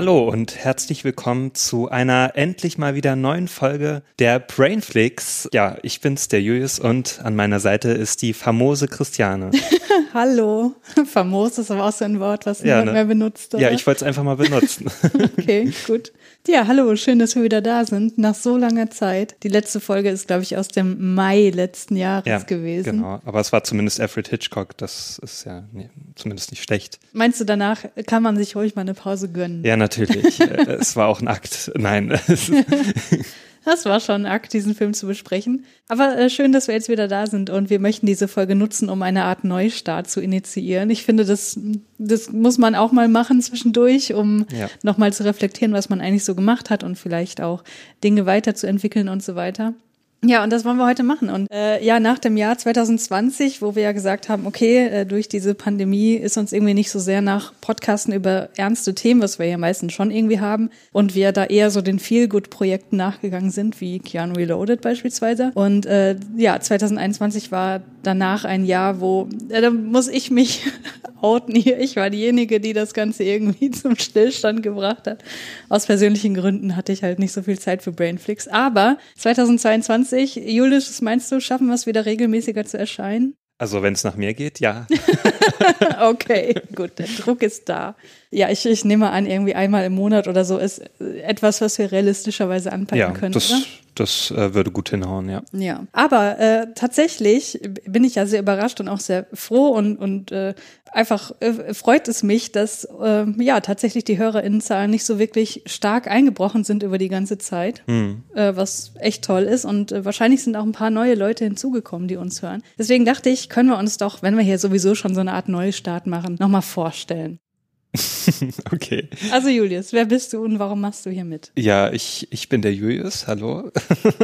Hallo und herzlich willkommen zu einer endlich mal wieder neuen Folge der Brainflix. Ja, ich bin's, der Julius, und an meiner Seite ist die famose Christiane. Hallo. Famos ist aber auch so ein Wort, was ja, niemand ne? mehr benutzt. Oder? Ja, ich wollte es einfach mal benutzen. okay, gut. Ja, hallo, schön, dass wir wieder da sind, nach so langer Zeit. Die letzte Folge ist, glaube ich, aus dem Mai letzten Jahres ja, gewesen. Genau, aber es war zumindest Alfred Hitchcock, das ist ja nee, zumindest nicht schlecht. Meinst du, danach kann man sich ruhig mal eine Pause gönnen? Ja, natürlich. es war auch ein Akt. Nein. Das war schon ein Akt, diesen Film zu besprechen. Aber äh, schön, dass wir jetzt wieder da sind und wir möchten diese Folge nutzen, um eine Art Neustart zu initiieren. Ich finde, das, das muss man auch mal machen zwischendurch, um ja. nochmal zu reflektieren, was man eigentlich so gemacht hat und vielleicht auch Dinge weiterzuentwickeln und so weiter. Ja, und das wollen wir heute machen. Und äh, ja, nach dem Jahr 2020, wo wir ja gesagt haben, okay, äh, durch diese Pandemie ist uns irgendwie nicht so sehr nach Podcasten über ernste Themen, was wir ja meistens schon irgendwie haben, und wir da eher so den Feel-Good-Projekten nachgegangen sind, wie Keanu Reloaded beispielsweise. Und äh, ja, 2021 war danach ein Jahr, wo, äh, da muss ich mich outen hier. Ich war diejenige, die das Ganze irgendwie zum Stillstand gebracht hat. Aus persönlichen Gründen hatte ich halt nicht so viel Zeit für Brainflix. Aber 2022 20. Julius, was meinst du, schaffen wir es wieder regelmäßiger zu erscheinen? Also wenn es nach mir geht, ja. okay, gut, der Druck ist da. Ja, ich, ich nehme an, irgendwie einmal im Monat oder so ist etwas, was wir realistischerweise anpacken ja, können. Das, oder? das äh, würde gut hinhauen, ja. Ja, aber äh, tatsächlich bin ich ja sehr überrascht und auch sehr froh und, und äh, einfach äh, freut es mich, dass äh, ja tatsächlich die HörerInnenzahlen nicht so wirklich stark eingebrochen sind über die ganze Zeit, hm. äh, was echt toll ist. Und äh, wahrscheinlich sind auch ein paar neue Leute hinzugekommen, die uns hören. Deswegen dachte ich, können wir uns doch, wenn wir hier sowieso schon so eine Art Neustart machen, nochmal vorstellen. okay. Also Julius, wer bist du und warum machst du hier mit? Ja, ich, ich bin der Julius, hallo.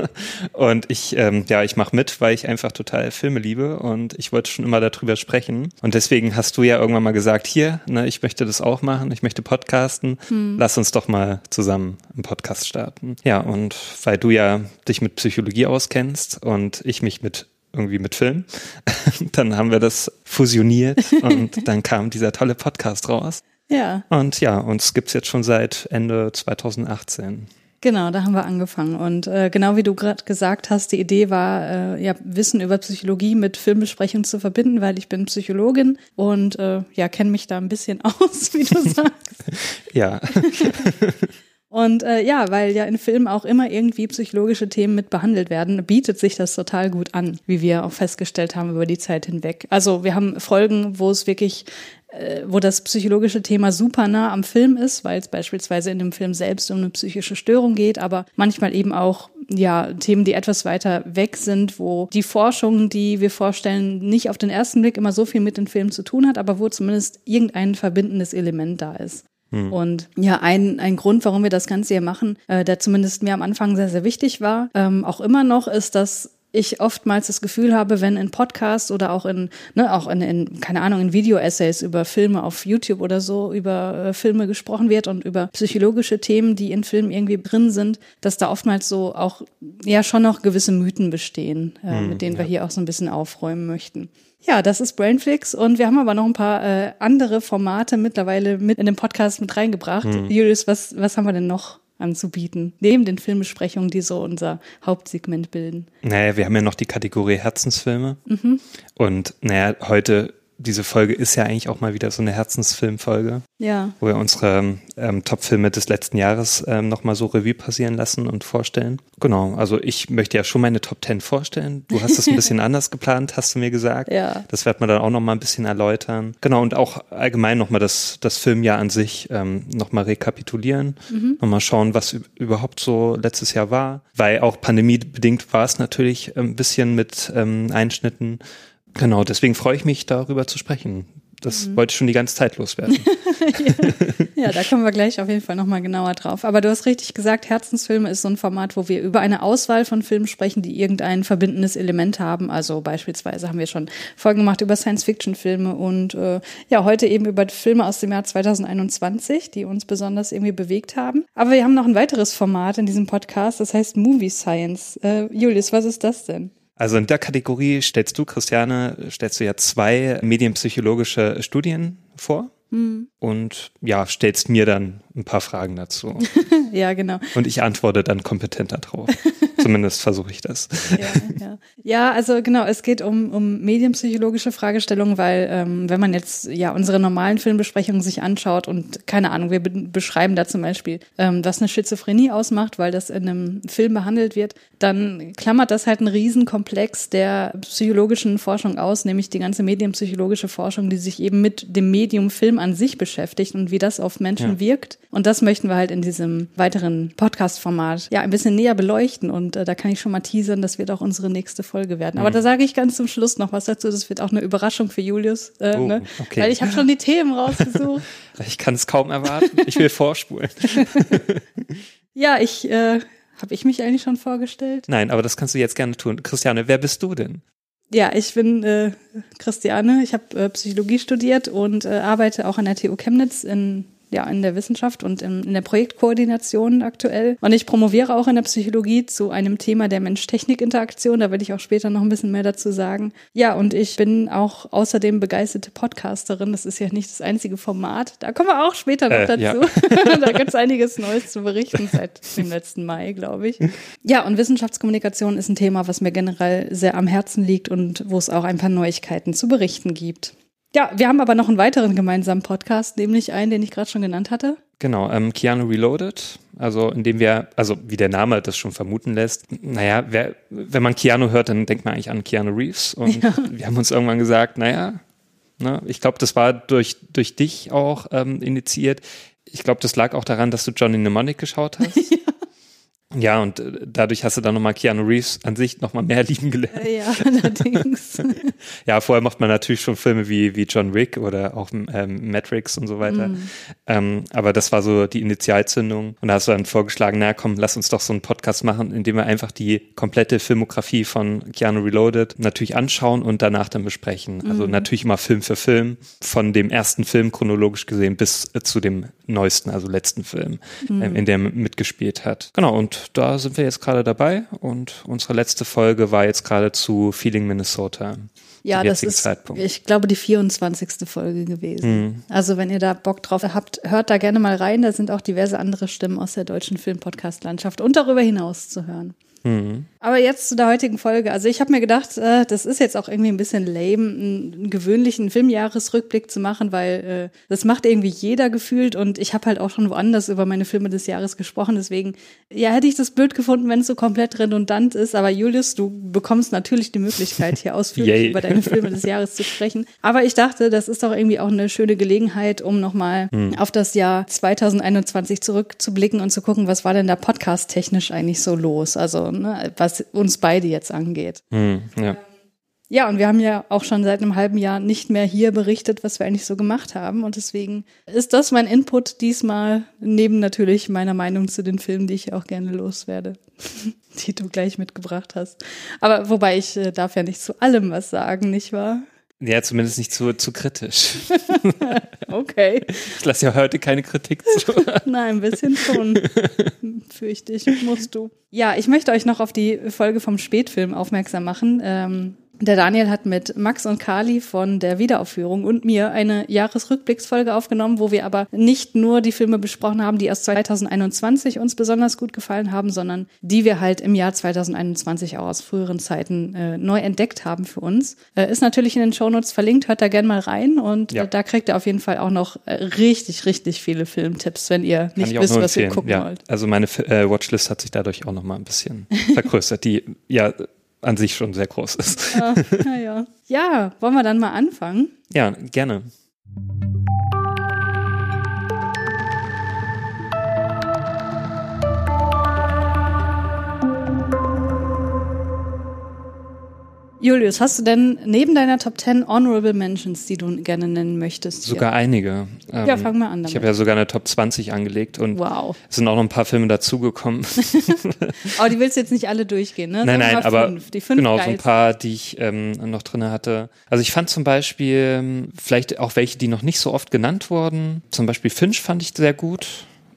und ich, ähm, ja, ich mache mit, weil ich einfach total Filme liebe und ich wollte schon immer darüber sprechen. Und deswegen hast du ja irgendwann mal gesagt, hier, ne, ich möchte das auch machen, ich möchte podcasten. Hm. Lass uns doch mal zusammen einen Podcast starten. Ja, und weil du ja dich mit Psychologie auskennst und ich mich mit irgendwie mit Film. dann haben wir das fusioniert und dann kam dieser tolle Podcast raus. Ja. Und ja, uns gibt's jetzt schon seit Ende 2018. Genau, da haben wir angefangen. Und äh, genau wie du gerade gesagt hast, die Idee war, äh, ja, Wissen über Psychologie mit Filmbesprechung zu verbinden, weil ich bin Psychologin und äh, ja, kenne mich da ein bisschen aus, wie du sagst. ja. Und äh, ja, weil ja in Filmen auch immer irgendwie psychologische Themen mit behandelt werden, bietet sich das total gut an, wie wir auch festgestellt haben über die Zeit hinweg. Also wir haben Folgen, wo es wirklich äh, wo das psychologische Thema super nah am Film ist, weil es beispielsweise in dem Film selbst um eine psychische Störung geht, aber manchmal eben auch ja Themen, die etwas weiter weg sind, wo die Forschung, die wir vorstellen, nicht auf den ersten Blick immer so viel mit dem Film zu tun hat, aber wo zumindest irgendein verbindendes Element da ist. Hm. Und ja, ein, ein Grund, warum wir das Ganze hier machen, äh, der zumindest mir am Anfang sehr, sehr wichtig war, ähm, auch immer noch, ist, dass ich oftmals das Gefühl habe, wenn in Podcasts oder auch in, ne, auch in, in keine Ahnung, in Video-Essays über Filme auf YouTube oder so, über äh, Filme gesprochen wird und über psychologische Themen, die in Filmen irgendwie drin sind, dass da oftmals so auch ja schon noch gewisse Mythen bestehen, äh, hm, mit denen ja. wir hier auch so ein bisschen aufräumen möchten. Ja, das ist Brainflix und wir haben aber noch ein paar äh, andere Formate mittlerweile mit in den Podcast mit reingebracht. Hm. Julius, was, was haben wir denn noch anzubieten, neben den Filmbesprechungen, die so unser Hauptsegment bilden? Naja, wir haben ja noch die Kategorie Herzensfilme mhm. und naja, heute diese Folge ist ja eigentlich auch mal wieder so eine Herzensfilmfolge. Ja. Wo wir unsere ähm, Top-Filme des letzten Jahres ähm, nochmal so Revue passieren lassen und vorstellen. Genau, also ich möchte ja schon meine Top 10 vorstellen. Du hast es ein bisschen anders geplant, hast du mir gesagt. Ja. Das wird man dann auch nochmal ein bisschen erläutern. Genau, und auch allgemein nochmal das, das Filmjahr an sich ähm, nochmal rekapitulieren. Mhm. Nochmal schauen, was überhaupt so letztes Jahr war. Weil auch pandemiebedingt war es natürlich ein bisschen mit ähm, Einschnitten Genau, deswegen freue ich mich, darüber zu sprechen. das mhm. wollte ich schon die ganze Zeit loswerden. ja. ja, da kommen wir gleich auf jeden Fall nochmal genauer drauf. Aber du hast richtig gesagt, Herzensfilme ist so ein Format, wo wir über eine Auswahl von Filmen sprechen, die irgendein verbindendes Element haben. Also beispielsweise haben wir schon Folgen gemacht über Science-Fiction-Filme und äh, ja, heute eben über Filme aus dem Jahr 2021, die uns besonders irgendwie bewegt haben. Aber wir haben noch ein weiteres Format in diesem Podcast, das heißt Movie Science. Äh, Julius, was ist das denn? Also in der Kategorie stellst du, Christiane, stellst du ja zwei medienpsychologische Studien vor. Mhm. Und ja, stellst mir dann ein paar Fragen dazu. ja, genau. Und ich antworte dann kompetenter drauf. Zumindest versuche ich das. ja, ja. ja, also genau, es geht um, um medienpsychologische Fragestellungen, weil ähm, wenn man jetzt ja unsere normalen Filmbesprechungen sich anschaut und keine Ahnung, wir be beschreiben da zum Beispiel, ähm, was eine Schizophrenie ausmacht, weil das in einem Film behandelt wird, dann klammert das halt einen Riesenkomplex der psychologischen Forschung aus, nämlich die ganze medienpsychologische Forschung, die sich eben mit dem Medium Film an sich beschäftigt und wie das auf Menschen ja. wirkt. Und das möchten wir halt in diesem weiteren Podcast-Format ja ein bisschen näher beleuchten. Und äh, da kann ich schon mal teasern, das wird auch unsere nächste Folge werden. Aber mhm. da sage ich ganz zum Schluss noch was dazu. Das wird auch eine Überraschung für Julius, äh, oh, ne? okay. weil ich habe schon die Themen rausgesucht. ich kann es kaum erwarten. Ich will vorspulen. ja, ich äh, habe ich mich eigentlich schon vorgestellt? Nein, aber das kannst du jetzt gerne tun. Christiane, wer bist du denn? Ja, ich bin äh, Christiane. Ich habe äh, Psychologie studiert und äh, arbeite auch an der TU Chemnitz in ja, in der Wissenschaft und in, in der Projektkoordination aktuell. Und ich promoviere auch in der Psychologie zu einem Thema der Mensch-Technik-Interaktion. Da werde ich auch später noch ein bisschen mehr dazu sagen. Ja, und ich bin auch außerdem begeisterte Podcasterin. Das ist ja nicht das einzige Format. Da kommen wir auch später noch äh, dazu. Ja. da gibt es einiges Neues zu berichten seit dem letzten Mai, glaube ich. Ja, und Wissenschaftskommunikation ist ein Thema, was mir generell sehr am Herzen liegt und wo es auch ein paar Neuigkeiten zu berichten gibt. Ja, wir haben aber noch einen weiteren gemeinsamen Podcast, nämlich einen, den ich gerade schon genannt hatte. Genau, ähm, Keanu Reloaded, also indem wir, also wie der Name das schon vermuten lässt, naja, wer, wenn man Keanu hört, dann denkt man eigentlich an Keanu Reeves und ja. wir haben uns irgendwann gesagt, naja, ne, ich glaube, das war durch, durch dich auch ähm, initiiert. Ich glaube, das lag auch daran, dass du Johnny Mnemonic geschaut hast. ja. Ja, und äh, dadurch hast du dann nochmal Keanu Reeves an sich nochmal mehr lieben gelernt. Ja, allerdings. ja, vorher macht man natürlich schon Filme wie, wie John Wick oder auch ähm, Matrix und so weiter. Mm. Ähm, aber das war so die Initialzündung. Und da hast du dann vorgeschlagen, na komm, lass uns doch so einen Podcast machen, in dem wir einfach die komplette Filmografie von Keanu Reloaded natürlich anschauen und danach dann besprechen. Also mm. natürlich immer Film für Film, von dem ersten Film chronologisch gesehen bis äh, zu dem neuesten, also letzten Film, mm. ähm, in dem er mitgespielt hat. Genau, und da sind wir jetzt gerade dabei und unsere letzte Folge war jetzt gerade zu Feeling Minnesota. Ja, das ist, Zeitpunkt. ich glaube, die 24. Folge gewesen. Mhm. Also wenn ihr da Bock drauf habt, hört da gerne mal rein. Da sind auch diverse andere Stimmen aus der deutschen Filmpodcast-Landschaft und darüber hinaus zu hören. Mhm. Aber jetzt zu der heutigen Folge. Also ich habe mir gedacht, äh, das ist jetzt auch irgendwie ein bisschen lame, einen gewöhnlichen Filmjahresrückblick zu machen, weil äh, das macht irgendwie jeder gefühlt und ich habe halt auch schon woanders über meine Filme des Jahres gesprochen. Deswegen, ja, hätte ich das blöd gefunden, wenn es so komplett redundant ist. Aber Julius, du bekommst natürlich die Möglichkeit, hier ausführlich über deine Filme des Jahres zu sprechen. Aber ich dachte, das ist doch irgendwie auch eine schöne Gelegenheit, um nochmal mhm. auf das Jahr 2021 zurückzublicken und zu gucken, was war denn da podcast-technisch eigentlich so los? Also, ne, was uns beide jetzt angeht. Mhm, ja. Ja, und wir haben ja auch schon seit einem halben Jahr nicht mehr hier berichtet, was wir eigentlich so gemacht haben. Und deswegen ist das mein Input diesmal, neben natürlich meiner Meinung zu den Filmen, die ich auch gerne loswerde, die du gleich mitgebracht hast. Aber wobei ich äh, darf ja nicht zu allem was sagen, nicht wahr? Ja, zumindest nicht zu, zu kritisch. okay. Ich lasse ja heute keine Kritik zu. Nein, ein bisschen schon. Fürchte ich, musst du. Ja, ich möchte euch noch auf die Folge vom Spätfilm aufmerksam machen. Ähm, der Daniel hat mit Max und Kali von der Wiederaufführung und mir eine Jahresrückblicksfolge aufgenommen, wo wir aber nicht nur die Filme besprochen haben, die erst 2021 uns besonders gut gefallen haben, sondern die wir halt im Jahr 2021 auch aus früheren Zeiten äh, neu entdeckt haben für uns. Äh, ist natürlich in den Shownotes verlinkt, hört da gerne mal rein und ja. äh, da kriegt ihr auf jeden Fall auch noch äh, richtig, richtig viele Filmtipps, wenn ihr nicht wisst, was ihr gucken ja. wollt. Also meine äh, Watchlist hat sich dadurch auch noch mal ein bisschen vergrößert. Die ja an sich schon sehr groß ist. Ja, ja, ja. ja, wollen wir dann mal anfangen? Ja, gerne. Julius, hast du denn neben deiner Top 10 Honorable Mentions, die du gerne nennen möchtest? hier? Sogar einige. Ähm, Ja, fang mal an Ich damit. habe ja sogar eine Top 20 angelegt und Wow. es sind auch noch ein paar Filme dazugekommen. Aber die willst du jetzt nicht alle durchgehen, ne? nein, nein, aber fünf. Die fünf genau, so ein paar, die ich ähm, noch drinne hatte. Also ich fand zum Beispiel ähm, vielleicht auch welche, die noch nicht so oft genannt wurden. Zum Beispiel Finch fand ich sehr gut.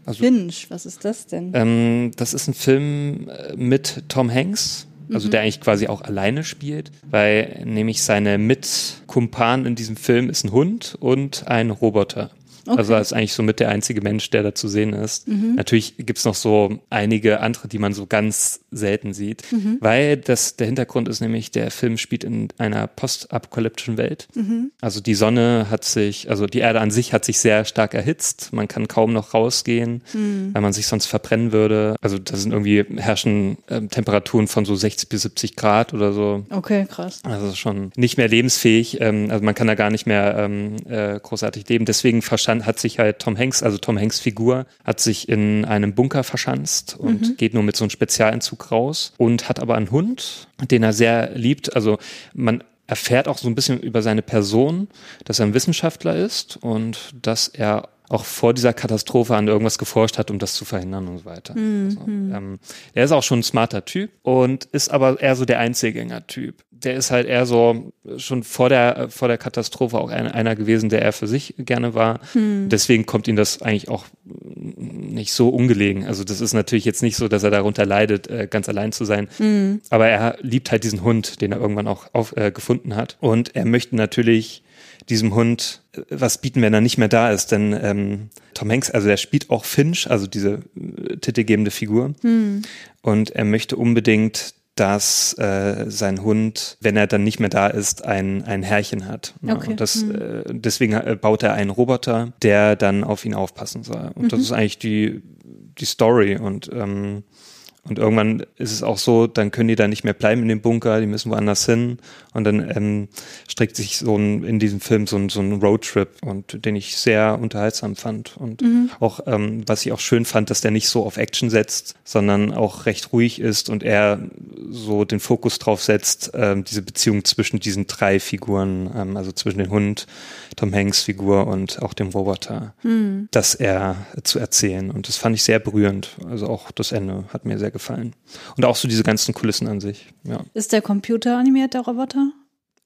Also Finch, was ist das denn? ähm, das ist ein Film äh, mit Tom Hanks. Also Mhm. der eigentlich quasi auch alleine spielt, weil nämlich seine Mitkumpan in diesem Film ist ein Hund und ein Roboter. Also er ist eigentlich so mit der einzige Mensch, der da zu sehen ist. Mhm. Natürlich gibt's noch so einige andere, die man so ganz selten sieht, Mhm. weil das der Hintergrund ist nämlich, der Film spielt in einer postapokalyptischen Welt. Mhm. Also die Sonne hat sich, also die Erde an sich hat sich sehr stark erhitzt. Man kann kaum noch rausgehen, Mhm. weil man sich sonst verbrennen würde. Also da sind irgendwie herrschen ähm, Temperaturen von so 60 bis 70 Grad oder so. Okay, krass. Also schon nicht mehr lebensfähig. Ähm, also man kann da gar nicht mehr ähm, äh, großartig leben. Deswegen verstand, hat sich halt Tom Hanks, also Tom Hanks Figur, hat sich in einem Bunker verschanzt und geht nur mit so einem Spezialentzug raus und hat aber einen Hund, den er sehr liebt. Also man erfährt auch so ein bisschen über seine Person, dass er ein Wissenschaftler ist und dass er auch vor dieser Katastrophe an irgendwas geforscht hat, um das zu verhindern und so weiter. Also, ähm, er ist auch schon ein smarter Typ und ist aber eher so der Einzelgänger-Typ. Der ist halt eher so schon vor der, äh, vor der Katastrophe auch einer, einer gewesen, der er für sich gerne war. Deswegen kommt ihm das eigentlich auch nicht so ungelegen. Also das ist natürlich jetzt nicht so, dass er darunter leidet, äh, ganz allein zu sein. Aber er liebt halt diesen Hund, den er irgendwann auch auf, äh, gefunden hat. Und er möchte natürlich diesem Hund was bieten, wenn er nicht mehr da ist. Denn ähm, Tom Hanks, also der spielt auch Finch, also diese äh, titelgebende Figur. Und er möchte unbedingt, dass äh, sein Hund, wenn er dann nicht mehr da ist, ein, ein Herrchen hat. Ja, Okay. Und das, äh, deswegen äh, baut er einen Roboter, der dann auf ihn aufpassen soll. Und das ist eigentlich die, die Story. Und ähm, und irgendwann ist es auch so, dann können die da nicht mehr bleiben in dem Bunker, die müssen woanders hin. Und dann ähm, streckt sich so ein, in diesem Film so ein, so ein Roadtrip und den ich sehr unterhaltsam fand. Und auch, ähm, was ich auch schön fand, dass der nicht so auf Action setzt, sondern auch recht ruhig ist und er so den Fokus drauf setzt, ähm, diese Beziehung zwischen diesen drei Figuren, ähm, also zwischen dem Hund, Tom Hanks Figur und auch dem Roboter, das er zu erzählen. Und das fand ich sehr berührend. Also auch das Ende hat mir sehr gefallen. Und auch so diese ganzen Kulissen an sich. Ja. Ist der Computer animiert, der Roboter?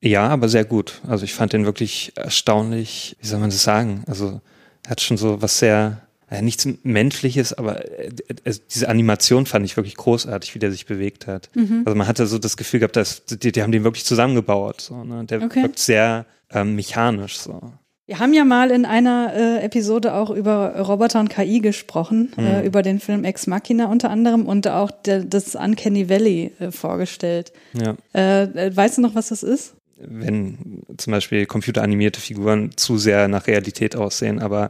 Ja, aber sehr gut. Also ich fand den wirklich erstaunlich, wie soll man das sagen? Also er hat schon so was sehr, ja, nichts Menschliches, aber äh, äh, diese Animation fand ich wirklich großartig, wie der sich bewegt hat. Also man hatte so das Gefühl gehabt, dass die, die haben den wirklich zusammengebaut. So, ne? Der Okay. wirkt sehr ähm, mechanisch. So. Wir haben ja mal in einer äh, Episode auch über Roboter und KI gesprochen, Mhm. äh, über den Film Ex Machina unter anderem und auch der, das Uncanny Valley äh, vorgestellt. Ja. Äh, äh, weißt du noch, was das ist? wenn zum Beispiel computeranimierte Figuren zu sehr nach Realität aussehen, aber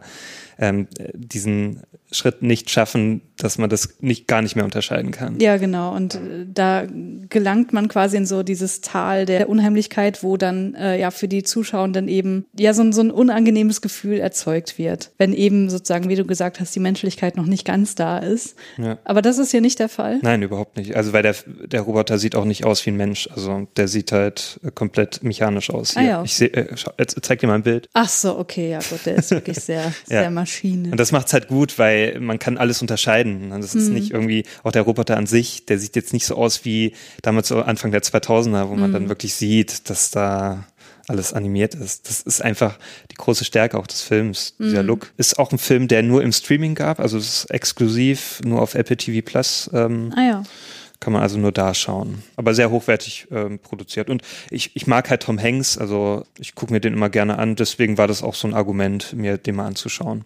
ähm, diesen Schritt nicht schaffen, dass man das nicht gar nicht mehr unterscheiden kann. Ja, genau. Und äh, da gelangt man quasi in so dieses Tal der Unheimlichkeit, wo dann äh, ja für die Zuschauenden eben ja so, ein- so ein unangenehmes Gefühl erzeugt wird, wenn eben sozusagen, wie du gesagt hast, die Menschlichkeit noch nicht ganz da ist. Ja. Aber das ist hier nicht der Fall. Nein, überhaupt nicht. Also weil der, der Roboter sieht auch nicht aus wie ein Mensch. Also der sieht halt äh, komplett mechanisch aus. Ah, Hier. ja. Ich seh, äh, zeig dir mal ein Bild. Ach so, okay, ja gut, der ist wirklich sehr, sehr Maschine. Und das macht's halt gut, weil man kann alles unterscheiden. Das ist nicht irgendwie, auch der Roboter an sich, der sieht jetzt nicht so aus wie damals so Anfang der 2000er, wo man dann wirklich sieht, dass da alles animiert ist. Das ist einfach die große Stärke auch des Films, dieser Look. Ist auch ein Film, der nur im Streaming gab, also es ist exklusiv, nur auf Apple TV Plus. Ähm, Ah ja. Kann man also nur da schauen. Aber sehr hochwertig ähm, produziert. Und ich, ich mag halt Tom Hanks, also ich gucke mir den immer gerne an, deswegen war das auch so ein Argument, mir den mal anzuschauen.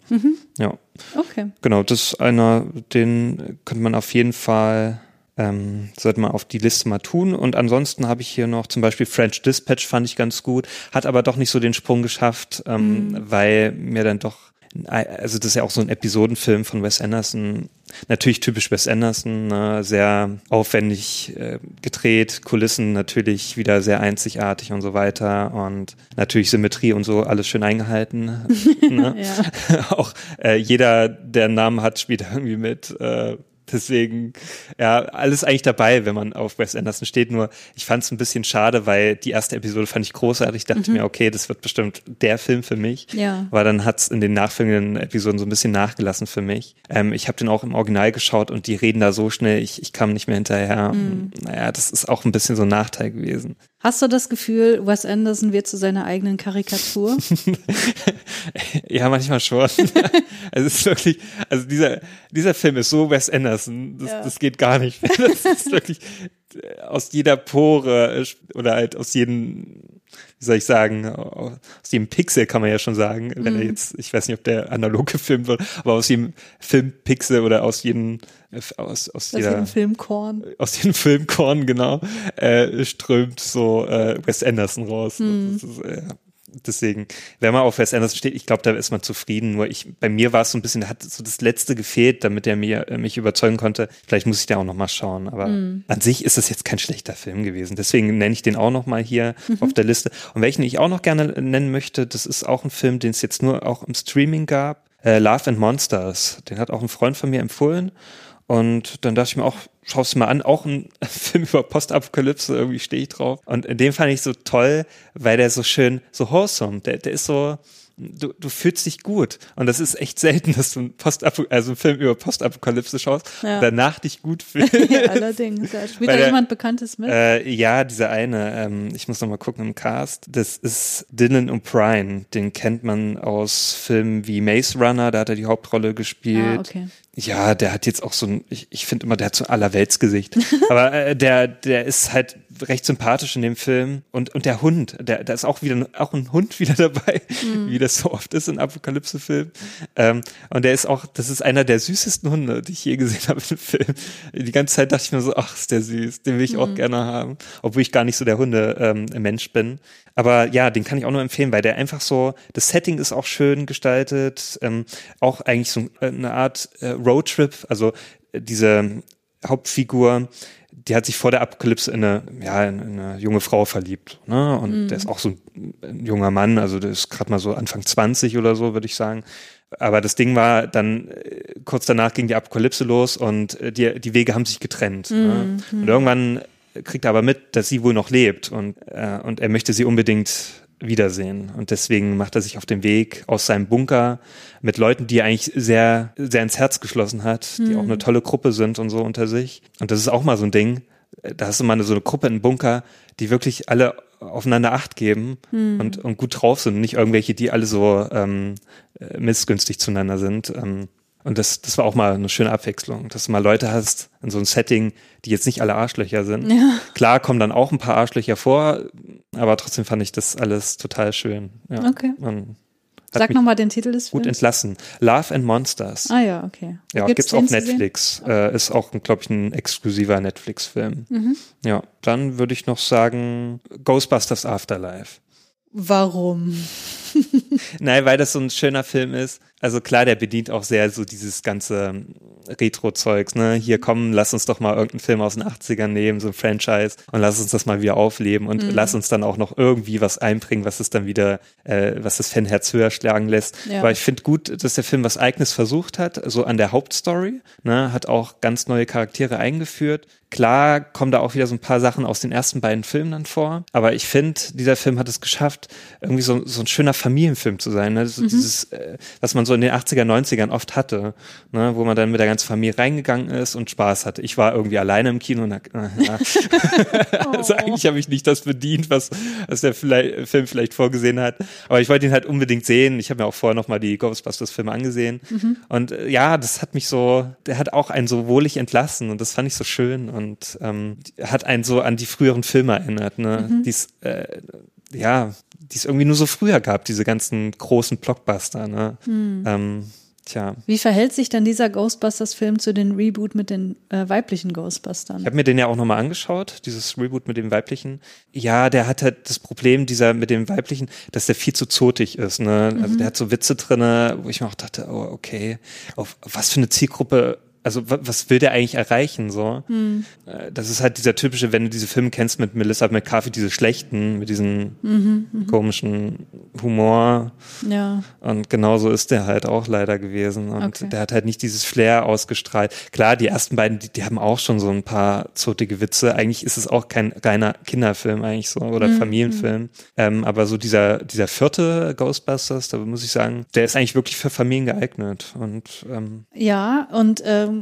Ja, Okay. genau, das ist einer, den könnte man auf jeden Fall, ähm, sollte man auf die Liste mal tun. Und ansonsten habe ich hier noch zum Beispiel French Dispatch fand ich ganz gut, hat aber doch nicht so den Sprung geschafft, ähm, weil mir dann doch also das ist ja auch so ein Episodenfilm von Wes Anderson. Natürlich typisch Wes Anderson, ne? sehr aufwendig äh, gedreht, Kulissen natürlich wieder sehr einzigartig und so weiter und natürlich Symmetrie und so alles schön eingehalten. ne? Auch äh, jeder, der einen Namen hat, spielt irgendwie mit. Äh, Deswegen, ja, alles eigentlich dabei, wenn man auf Wes Anderson steht. Nur ich fand es ein bisschen schade, weil die erste Episode fand ich großartig. Ich dachte mhm. mir, okay, das wird bestimmt der Film für mich. Ja. Aber dann hat es in den nachfolgenden Episoden so ein bisschen nachgelassen für mich. Ähm, ich habe den auch im Original geschaut und die reden da so schnell, ich, ich kam nicht mehr hinterher. Mhm. Naja, das ist auch ein bisschen so ein Nachteil gewesen. Hast du das Gefühl, Wes Anderson wird zu seiner eigenen Karikatur? ja, manchmal schon. also es ist wirklich, also dieser, dieser Film ist so Wes Anderson, das, ja. das geht gar nicht. Das ist wirklich aus jeder Pore oder halt aus jedem, wie soll ich sagen, aus jedem Pixel kann man ja schon sagen, wenn er mhm. jetzt, ich weiß nicht, ob der analog gefilmt wird, aber aus jedem Filmpixel oder aus jedem aus, aus, aus jedem Filmkorn. Aus jedem Filmkorn, genau, äh, strömt so äh, Wes Anderson raus. Mhm. Ist, äh, deswegen, wenn man auf Wes Anderson steht, ich glaube, da ist man zufrieden. Nur ich, bei mir war es so ein bisschen, da hat so das Letzte gefehlt, damit er mir, äh, mich überzeugen konnte. Vielleicht muss ich da auch noch mal schauen. Aber mhm. an sich ist das jetzt kein schlechter Film gewesen. Deswegen nenne ich den auch noch mal hier mhm. auf der Liste. Und welchen ich auch noch gerne nennen möchte, das ist auch ein Film, den es jetzt nur auch im Streaming gab. Äh, Love and Monsters. Den hat auch ein Freund von mir empfohlen. Und dann dachte ich mir auch, schau es mal an, auch ein Film über Postapokalypse, irgendwie stehe ich drauf. Und in dem fand ich so toll, weil der so schön, so wholesome, der, der ist so, du, du fühlst dich gut. Und das ist echt selten, dass du einen, Postap also einen Film über Postapokalypse schaust ja. und danach dich gut fühlst. ja, allerdings. Ja. Spielt da jemand Bekanntes mit? Äh, ja, dieser eine, ähm, ich muss noch mal gucken im Cast. Das ist Dylan O'Brien. Den kennt man aus Filmen wie Maze Runner, da hat er die Hauptrolle gespielt. Ah, okay. Ja, der hat jetzt auch so ein, ich, ich finde immer, der hat so ein Allerweltsgesicht. Aber äh, der, der ist halt recht sympathisch in dem Film. Und, und der Hund, der, da ist auch wieder auch ein Hund wieder dabei, mhm. wie das so oft ist in Apokalypse-Filmen. Ähm, und der ist auch, das ist einer der süßesten Hunde, die ich je gesehen habe im Film. Die ganze Zeit dachte ich mir so, ach, ist der süß, den will ich mhm. auch gerne haben. Obwohl ich gar nicht so der Hunde-Mensch ähm, bin. Aber ja, den kann ich auch nur empfehlen, weil der einfach so, das Setting ist auch schön gestaltet, ähm, auch eigentlich so eine Art äh, Roadtrip, also diese Hauptfigur, die hat sich vor der Apokalypse in eine, ja, in eine junge Frau verliebt. Ne? Und mhm. der ist auch so ein, junger Mann, also der ist gerade mal so Anfang 20 oder so, würde ich sagen. Aber das Ding war, dann äh, kurz danach ging die Apokalypse los und äh, die, die Wege haben sich getrennt. Ne? Mhm. Ne? Und irgendwann kriegt er aber mit, dass sie wohl noch lebt und, äh, und er möchte sie unbedingt wiedersehen. Und deswegen macht er sich auf den Weg aus seinem Bunker mit Leuten, die er eigentlich sehr, sehr ins Herz geschlossen hat, die mhm. auch eine tolle Gruppe sind und so unter sich. Und das ist auch mal so ein Ding. Da hast du mal so eine Gruppe in Bunker, die wirklich alle aufeinander Acht geben mhm. und, und gut drauf sind. Nicht irgendwelche, die alle so ähm, äh, missgünstig zueinander sind. Ähm, und das, das war auch mal eine schöne Abwechslung, dass du mal Leute hast in so einem Setting, die jetzt nicht alle Arschlöcher sind. Ja. Klar kommen dann auch ein paar Arschlöcher vor, aber trotzdem fand ich das alles total schön. Ja. Okay. Und Sag nochmal den Titel des Films. Gut entlassen. Love and Monsters. Ah ja, okay. Ja, gibt's, gibt's auf Netflix. Äh, ist auch, glaube ich, ein exklusiver Netflix-Film. Mhm. Ja, dann würde ich noch sagen Ghostbusters Afterlife. Warum? Nein, weil das so ein schöner Film ist. Also klar, der bedient auch sehr so dieses ganze Retro-Zeugs, ne? Hier kommen, lass uns doch mal irgendeinen Film aus den 80ern nehmen, so ein Franchise, und lass uns das mal wieder aufleben und mhm. lass uns dann auch noch irgendwie was einbringen, was es dann wieder, äh, was das Fanherz höher schlagen lässt. Ja. Aber ich finde gut, dass der Film was Eigenes versucht hat, so an der Hauptstory, ne? Hat auch ganz neue Charaktere eingeführt. Klar kommen da auch wieder so ein paar Sachen aus den ersten beiden Filmen dann vor, aber ich finde, dieser Film hat es geschafft, irgendwie so, so ein schöner Familienfilm zu sein, ne? So mhm. dieses, äh, was man so in den 80er, 90ern oft hatte, ne? wo man dann mit der ganzen Familie reingegangen ist und Spaß hatte. Ich war irgendwie alleine im Kino und äh, ja. also eigentlich habe ich nicht das bedient, was, was der vielleicht, Film vielleicht vorgesehen hat. Aber ich wollte ihn halt unbedingt sehen. Ich habe mir auch vorher nochmal die Ghostbusters-Filme angesehen. Mhm. Und äh, ja, das hat mich so, der hat auch einen so wohlig entlassen und das fand ich so schön und ähm, hat einen so an die früheren Filme erinnert. Ne? Mhm. Dies, äh, ja, die es irgendwie nur so früher gab, diese ganzen großen Blockbuster. Ne? Hm. Ähm, tja. Wie verhält sich dann dieser Ghostbusters-Film zu den Reboot mit den äh, weiblichen Ghostbustern? Ich habe mir den ja auch nochmal angeschaut, dieses Reboot mit dem weiblichen. Ja, der hat halt das Problem, dieser mit dem weiblichen, dass der viel zu zotig ist. Ne? Also mhm. der hat so Witze drinne, wo ich mir auch dachte, oh, okay, auf was für eine Zielgruppe also was will der eigentlich erreichen so? Hm. Äh, Das ist halt dieser typische, wenn du diese Filme kennst mit Melissa McCarthy, diese schlechten, mit diesem Mhm, komischen Humor. Ja. Und genauso ist der halt auch leider gewesen. Und Okay. der hat halt nicht dieses Flair ausgestrahlt. Klar, die ersten beiden, die, die haben auch schon so ein paar zotige Witze. Eigentlich ist es auch kein reiner Kinderfilm eigentlich so oder Mhm, Familienfilm. Ähm, aber so dieser, dieser vierte Ghostbusters, da muss ich sagen, der ist eigentlich wirklich für Familien geeignet. Und ähm, Ja, und ähm,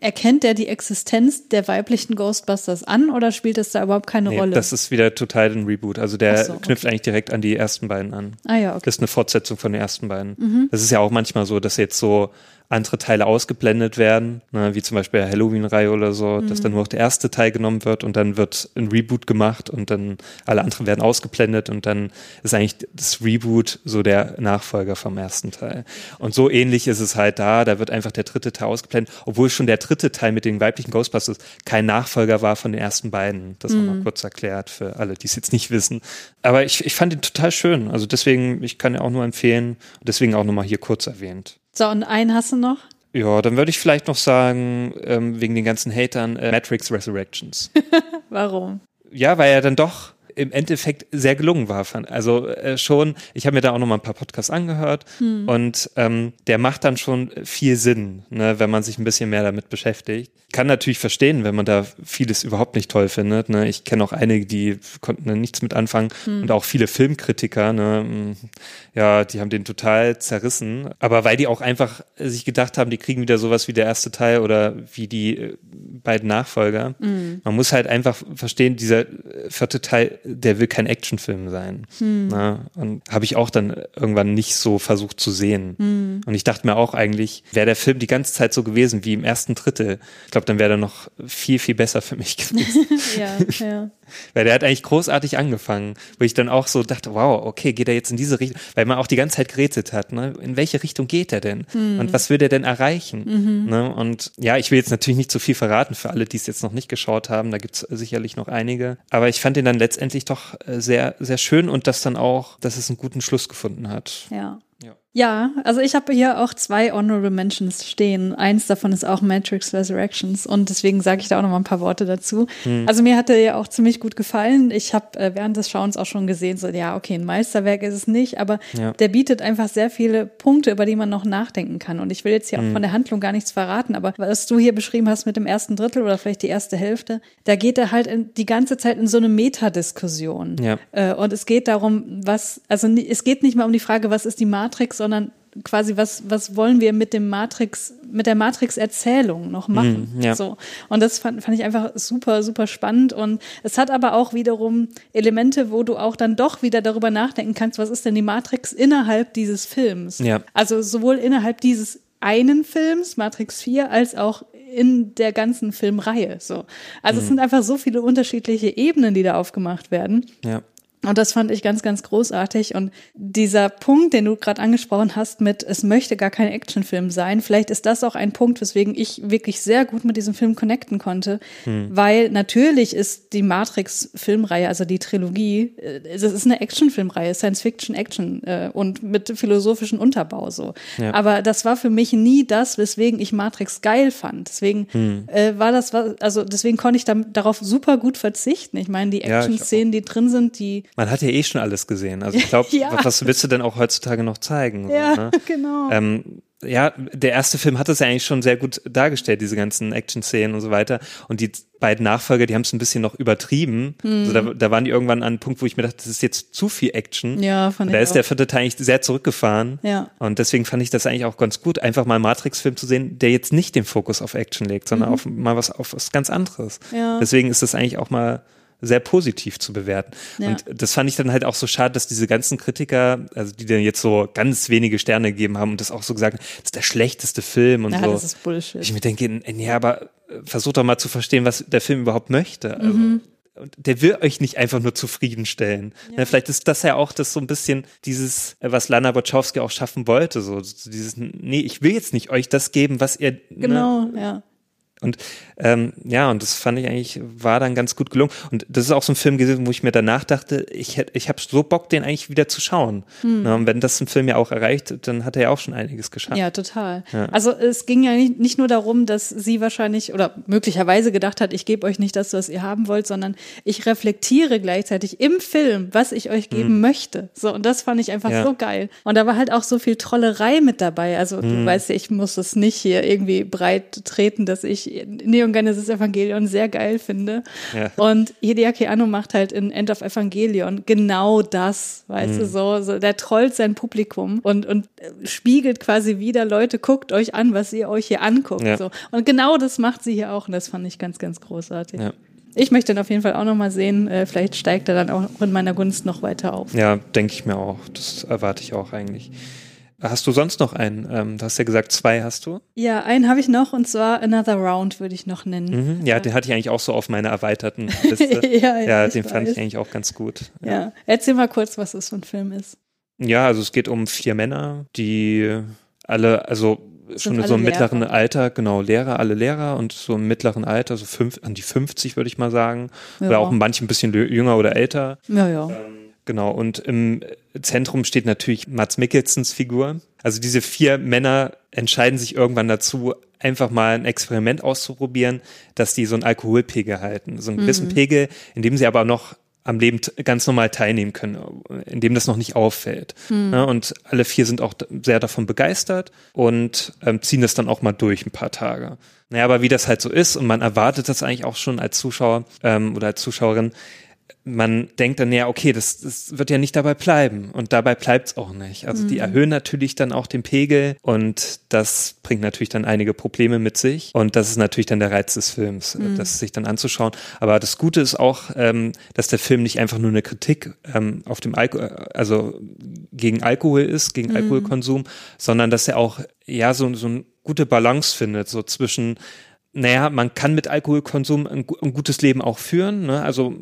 erkennt der die Existenz der weiblichen Ghostbusters an oder spielt es da überhaupt keine nee, Rolle? das ist wieder total ein Reboot. Also der so, okay. knüpft eigentlich direkt an die ersten beiden an. ah ja, okay. Das ist eine Fortsetzung von den ersten beiden. Mhm. Das ist ja auch manchmal so, dass jetzt so andere Teile ausgeblendet werden, ne, wie zum Beispiel der Halloween-Reihe oder so, dass Mhm. dann nur noch der erste Teil genommen wird und dann wird ein Reboot gemacht und dann alle anderen werden ausgeblendet und dann ist eigentlich das Reboot so der Nachfolger vom ersten Teil. Und so ähnlich ist es halt da, da wird einfach der dritte Teil ausgeblendet, obwohl schon der dritte Teil mit den weiblichen Ghostbusters kein Nachfolger war von den ersten beiden. Das Mhm. war mal kurz erklärt für alle, die es jetzt nicht wissen. Aber ich, ich fand ihn total schön. Also deswegen, ich kann ihn auch nur empfehlen. Deswegen auch nochmal hier kurz erwähnt. So, und einen hast du noch? Ja, dann würde ich vielleicht noch sagen, ähm, wegen den ganzen Hatern, äh, Matrix Resurrections. Warum? ja, weil er dann doch im Endeffekt sehr gelungen war. Also äh, schon, ich habe mir da auch noch mal ein paar Podcasts angehört und ähm, der macht dann schon viel Sinn, ne, wenn man sich ein bisschen mehr damit beschäftigt. Kann natürlich verstehen, wenn man da vieles überhaupt nicht toll findet. Ne. Ich kenne auch einige, die konnten da nichts mit anfangen und auch viele Filmkritiker, ne, ja, die haben den total zerrissen. Aber weil die auch einfach sich gedacht haben, die kriegen wieder sowas wie der erste Teil oder wie die äh, beiden Nachfolger. Man muss halt einfach verstehen, dieser äh, vierte Teil, der will kein Actionfilm sein. Na, und habe ich auch dann irgendwann nicht so versucht zu sehen. Und ich dachte mir auch eigentlich, wäre der Film die ganze Zeit so gewesen wie im ersten Drittel, ich glaube, dann wäre er noch viel, viel besser für mich gewesen. Ja, ja. Weil der hat eigentlich großartig angefangen, wo ich dann auch so dachte, wow, okay, geht er jetzt in diese Richtung, weil man auch die ganze Zeit gerätselt hat, ne? In welche Richtung geht er denn? Und was will er denn erreichen? Ne? Und ja, ich will jetzt natürlich nicht zu viel verraten für alle, die es jetzt noch nicht geschaut haben, da gibt's sicherlich noch einige. Aber ich fand ihn dann letztendlich doch äh, sehr, sehr schön und das dann auch, dass es einen guten Schluss gefunden hat. Ja. Ja. Ja, also ich habe hier auch zwei Honorable Mentions stehen. Eins davon ist auch Matrix Resurrections und deswegen sage ich da auch noch mal ein paar Worte dazu. Also mir hat der ja auch ziemlich gut gefallen. Ich habe äh, während des Schauens auch schon gesehen, so ja, okay, ein Meisterwerk ist es nicht, aber Ja. der bietet einfach sehr viele Punkte, über die man noch nachdenken kann. Und ich will jetzt hier auch von der Handlung gar nichts verraten, aber was du hier beschrieben hast mit dem ersten Drittel oder vielleicht die erste Hälfte, da geht er halt in, die ganze Zeit in so eine Metadiskussion. Ja. Äh, und es geht darum, was, also es geht nicht mal um die Frage, was ist die Matrix, sondern quasi, was, was wollen wir mit dem Matrix, mit der Matrix-Erzählung noch machen? Mhm, ja. So. Und das fand, fand ich einfach super, super spannend. Und es hat aber auch wiederum Elemente, wo du auch dann doch wieder darüber nachdenken kannst, was ist denn die Matrix innerhalb dieses Films? Ja. Also sowohl innerhalb dieses einen Films, Matrix 4, als auch in der ganzen Filmreihe. So. Also es Mhm. sind einfach so viele unterschiedliche Ebenen, die da aufgemacht werden. Ja. Und das fand ich ganz, ganz großartig. Und dieser Punkt, den du gerade angesprochen hast, mit es möchte gar kein Actionfilm sein, vielleicht ist das auch ein Punkt, weswegen ich wirklich sehr gut mit diesem Film connecten konnte. Weil natürlich ist die Matrix-Filmreihe, also die Trilogie, äh, es ist eine Actionfilmreihe, Science-Fiction-Action äh, und mit philosophischem Unterbau so. Ja. Aber das war für mich nie das, weswegen ich Matrix geil fand. Deswegen äh, war das, also deswegen konnte ich dann darauf super gut verzichten. Ich meine, die. Action-Szenen, die drin sind, die Man hat ja eh schon alles gesehen. Also ich glaube, Ja. was willst du denn auch heutzutage noch zeigen? So, Ja, ne? genau. Ähm, ja, der erste Film hat das ja eigentlich schon sehr gut dargestellt, diese ganzen Action-Szenen und so weiter. Und die beiden Nachfolger, die haben es ein bisschen noch übertrieben. Also da, da waren die irgendwann an einem Punkt, wo ich mir dachte, das ist jetzt zu viel Action. Ja, fand Und da ich ist der auch. vierte Teil eigentlich sehr zurückgefahren. Ja. Und deswegen fand ich das eigentlich auch ganz gut, einfach mal einen Matrix-Film zu sehen, der jetzt nicht den Fokus auf Action legt, sondern auf mal was auf was ganz anderes. Mhm. Ja. Deswegen ist das eigentlich auch mal sehr positiv zu bewerten. Ja. Und das fand ich dann halt auch so schade, dass diese ganzen Kritiker, also die dann jetzt so ganz wenige Sterne gegeben haben und das auch so gesagt haben, das ist der schlechteste Film und Ja, so. das ist Bullshit. Ich mir denke, nee, aber äh, versucht doch mal zu verstehen, was der Film überhaupt möchte. Also, Mhm. und der will euch nicht einfach nur zufriedenstellen. Ne, vielleicht ist das ja auch das so ein bisschen dieses, äh, was Lana Wachowski auch schaffen wollte. So so dieses, nee, ich will jetzt nicht euch das geben, was ihr. Genau, Ne, ja. Und ähm, ja, und das fand ich eigentlich, war dann ganz gut gelungen. Und das ist auch so ein Film gewesen, wo ich mir danach dachte, ich ich habe so Bock, den eigentlich wieder zu schauen. Hm. und wenn das ein Film ja auch erreicht, dann hat er ja auch schon einiges geschafft. Ja, total. Ja. Also es ging ja nicht, nicht nur darum, dass sie wahrscheinlich oder möglicherweise gedacht hat, ich gebe euch nicht das, was ihr haben wollt, sondern ich reflektiere gleichzeitig im Film, was ich euch geben hm. möchte. So, und das fand ich einfach ja. so geil. Und da war halt auch so viel Trollerei mit dabei. Also hm. du weißt ja, ich muss es nicht hier irgendwie breit treten, dass ich Neon Genesis Evangelion sehr geil finde. Ja. Und Hideaki Anno macht halt in End of Evangelion genau das, weißt mhm. du, so, so, der trollt sein Publikum und, und spiegelt quasi wieder, Leute, guckt euch an, was ihr euch hier anguckt. Ja. So. Und genau das macht sie hier auch und das fand ich ganz, ganz großartig. Ja. Ich möchte ihn auf jeden Fall auch nochmal sehen. Äh, vielleicht steigt er dann auch in meiner Gunst noch weiter auf. Ja, denke ich mir auch. Das erwarte ich auch eigentlich. Hast du sonst noch einen? Ähm, du hast ja gesagt, zwei hast du. Ja, einen habe ich noch und zwar Another Round würde ich noch nennen. Mhm, ja, den hatte ich eigentlich auch so auf meiner erweiterten Liste. ja, ja, ja den fand ich eigentlich auch ganz gut. Ja. ja. erzähl mal kurz, was das für ein Film ist. Ja, also es geht um vier Männer, die alle, also schon in so einem mittleren Alter, genau, Lehrer, alle Lehrer und so im mittleren Alter, so fünf, an die 50 würde ich mal sagen. Oder auch manche ein bisschen jünger oder älter. Ja, ja. Ähm, Genau, und im Zentrum steht natürlich Mats Mikkelsens Figur. Also diese vier Männer entscheiden sich irgendwann dazu, einfach mal ein Experiment auszuprobieren, dass die so einen Alkoholpegel halten. So einen gewissen mhm. Pegel, in dem sie aber noch am Leben ganz normal teilnehmen können, in dem das noch nicht auffällt. Mhm. Ja, und alle vier sind auch sehr davon begeistert und ähm, ziehen das dann auch mal durch ein paar Tage. Naja, aber wie das halt so ist und man erwartet das eigentlich auch schon als Zuschauer ähm, oder als Zuschauerin, man denkt dann ja, okay, das, das wird ja nicht dabei bleiben. Und dabei bleibt es auch nicht. Also mhm. die erhöhen natürlich dann auch den Pegel und das bringt natürlich dann einige Probleme mit sich. Und das ist natürlich dann der Reiz des Films, mhm. das sich dann anzuschauen. Aber das Gute ist auch, ähm, dass der Film nicht einfach nur eine Kritik ähm, auf dem Alkohol, also gegen Alkohol ist, gegen mhm. Alkoholkonsum, sondern dass er auch ja so, so eine gute Balance findet, so zwischen naja, man kann mit Alkoholkonsum ein, ein gutes Leben auch führen. Ne? Also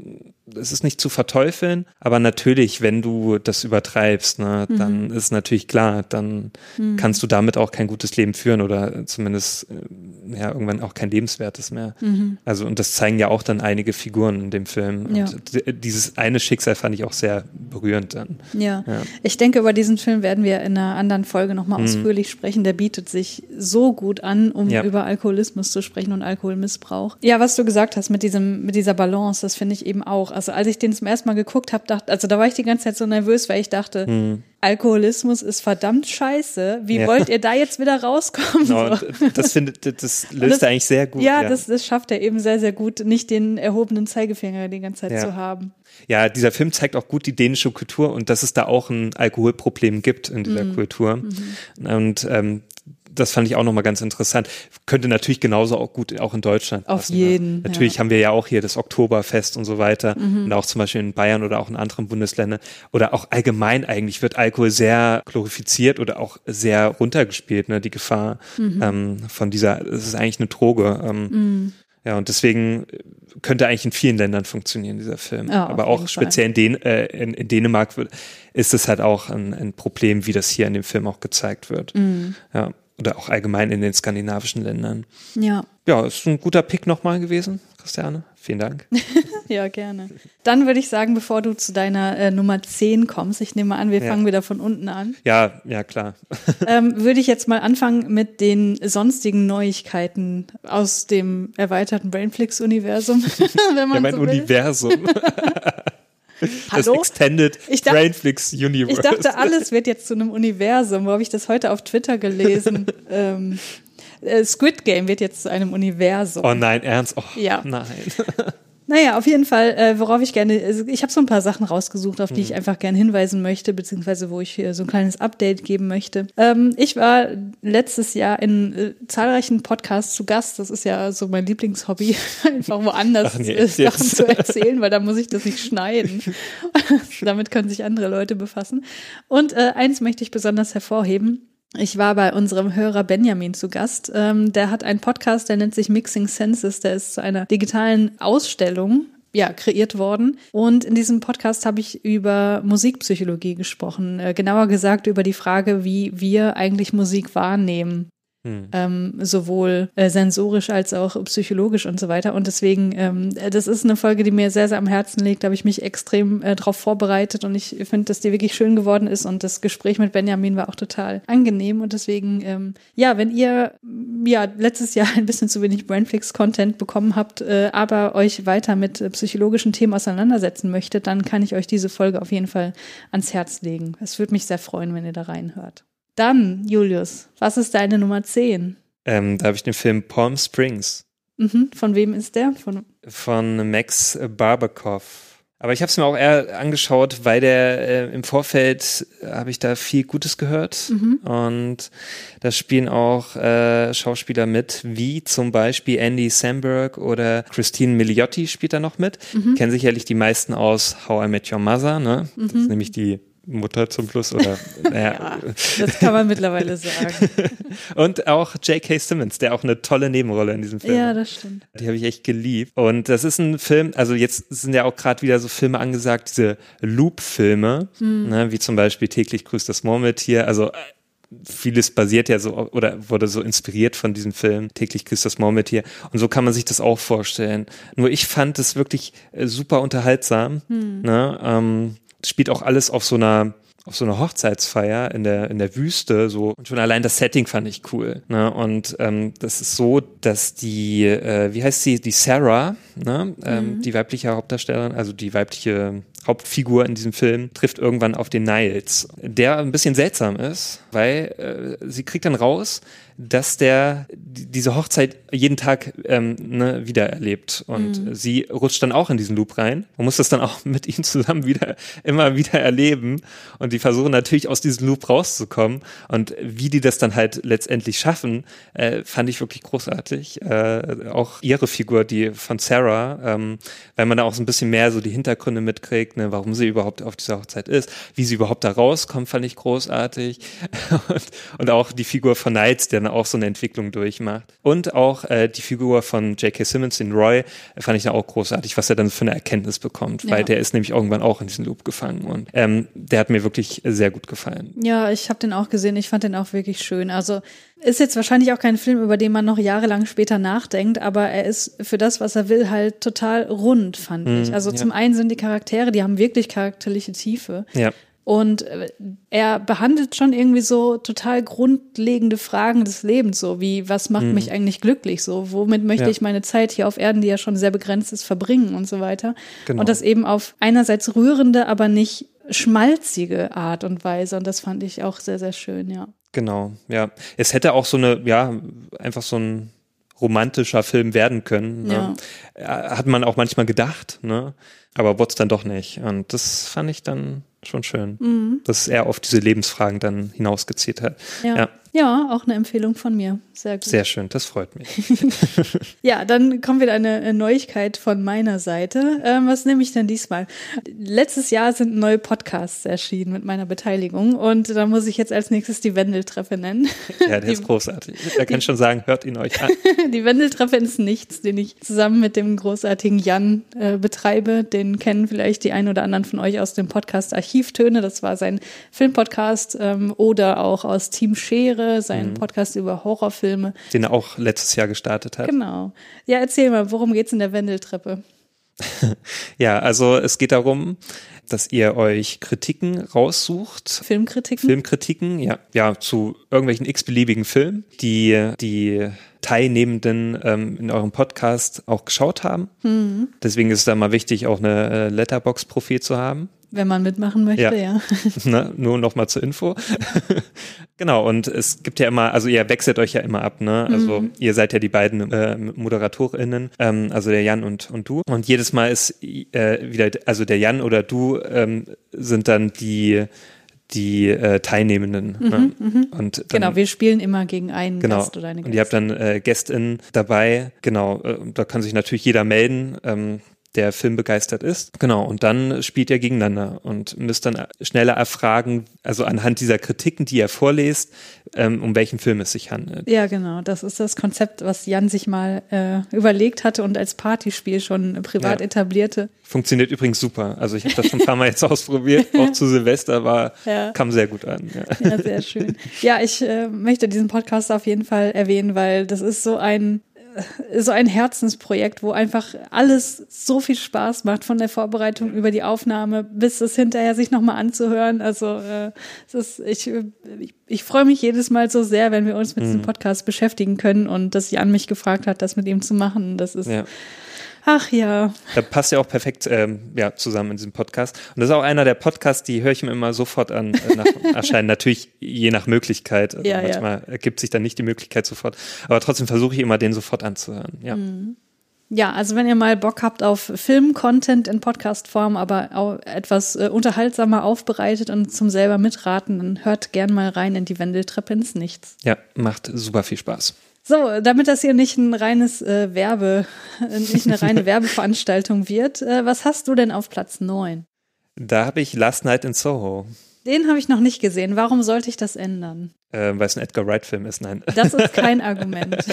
es ist nicht zu verteufeln, aber natürlich, wenn du das übertreibst, ne, mhm. dann ist natürlich klar, dann mhm. kannst du damit auch kein gutes Leben führen oder zumindest äh, ja irgendwann auch kein lebenswertes mehr. Mhm. Also und das zeigen ja auch dann einige Figuren in dem Film. Ja. Und dieses eine Schicksal fand ich auch sehr berührend dann. Ja. ja. ich denke über diesen Film werden wir in einer anderen Folge nochmal mhm. ausführlich sprechen. Der bietet sich so gut an, um ja. über Alkoholismus zu sprechen und Alkoholmissbrauch. Ja, was du gesagt hast mit diesem mit dieser Balance, das finde ich eben auch also als ich den zum ersten Mal geguckt habe, dachte, also da war ich die ganze Zeit so nervös, weil ich dachte, hm. Alkoholismus ist verdammt scheiße. Wie ja. wollt ihr da jetzt wieder rauskommen? Genau, das findet, das löst das, er eigentlich sehr gut. Ja, ja, Das, das schafft er eben sehr, sehr gut, nicht den erhobenen Zeigefinger die ganze Zeit ja. zu haben. Ja, dieser Film zeigt auch gut die dänische Kultur und dass es da auch ein Alkoholproblem gibt in dieser mhm. Kultur. Mhm. Und ähm, das fand ich auch nochmal ganz interessant. Könnte natürlich genauso auch gut auch in Deutschland Auf passen. Auf jeden. Ja. Natürlich ja. haben wir ja auch hier das Oktoberfest und so weiter. Mhm. Und auch zum Beispiel in Bayern oder auch in anderen Bundesländern. Oder auch allgemein eigentlich wird Alkohol sehr glorifiziert oder auch sehr runtergespielt, ne, die Gefahr mhm. ähm, von dieser, es ist eigentlich eine Droge. Ähm, mhm. Ja, und deswegen könnte eigentlich in vielen Ländern funktionieren, dieser Film. Ja, Aber auch speziell in, Dän äh, in, in, Dänemark wird, ist es halt auch ein, ein, Problem, wie das hier in dem Film auch gezeigt wird. Mhm. Ja oder auch allgemein in den skandinavischen Ländern. Ja. Ja, ist ein guter Pick nochmal gewesen, Christiane. Vielen Dank. ja, gerne. Dann würde ich sagen, bevor du zu deiner äh, Nummer 10 kommst, ich nehme an, wir ja. fangen wieder von unten an. Ja, ja, klar. ähm, würde ich jetzt mal anfangen mit den sonstigen Neuigkeiten aus dem erweiterten Brainflix-Universum. wenn man ja, mein so Universum. Hallo? Das Extended ich dachte, Brainflix Universe. Ich dachte, alles wird jetzt zu einem Universum. Wo habe ich das heute auf Twitter gelesen? ähm, äh, Squid Game wird jetzt zu einem Universum. Oh nein, ernst? Oh, ja. Nein. Naja, auf jeden Fall, äh, worauf ich gerne, also ich habe so ein paar Sachen rausgesucht, auf die mhm. ich einfach gerne hinweisen möchte, beziehungsweise wo ich hier so ein kleines Update geben möchte. Ähm, ich war letztes Jahr in äh, zahlreichen Podcasts zu Gast. Das ist ja so mein Lieblingshobby, einfach woanders Ach nee, Sachen zu erzählen, weil da muss ich das nicht schneiden. Damit können sich andere Leute befassen. Und äh, eins möchte ich besonders hervorheben. Ich war bei unserem Hörer Benjamin zu Gast. Ähm, der hat einen Podcast, der nennt sich Mixing Senses. Der ist zu einer digitalen Ausstellung ja, kreiert worden. Und in diesem Podcast habe ich über Musikpsychologie gesprochen. Äh, genauer gesagt über die Frage, wie wir eigentlich Musik wahrnehmen. Hm. ähm, sowohl äh, sensorisch als auch psychologisch und so weiter. Und deswegen, ähm, das ist eine Folge, die mir sehr, sehr am Herzen liegt. Da habe ich mich extrem äh, darauf vorbereitet und ich finde, dass die wirklich schön geworden ist und das Gespräch mit Benjamin war auch total angenehm und deswegen, ähm, ja, wenn ihr ja letztes Jahr ein bisschen zu wenig Brainfix-Content bekommen habt, äh, aber euch weiter mit äh, psychologischen Themen auseinandersetzen möchtet, dann kann ich euch diese Folge auf jeden Fall ans Herz legen. Es würde mich sehr freuen, wenn ihr da reinhört. Dann, Julius, was ist deine Nummer 10? Ähm, da habe ich den Film Palm Springs. Mhm. Von wem ist der? Von, Von Max Barbakoff. Aber ich habe es mir auch eher angeschaut, weil der äh, im Vorfeld äh, habe ich da viel Gutes gehört mhm. und da spielen auch äh, Schauspieler mit, wie zum Beispiel Andy Samberg oder Christine Milioti spielt da noch mit. Mhm. Kennen sicherlich die meisten aus How I Met Your Mother, ne? Mhm. Das ist nämlich die Mutter zum Plus oder naja. ja, das kann man mittlerweile sagen. und auch J.K. Simmons, der auch eine tolle Nebenrolle in diesem Film Ja, das stimmt. Die habe ich echt geliebt. Und das ist ein Film, also jetzt sind ja auch gerade wieder so Filme angesagt, diese Loop-Filme, hm. ne, wie zum Beispiel täglich grüßt das Murmeltier. Also äh, vieles basiert ja so oder wurde so inspiriert von diesem Film täglich grüßt das Murmeltier und so kann man sich das auch vorstellen. Nur ich fand es wirklich äh, super unterhaltsam. Hm. Ne? Ähm, spielt auch alles auf so einer auf so einer Hochzeitsfeier in der in der Wüste so und schon allein das Setting fand ich cool ne? und ähm, das ist so dass die äh, wie heißt sie die Sarah ne? Ähm, mhm. die weibliche Hauptdarstellerin also die weibliche Hauptfigur in diesem Film trifft irgendwann auf den Niles der ein bisschen seltsam ist weil äh, sie kriegt dann raus dass der diese Hochzeit jeden Tag ähm, ne, wieder erlebt und mhm. sie rutscht dann auch in diesen Loop rein. Und muss das dann auch mit ihm zusammen wieder immer wieder erleben. Und die versuchen natürlich aus diesem Loop rauszukommen. Und wie die das dann halt letztendlich schaffen, äh, fand ich wirklich großartig. Äh, auch ihre Figur, die von Sarah, ähm, weil man da auch so ein bisschen mehr so die Hintergründe mitkriegt, ne, warum sie überhaupt auf dieser Hochzeit ist, wie sie überhaupt da rauskommt, fand ich großartig. Und, und auch die Figur von Knights, der auch so eine Entwicklung durchmacht. Und auch äh, die Figur von J.K. Simmons, den Roy, fand ich dann auch großartig, was er dann für eine Erkenntnis bekommt, ja. weil der ist nämlich irgendwann auch in diesen Loop gefangen und ähm, der hat mir wirklich sehr gut gefallen. Ja, ich habe den auch gesehen, ich fand den auch wirklich schön. Also ist jetzt wahrscheinlich auch kein Film, über den man noch jahrelang später nachdenkt, aber er ist für das, was er will, halt total rund, fand mm, ich. Also ja. zum einen sind die Charaktere, die haben wirklich charakterliche Tiefe. Ja. Und äh, er behandelt schon irgendwie so total grundlegende Fragen des Lebens, so wie, was macht mhm. mich eigentlich glücklich, so, womit möchte ja. ich meine Zeit hier auf Erden, die ja schon sehr begrenzt ist, verbringen und so weiter. Genau. Und das eben auf einerseits rührende, aber nicht schmalzige Art und Weise. Und das fand ich auch sehr, sehr schön, ja. Genau, ja. Es hätte auch so eine, ja, einfach so ein romantischer Film werden können. Ne? Ja. Hat man auch manchmal gedacht, ne? aber wurde es dann doch nicht. Und das fand ich dann schon schön, mhm. dass er auf diese Lebensfragen dann hinausgezielt hat. Ja. ja. Ja, auch eine Empfehlung von mir. Sehr gut. Sehr schön, das freut mich. ja, dann kommt wieder eine Neuigkeit von meiner Seite. Ähm, was nehme ich denn diesmal? Letztes Jahr sind neue Podcasts erschienen mit meiner Beteiligung und da muss ich jetzt als nächstes die Wendeltreppe nennen. Ja, der ist großartig. Er kann schon sagen, hört ihn euch an. die Wendeltreppe ist nichts, den ich zusammen mit dem großartigen Jan äh, betreibe. Den kennen vielleicht die ein oder anderen von euch aus dem Podcast Archivtöne. Das war sein Filmpodcast ähm, oder auch aus Team Schere seinen mhm. Podcast über Horrorfilme. Den er auch letztes Jahr gestartet hat. Genau. Ja, erzähl mal, worum geht's in der Wendeltreppe? ja, also es geht darum, dass ihr euch Kritiken raussucht. Filmkritiken? Filmkritiken, ja, ja, zu irgendwelchen x-beliebigen Filmen, die die Teilnehmenden ähm, in eurem Podcast auch geschaut haben. Mhm. Deswegen ist es da mal wichtig, auch eine äh, Letterbox-Profil zu haben. Wenn man mitmachen möchte, ja. ja. ne, nur noch mal zur Info. genau, und es gibt ja immer, also ihr wechselt euch ja immer ab, ne? Also mhm. ihr seid ja die beiden äh, ModeratorInnen, ähm, also der Jan und, und du. Und jedes Mal ist äh, wieder, also der Jan oder du ähm, sind dann die die äh, Teilnehmenden. Mhm, ne? Mhm. Und dann, genau, wir spielen immer gegen einen genau, Gast oder eine Gast. Und ihr habt dann äh, GästInnen dabei, genau, äh, da kann sich natürlich jeder melden. Ähm, der Film begeistert ist. Genau, und dann spielt er gegeneinander und müsst dann schneller erfragen, also anhand dieser Kritiken, die er vorliest, ähm, um welchen Film es sich handelt. Ja, genau. Das ist das Konzept, was Jan sich mal äh, überlegt hatte und als Partyspiel schon privat ja. etablierte. Funktioniert übrigens super. Also ich habe das schon ein paar Mal jetzt ausprobiert, auch zu Silvester, war ja. kam sehr gut an. Ja, ja sehr schön. Ja, ich äh, möchte diesen Podcast auf jeden Fall erwähnen, weil das ist so ein so ein Herzensprojekt, wo einfach alles so viel Spaß macht, von der Vorbereitung über die Aufnahme bis es hinterher sich nochmal anzuhören. Also äh, es ist, ich, ich, ich freue mich jedes Mal so sehr, wenn wir uns mit mhm. diesem Podcast beschäftigen können und dass Jan mich gefragt hat, das mit ihm zu machen. Das ist ja. Ach ja. Da passt ja auch perfekt ähm, ja, zusammen in diesem Podcast. Und das ist auch einer der Podcasts, die höre ich mir immer sofort an äh, nach Erscheinen. Natürlich je nach Möglichkeit. Also ja, manchmal ja. ergibt sich dann nicht die Möglichkeit sofort. Aber trotzdem versuche ich immer, den sofort anzuhören. Ja. Mhm. Ja, also wenn ihr mal Bock habt auf Film-Content in Podcast-Form, aber auch etwas äh, unterhaltsamer aufbereitet und zum selber mitraten, dann hört gern mal rein in die Wendeltreppe ins Nichts. Ja, macht super viel Spaß. So, damit das hier nicht ein reines äh, Werbe, äh, nicht eine reine Werbeveranstaltung wird, äh, was hast du denn auf Platz 9? Da habe ich Last Night in Soho. Den habe ich noch nicht gesehen. Warum sollte ich das ändern? Äh, weil es ein Edgar Wright-Film ist, nein. Das ist kein Argument.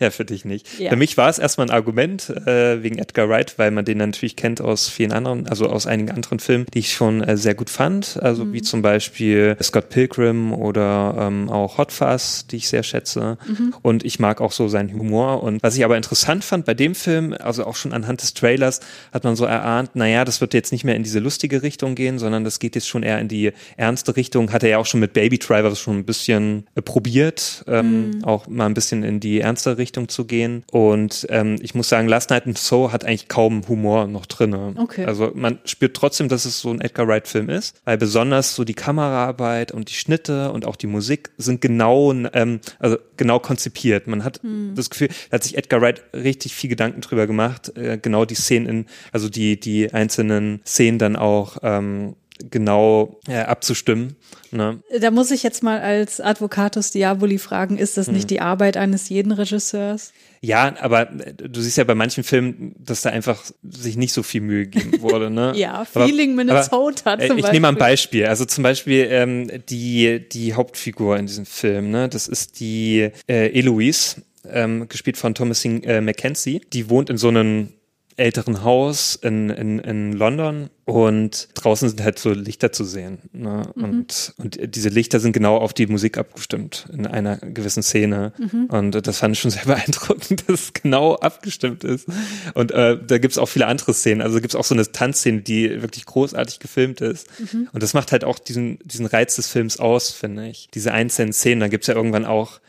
ja, für dich nicht. Ja. Für mich war es erstmal ein Argument äh, wegen Edgar Wright, weil man den natürlich kennt aus vielen anderen, also aus einigen anderen Filmen, die ich schon äh, sehr gut fand. Also mhm. wie zum Beispiel Scott Pilgrim oder ähm, auch Hot Fuzz, die ich sehr schätze. Mhm. Und ich mag auch so seinen Humor. Und was ich aber interessant fand bei dem Film, also auch schon anhand des Trailers, hat man so erahnt, naja, das wird jetzt nicht mehr in diese lustige Richtung gehen, sondern das geht jetzt schon eher in die ernste Richtung. Hat er ja auch schon mit Baby Driver schon bisschen äh, probiert, ähm, mhm. auch mal ein bisschen in die ernste Richtung zu gehen. Und ähm, ich muss sagen, Last Night in Soho hat eigentlich kaum Humor noch drin. Okay. Also man spürt trotzdem, dass es so ein Edgar Wright-Film ist, weil besonders so die Kameraarbeit und die Schnitte und auch die Musik sind genau, ähm, also genau konzipiert. Man hat mhm. das Gefühl, da hat sich Edgar Wright richtig viel Gedanken drüber gemacht, äh, genau die Szenen in, also die, die einzelnen Szenen dann auch ähm, genau äh, abzustimmen. Ne? Da muss ich jetzt mal als Advocatus Diaboli fragen, ist das hm. nicht die Arbeit eines jeden Regisseurs? Ja, aber äh, du siehst ja bei manchen Filmen, dass da einfach sich nicht so viel Mühe gegeben wurde. Ne? ja, Feeling aber, Minnesota aber, zum Ich nehme mal ein Beispiel. Also zum Beispiel ähm, die, die Hauptfigur in diesem Film, ne? das ist die äh, Eloise, ähm, gespielt von Thomasine äh, Mackenzie. Die wohnt in so einem älteren Haus in, in, in London und draußen sind halt so Lichter zu sehen. Ne? Mhm. Und, und diese Lichter sind genau auf die Musik abgestimmt in einer gewissen Szene. Mhm. Und das fand ich schon sehr beeindruckend, dass es genau abgestimmt ist. Und äh, da gibt's auch viele andere Szenen. Also gibt's auch so eine Tanzszene, die wirklich großartig gefilmt ist. Mhm. Und das macht halt auch diesen, diesen Reiz des Films aus, finde ich. Diese einzelnen Szenen, da gibt's ja irgendwann auch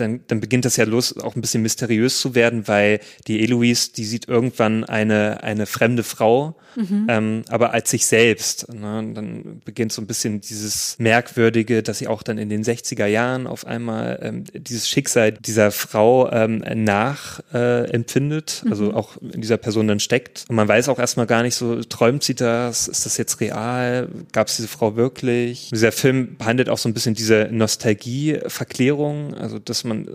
dann, dann beginnt das ja los, auch ein bisschen mysteriös zu werden, weil die Eloise, die sieht irgendwann eine, eine fremde Frau, mhm. ähm, aber als sich selbst. Ne? Dann beginnt so ein bisschen dieses Merkwürdige, dass sie auch dann in den 60er Jahren auf einmal ähm, dieses Schicksal dieser Frau ähm, nachempfindet, äh, also mhm. auch in dieser Person dann steckt. Und man weiß auch erstmal gar nicht so, träumt sie das? Ist das jetzt real? Gab es diese Frau wirklich? Dieser Film behandelt auch so ein bisschen diese Nostalgie-Verklärung, also dass man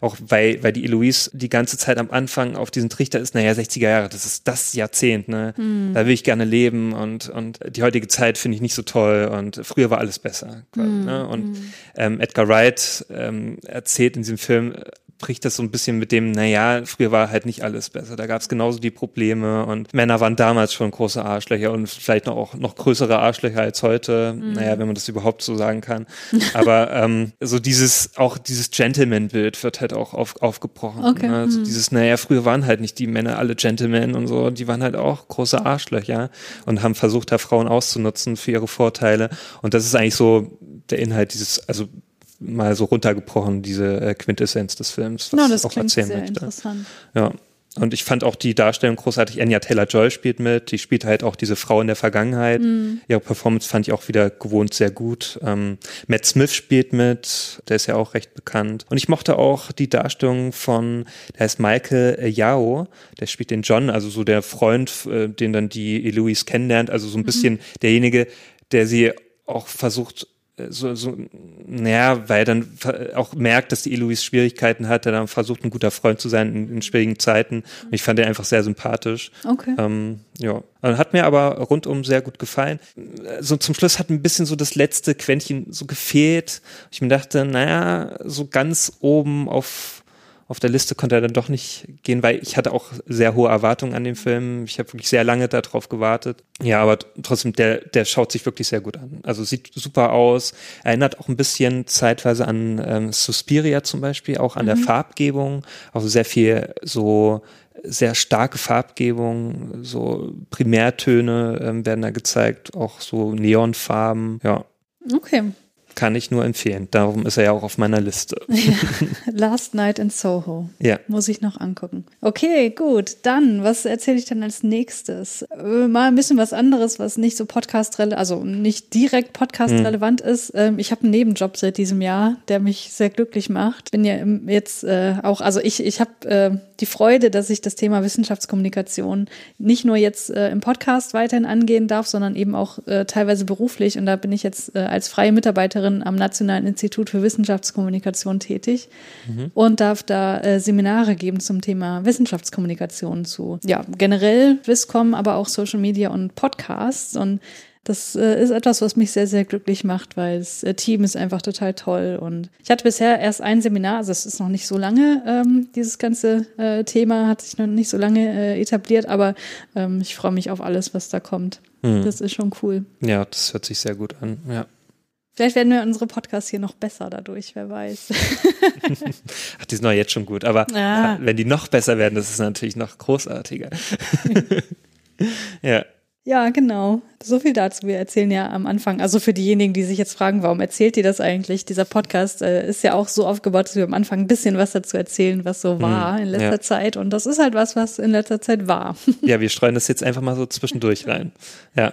auch, weil, weil die Eloise die ganze Zeit am Anfang auf diesen Trichter ist, naja, 60er Jahre, das ist das Jahrzehnt, ne? Mhm. Da will ich gerne leben und, und die heutige Zeit finde ich nicht so toll und früher war alles besser. Quasi, mhm. ne? Und hm. ähm, Edgar Wright ähm, erzählt in diesem Film bricht das so ein bisschen mit dem, naja, früher war halt nicht alles besser. Da gab es genauso die Probleme und Männer waren damals schon große Arschlöcher und vielleicht noch, auch noch größere Arschlöcher als heute. Mhm. Naja, wenn man das überhaupt so sagen kann. Aber ähm, so dieses, auch dieses Gentleman-Bild wird halt auch auf, aufgebrochen. Okay. Ne? Also mhm. dieses, naja, früher waren halt nicht die Männer alle Gentlemen und so, die waren halt auch große Arschlöcher und haben versucht, da Frauen auszunutzen für ihre Vorteile. Und das ist eigentlich so der Inhalt dieses, also mal so runtergebrochen, diese äh, Quintessenz des Films, was no, das auch erzählen sehr möchte. Interessant. Ja. Und ich fand auch die Darstellung großartig. Anya Taylor-Joy spielt mit. Die spielt halt auch diese Frau in der Vergangenheit. Mm. Ihre Performance fand ich auch wieder gewohnt sehr gut. Ähm, Matt Smith spielt mit. Der ist ja auch recht bekannt. Und ich mochte auch die Darstellung von, der heißt Michael Yao. Der spielt den John, also so der Freund, äh, den dann die Eloise kennenlernt. Also so ein mhm. bisschen derjenige, der sie auch versucht so, so naja, weil er dann auch merkt, dass die Eloise Schwierigkeiten hat, er dann versucht, ein guter Freund zu sein in, in schwierigen Zeiten. Und ich fand ihn einfach sehr sympathisch. Okay. Ähm, ja. Hat mir aber rundum sehr gut gefallen. So zum Schluss hat ein bisschen so das letzte Quäntchen so gefehlt. Ich mir dachte, naja, so ganz oben auf auf der Liste konnte er dann doch nicht gehen, weil ich hatte auch sehr hohe Erwartungen an den Film. Ich habe wirklich sehr lange darauf gewartet. Ja, aber trotzdem, der, der schaut sich wirklich sehr gut an. Also sieht super aus. Erinnert auch ein bisschen zeitweise an ähm, Suspiria zum Beispiel, auch an mhm. der Farbgebung. Also sehr viel so sehr starke Farbgebung, so Primärtöne ähm, werden da gezeigt, auch so Neonfarben, ja. Okay, kann ich nur empfehlen. Darum ist er ja auch auf meiner Liste. Last Night in Soho. Ja. Muss ich noch angucken. Okay, gut. Dann, was erzähle ich dann als nächstes? Äh, mal ein bisschen was anderes, was nicht so podcast-relevant, also nicht direkt podcast-relevant hm. ist. Ähm, ich habe einen Nebenjob seit diesem Jahr, der mich sehr glücklich macht. Bin ja jetzt äh, auch, also ich, ich habe äh, die Freude, dass ich das Thema Wissenschaftskommunikation nicht nur jetzt äh, im Podcast weiterhin angehen darf, sondern eben auch äh, teilweise beruflich. Und da bin ich jetzt äh, als freie Mitarbeiterin am Nationalen Institut für Wissenschaftskommunikation tätig mhm. und darf da äh, Seminare geben zum Thema Wissenschaftskommunikation zu, ja, generell Wiscom, aber auch Social Media und Podcasts. Und das äh, ist etwas, was mich sehr, sehr glücklich macht, weil das äh, Team ist einfach total toll. Und ich hatte bisher erst ein Seminar, also es ist noch nicht so lange, ähm, dieses ganze äh, Thema hat sich noch nicht so lange äh, etabliert, aber ähm, ich freue mich auf alles, was da kommt. Hm. Das ist schon cool. Ja, das hört sich sehr gut an, ja. Vielleicht werden wir unsere Podcasts hier noch besser dadurch, wer weiß. Ach, die sind doch jetzt schon gut, aber ah. wenn die noch besser werden, das ist natürlich noch großartiger. ja. Ja, genau. So viel dazu. Wir erzählen ja am Anfang, also für diejenigen, die sich jetzt fragen, warum erzählt ihr das eigentlich? Dieser Podcast äh, ist ja auch so aufgebaut, dass wir am Anfang ein bisschen was dazu erzählen, was so war hm, in letzter ja. Zeit. Und das ist halt was, was in letzter Zeit war. Ja, wir streuen das jetzt einfach mal so zwischendurch rein. Ja.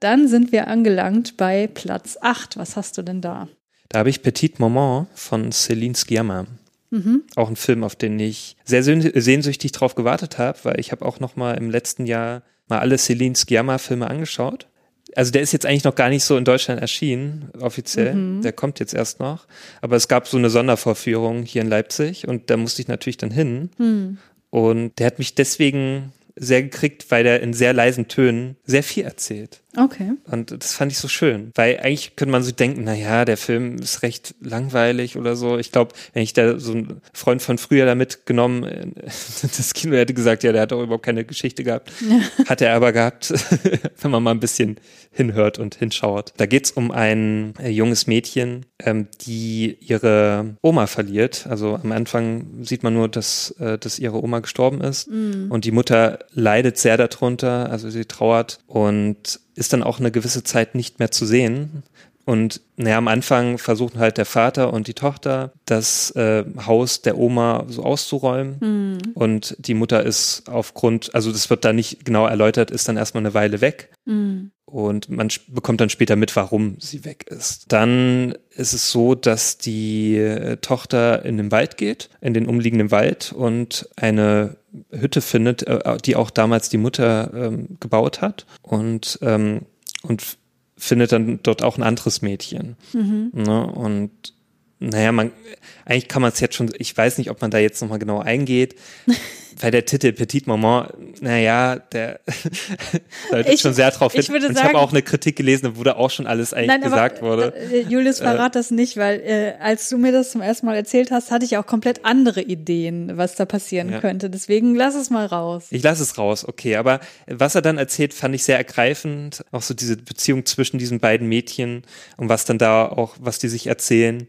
Dann sind wir angelangt bei Platz 8. Was hast du denn da? Da habe ich Petit Moment von Céline Sciamma. Mhm. Auch ein Film, auf den ich sehr sehnsüchtig drauf gewartet habe, weil ich habe auch noch mal im letzten Jahr mal alle Celine Sciamma-Filme angeschaut. Also der ist jetzt eigentlich noch gar nicht so in Deutschland erschienen, offiziell. Mhm. Der kommt jetzt erst noch. Aber es gab so eine Sondervorführung hier in Leipzig und da musste ich natürlich dann hin. Mhm. Und der hat mich deswegen sehr gekriegt, weil er in sehr leisen Tönen sehr viel erzählt. Okay. Und das fand ich so schön, weil eigentlich könnte man so denken, na ja, der Film ist recht langweilig oder so. Ich glaube, wenn ich da so einen Freund von früher da mitgenommen, das Kino hätte gesagt, ja, der hat doch überhaupt keine Geschichte gehabt. Ja. Hat er aber gehabt, wenn man mal ein bisschen hinhört und hinschaut. Da geht's um ein äh, junges Mädchen, ähm, die ihre Oma verliert. Also am Anfang sieht man nur, dass, äh, dass ihre Oma gestorben ist mm. und die Mutter leidet sehr darunter, also sie trauert und ist dann auch eine gewisse Zeit nicht mehr zu sehen. Und naja, am Anfang versuchen halt der Vater und die Tochter das äh, Haus der Oma so auszuräumen. Mhm. Und die Mutter ist aufgrund, also das wird da nicht genau erläutert, ist dann erstmal eine Weile weg. Mhm. Und man bekommt dann später mit, warum sie weg ist. Dann ist es so, dass die äh, Tochter in den Wald geht, in den umliegenden Wald und eine Hütte findet, äh, die auch damals die Mutter ähm, gebaut hat und, ähm, und findet dann dort auch ein anderes Mädchen. Mhm. Ne? Und naja, man, eigentlich kann man es jetzt schon, ich weiß nicht, ob man da jetzt nochmal genau eingeht. weil der Titel Petit Maman, naja, der deutet schon sehr drauf hin. Ich, würde und ich habe auch eine Kritik gelesen, wo da auch schon alles eigentlich nein, gesagt aber, wurde. Äh, Julius, äh, verrat äh, das nicht, weil äh, als du mir das zum ersten Mal erzählt hast, hatte ich auch komplett andere Ideen, was da passieren ja. könnte. Deswegen lass es mal raus. Ich lasse es raus, okay. Aber was er dann erzählt, fand ich sehr ergreifend. Auch so diese Beziehung zwischen diesen beiden Mädchen und was dann da auch, was die sich erzählen.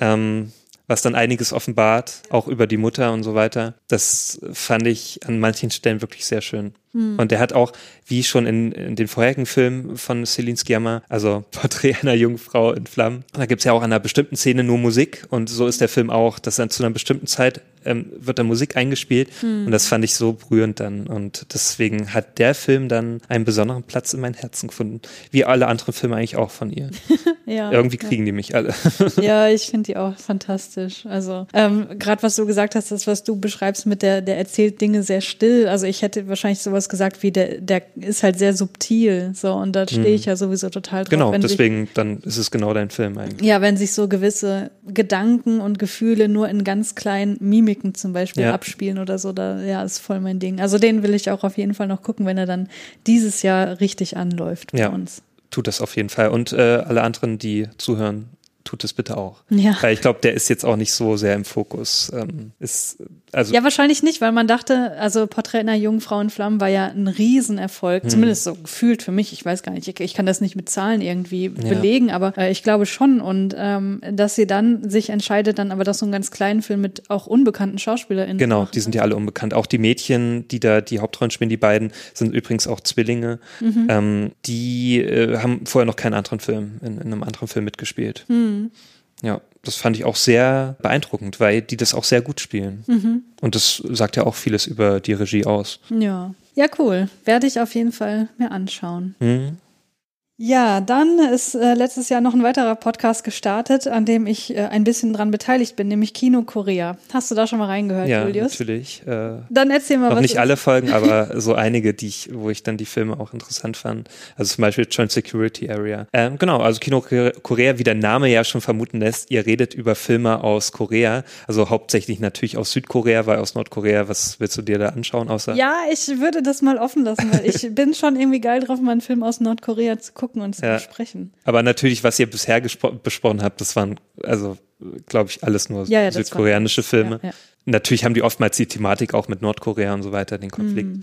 Ähm, was dann einiges offenbart, auch über die Mutter und so weiter. Das fand ich an manchen Stellen wirklich sehr schön. Mhm. Und der hat auch, wie schon in, in den vorherigen Filmen von Celine Sciamma, also Porträt einer jungen Frau in Flammen, da gibt's ja auch an einer bestimmten Szene nur Musik und so ist der Film auch, dass er zu einer bestimmten Zeit ähm, wird da Musik eingespielt Hm. und das fand ich so berührend dann und deswegen hat der Film dann einen besonderen Platz in meinem Herzen gefunden, wie alle anderen Filme eigentlich auch von ihr. Ja, Irgendwie kriegen die mich alle. Ja, ich finde die auch fantastisch. Also ähm, gerade was du gesagt hast, das was du beschreibst mit der, der erzählt Dinge sehr still. Also ich hätte wahrscheinlich sowas gesagt wie der, der ist halt sehr subtil. So und da stehe ich ja sowieso total drauf. genau, wenn sich- deswegen dann ist es genau dein Film eigentlich. Ja, wenn sich so gewisse Gedanken und Gefühle nur in ganz kleinen Mimiken zum Beispiel Ja. abspielen oder so, da ja, ist voll mein Ding. Also den will ich auch auf jeden Fall noch gucken, wenn er dann dieses Jahr richtig anläuft bei Ja. uns. Tut das auf jeden Fall und äh, alle anderen, die zuhören, tut es bitte auch. Ja. Weil ich glaube, der ist jetzt auch nicht so sehr im Fokus. Ähm, ist also Ja, wahrscheinlich nicht, weil man dachte, also Porträt einer jungen Frau in Flammen war ja ein Riesenerfolg, zumindest so gefühlt für mich. Ich weiß gar nicht, ich, ich kann das nicht mit Zahlen irgendwie belegen, aber äh, ich glaube schon. Und ähm, dass sie dann sich entscheidet, dann aber doch so einen ganz kleinen Film mit auch unbekannten SchauspielerInnen. Genau, machen. die sind ja alle unbekannt. Auch die Mädchen, die da die Hauptrollen spielen, die beiden, sind übrigens auch Zwillinge. Mhm. Ähm, die äh, haben vorher noch keinen anderen Film, in, in einem anderen Film mitgespielt. Mhm. Ja, das fand ich auch sehr beeindruckend, weil die das auch sehr gut spielen. Mhm. Und das sagt ja auch vieles über die Regie aus. Ja. Ja, cool. Werde ich auf jeden Fall mir anschauen. Mhm. Ja, dann ist äh, letztes Jahr noch ein weiterer Podcast gestartet, an dem ich äh, ein bisschen dran beteiligt bin, nämlich Kino Korea. Hast du da schon mal reingehört, Ja, Julius? natürlich. Äh, Dann erzähl mal, noch was nicht alle Folgen, aber so einige, die ich, wo ich dann die Filme auch interessant fand. Also zum Beispiel Joint Security Area. Ähm, genau, also Kino Korea, wie der Name ja schon vermuten lässt, ihr redet über Filme aus Korea, also hauptsächlich natürlich aus Südkorea, weil aus Nordkorea, was willst du dir da anschauen, außer? Ja, ich würde das mal offen lassen, weil ich bin schon irgendwie geil drauf, mal einen Film aus Nordkorea zu gucken und zu Ja. besprechen. Aber natürlich, was ihr bisher besprochen habt, das waren, also, glaube ich, alles nur Ja, ja, südkoreanische Filme. Natürlich haben die oftmals die Thematik auch mit Nordkorea und so weiter, den Konflikt. Mhm.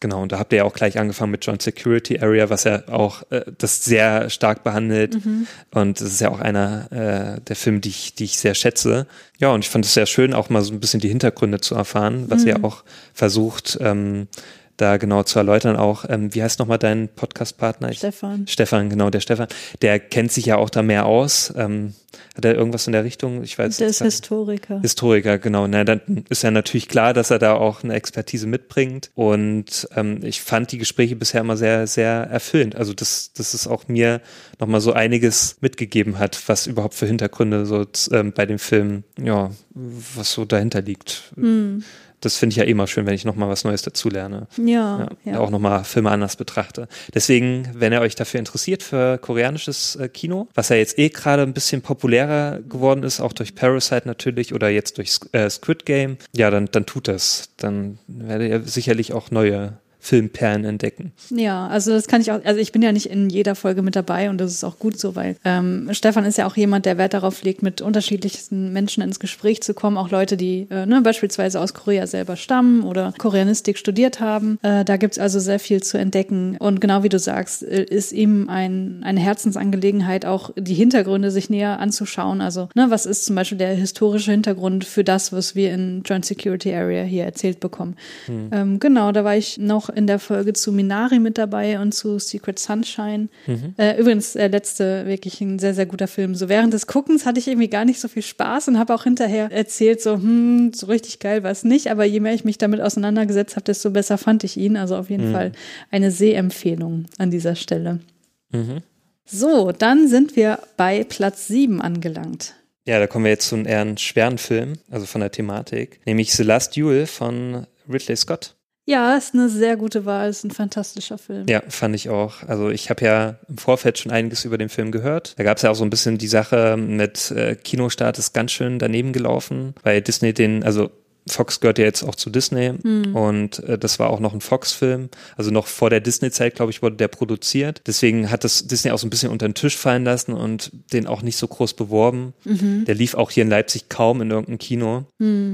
Genau, und da habt ihr ja auch gleich angefangen mit Joint Security Area, was ja auch äh, das sehr stark behandelt. Mhm. Und das ist ja auch einer äh, der Filme, die ich, die ich sehr schätze. Ja, und ich fand es sehr schön, auch mal so ein bisschen die Hintergründe zu erfahren, was Mhm. ihr auch versucht, ähm, da genau zu erläutern. Auch, ähm, wie heißt nochmal dein Podcast-Partner? Stefan. Stefan, genau, der Stefan, der kennt sich ja auch da mehr aus. Ähm, hat er irgendwas in der Richtung? Ich weiß Der ist. Historiker. Historiker, genau. Na, dann ist ja natürlich klar, dass er da auch eine Expertise mitbringt. Und ähm, ich fand die Gespräche bisher immer sehr, sehr erfüllend. Also das, das ist auch mir nochmal so einiges mitgegeben hat, was überhaupt für Hintergründe so ähm, bei dem Film, ja, was so dahinter liegt. Hm. Das finde ich ja immer schön, wenn ich nochmal was Neues dazulerne Ja, ja, ja. auch nochmal Filme anders betrachte. Deswegen, wenn ihr euch dafür interessiert für koreanisches äh, Kino, was ja jetzt eh gerade ein bisschen populärer geworden ist, auch durch Parasite natürlich oder jetzt durch äh, Squid Game, ja, dann, dann tut das. Dann werdet ihr sicherlich auch neue Filmperlen entdecken. Ja, also das kann ich auch, also ich bin ja nicht in jeder Folge mit dabei und das ist auch gut so, weil ähm, Stefan ist ja auch jemand, der Wert darauf legt, mit unterschiedlichsten Menschen ins Gespräch zu kommen, auch Leute, die äh, ne, beispielsweise aus Korea selber stammen oder Koreanistik studiert haben. Äh, da gibt's also sehr viel zu entdecken und genau wie du sagst, äh, ist ihm ein, eine Herzensangelegenheit, auch die Hintergründe sich näher anzuschauen. Also ne, was ist zum Beispiel der historische Hintergrund für das, was wir in Joint Security Area hier erzählt bekommen. Ähm, genau, da war ich noch in der Folge zu Minari mit dabei und zu Secret Sunshine. Äh, übrigens, der letzte wirklich ein sehr, sehr guter Film. So während des Guckens hatte ich irgendwie gar nicht so viel Spaß und habe auch hinterher erzählt, so, hm, so richtig geil war es nicht. Aber je mehr ich mich damit auseinandergesetzt habe, desto besser fand ich ihn. Also auf jeden Fall eine Sehempfehlung an dieser Stelle. So, dann sind wir bei Platz 7 angelangt. Ja, da kommen wir jetzt zu einem eher schweren Film, also von der Thematik, nämlich The Last Duel von Ridley Scott. Ja, ist eine sehr gute Wahl, ist ein fantastischer Film. Ja, fand ich auch. Also ich habe ja im Vorfeld schon einiges über den Film gehört. Da gab es ja auch so ein bisschen die Sache mit äh, Kinostart ist ganz schön daneben gelaufen, weil Disney den, also Fox gehört ja jetzt auch zu Disney und äh, das war auch noch ein Fox-Film. Also noch vor der Disney-Zeit, glaube ich, wurde der produziert. Deswegen hat das Disney auch so ein bisschen unter den Tisch fallen lassen und den auch nicht so groß beworben. Der lief auch hier in Leipzig kaum in irgendeinem Kino.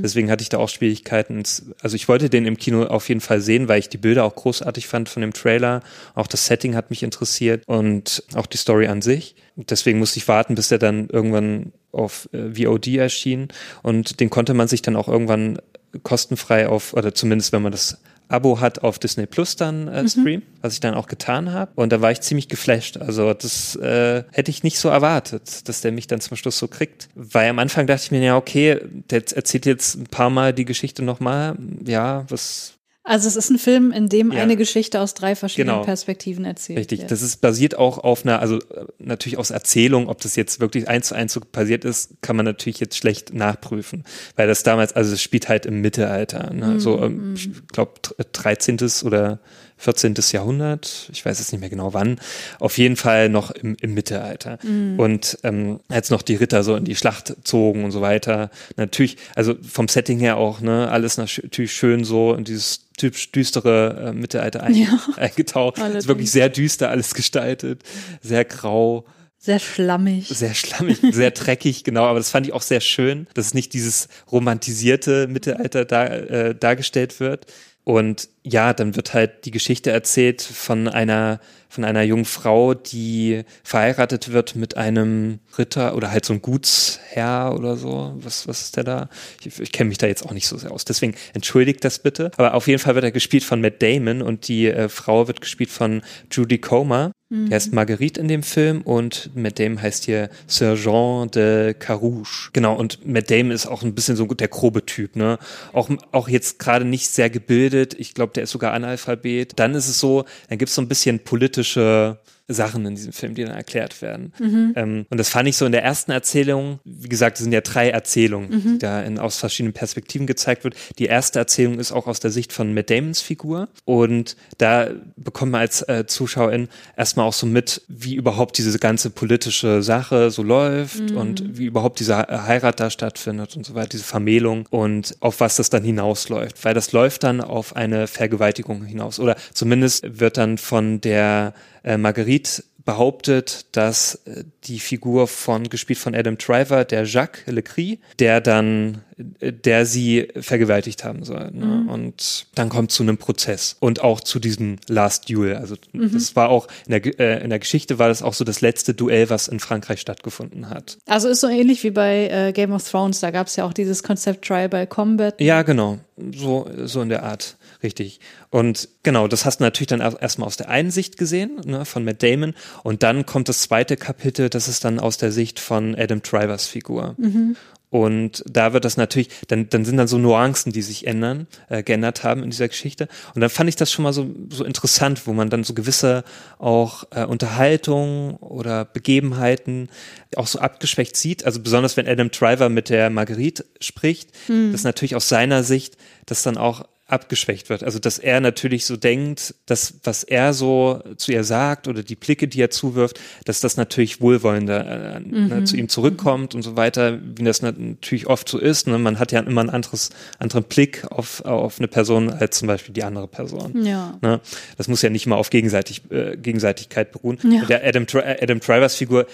Deswegen hatte ich da auch Schwierigkeiten. Also ich wollte den im Kino auf jeden Fall sehen, weil ich die Bilder auch großartig fand von dem Trailer. Auch das Setting hat mich interessiert und auch die Story an sich. Deswegen musste ich warten, bis der dann irgendwann auf äh, VOD erschien und den konnte man sich dann auch irgendwann kostenfrei auf, oder zumindest wenn man das Abo hat auf Disney Plus dann äh, Stream, mhm. was ich dann auch getan habe. Und da war ich ziemlich geflasht. Also das äh, hätte ich nicht so erwartet, dass der mich dann zum Schluss so kriegt. Weil am Anfang dachte ich mir, ja, okay, der erzählt jetzt ein paar Mal die Geschichte nochmal. Ja, was also es ist ein Film, in dem ja. eine Geschichte aus drei verschiedenen genau. Perspektiven erzählt Richtig, wird. das ist basiert auch auf einer, also äh, natürlich aus Erzählung, ob das jetzt wirklich eins zu eins so passiert ist, kann man natürlich jetzt schlecht nachprüfen, weil das damals, also es spielt halt im Mittelalter, ne? Mhm. so ähm, ich glaube 13. oder 14. Jahrhundert, ich weiß jetzt nicht mehr genau wann, auf jeden Fall noch im, im Mittelalter. Mhm. Und ähm, als noch die Ritter so in die Schlacht zogen und so weiter, natürlich, also vom Setting her auch, ne, alles natürlich schön so in dieses typisch düstere äh, Mittelalter ein, ja. eingetaucht. Es ist wirklich sehr düster alles gestaltet, sehr grau. Sehr schlammig. Sehr schlammig, sehr dreckig, genau. Aber das fand ich auch sehr schön, dass nicht dieses romantisierte Mittelalter da, äh, dargestellt wird. Und ja, dann wird halt die Geschichte erzählt von einer, von einer jungen Frau, die verheiratet wird mit einem Ritter oder halt so ein Gutsherr oder so. Was, was ist der da? Ich, ich kenne mich da jetzt auch nicht so sehr aus. Deswegen entschuldigt das bitte. Aber auf jeden Fall wird er gespielt von Matt Damon und die äh, Frau wird gespielt von Judy Comer. Mhm. Der heißt Marguerite in dem Film und Matt Damon heißt hier Sir Jean de Carouge. Genau, und Matt Damon ist auch ein bisschen so der grobe Typ, ne? Auch, auch jetzt gerade nicht sehr gebildet. Ich glaube, der ist sogar Analphabet. Dann ist es so, dann gibt es so ein bisschen politische Sachen in diesem Film, die dann erklärt werden. Mhm. Ähm, und das fand ich so in der ersten Erzählung, wie gesagt, es sind ja drei Erzählungen, mhm. die da in, aus verschiedenen Perspektiven gezeigt wird. Die erste Erzählung ist auch aus der Sicht von Matt Damons Figur und da bekommt man als äh, Zuschauerin erstmal auch so mit, wie überhaupt diese ganze politische Sache so läuft mhm. und wie überhaupt diese Heirat da stattfindet und so weiter, diese Vermählung und auf was das dann hinausläuft, weil das läuft dann auf eine Vergewaltigung hinaus oder zumindest wird dann von der äh, Marguerite behauptet, dass äh, die Figur von, gespielt von Adam Driver, der Jacques Lecry, der dann, äh, der sie vergewaltigt haben soll. Ne? Mhm. Und dann kommt zu einem Prozess und auch zu diesem Last Duel. Also mhm. das war auch, in der, äh, in der Geschichte war das auch so das letzte Duell, was in Frankreich stattgefunden hat. Also ist so ähnlich wie bei äh, Game of Thrones, da gab es ja auch dieses Konzept Trial by Combat. Ja, genau. So, so in der Art. Richtig. Und genau, das hast du natürlich dann erstmal aus der einen Sicht gesehen, ne, von Matt Damon. Und dann kommt das zweite Kapitel, das ist dann aus der Sicht von Adam Drivers Figur. Mhm. Und da wird das natürlich, dann, dann sind dann so Nuancen, die sich ändern, äh, geändert haben in dieser Geschichte. Und dann fand ich das schon mal so, so interessant, wo man dann so gewisse auch äh, Unterhaltung oder Begebenheiten auch so abgeschwächt sieht. Also besonders wenn Adam Driver mit der Marguerite spricht, mhm. das natürlich aus seiner Sicht das dann auch abgeschwächt wird. Also dass er natürlich so denkt, dass was er so zu ihr sagt oder die Blicke, die er zuwirft, dass das natürlich wohlwollender äh, ne, mhm. ne, zu ihm zurückkommt und so weiter, wie das natürlich oft so ist. Ne? Man hat ja immer einen anderes, anderen Blick auf, auf eine Person als zum Beispiel die andere Person. Ja. Ne? Das muss ja nicht mal auf gegenseitig, äh, Gegenseitigkeit beruhen. Ja. Der Adam, Adam Drivers Figur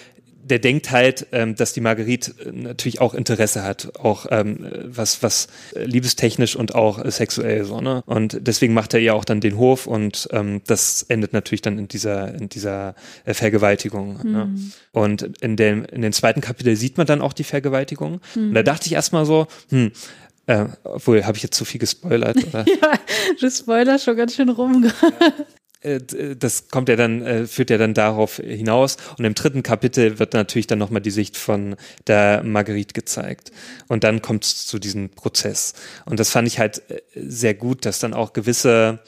der denkt halt, ähm, dass die Marguerite äh, natürlich auch Interesse hat, auch ähm, was, was liebestechnisch und auch äh, sexuell so, ne? Und deswegen macht er ihr auch dann den Hof und ähm, das endet natürlich dann in dieser, in dieser äh, Vergewaltigung. Ne? Mhm. Ne? Und in dem, in dem zweiten Kapitel sieht man dann auch die Vergewaltigung. Mhm. Und da dachte ich erstmal so, hm, äh, obwohl, habe ich jetzt zu viel gespoilert? Oder? ja, du spoilerst schon ganz schön rum. Äh, das kommt ja dann, äh, führt ja dann darauf hinaus. Und im dritten Kapitel wird natürlich dann nochmal die Sicht von der Marguerite gezeigt. Und dann kommt es zu diesem Prozess. Und das fand ich halt äh, sehr gut, dass dann auch gewisse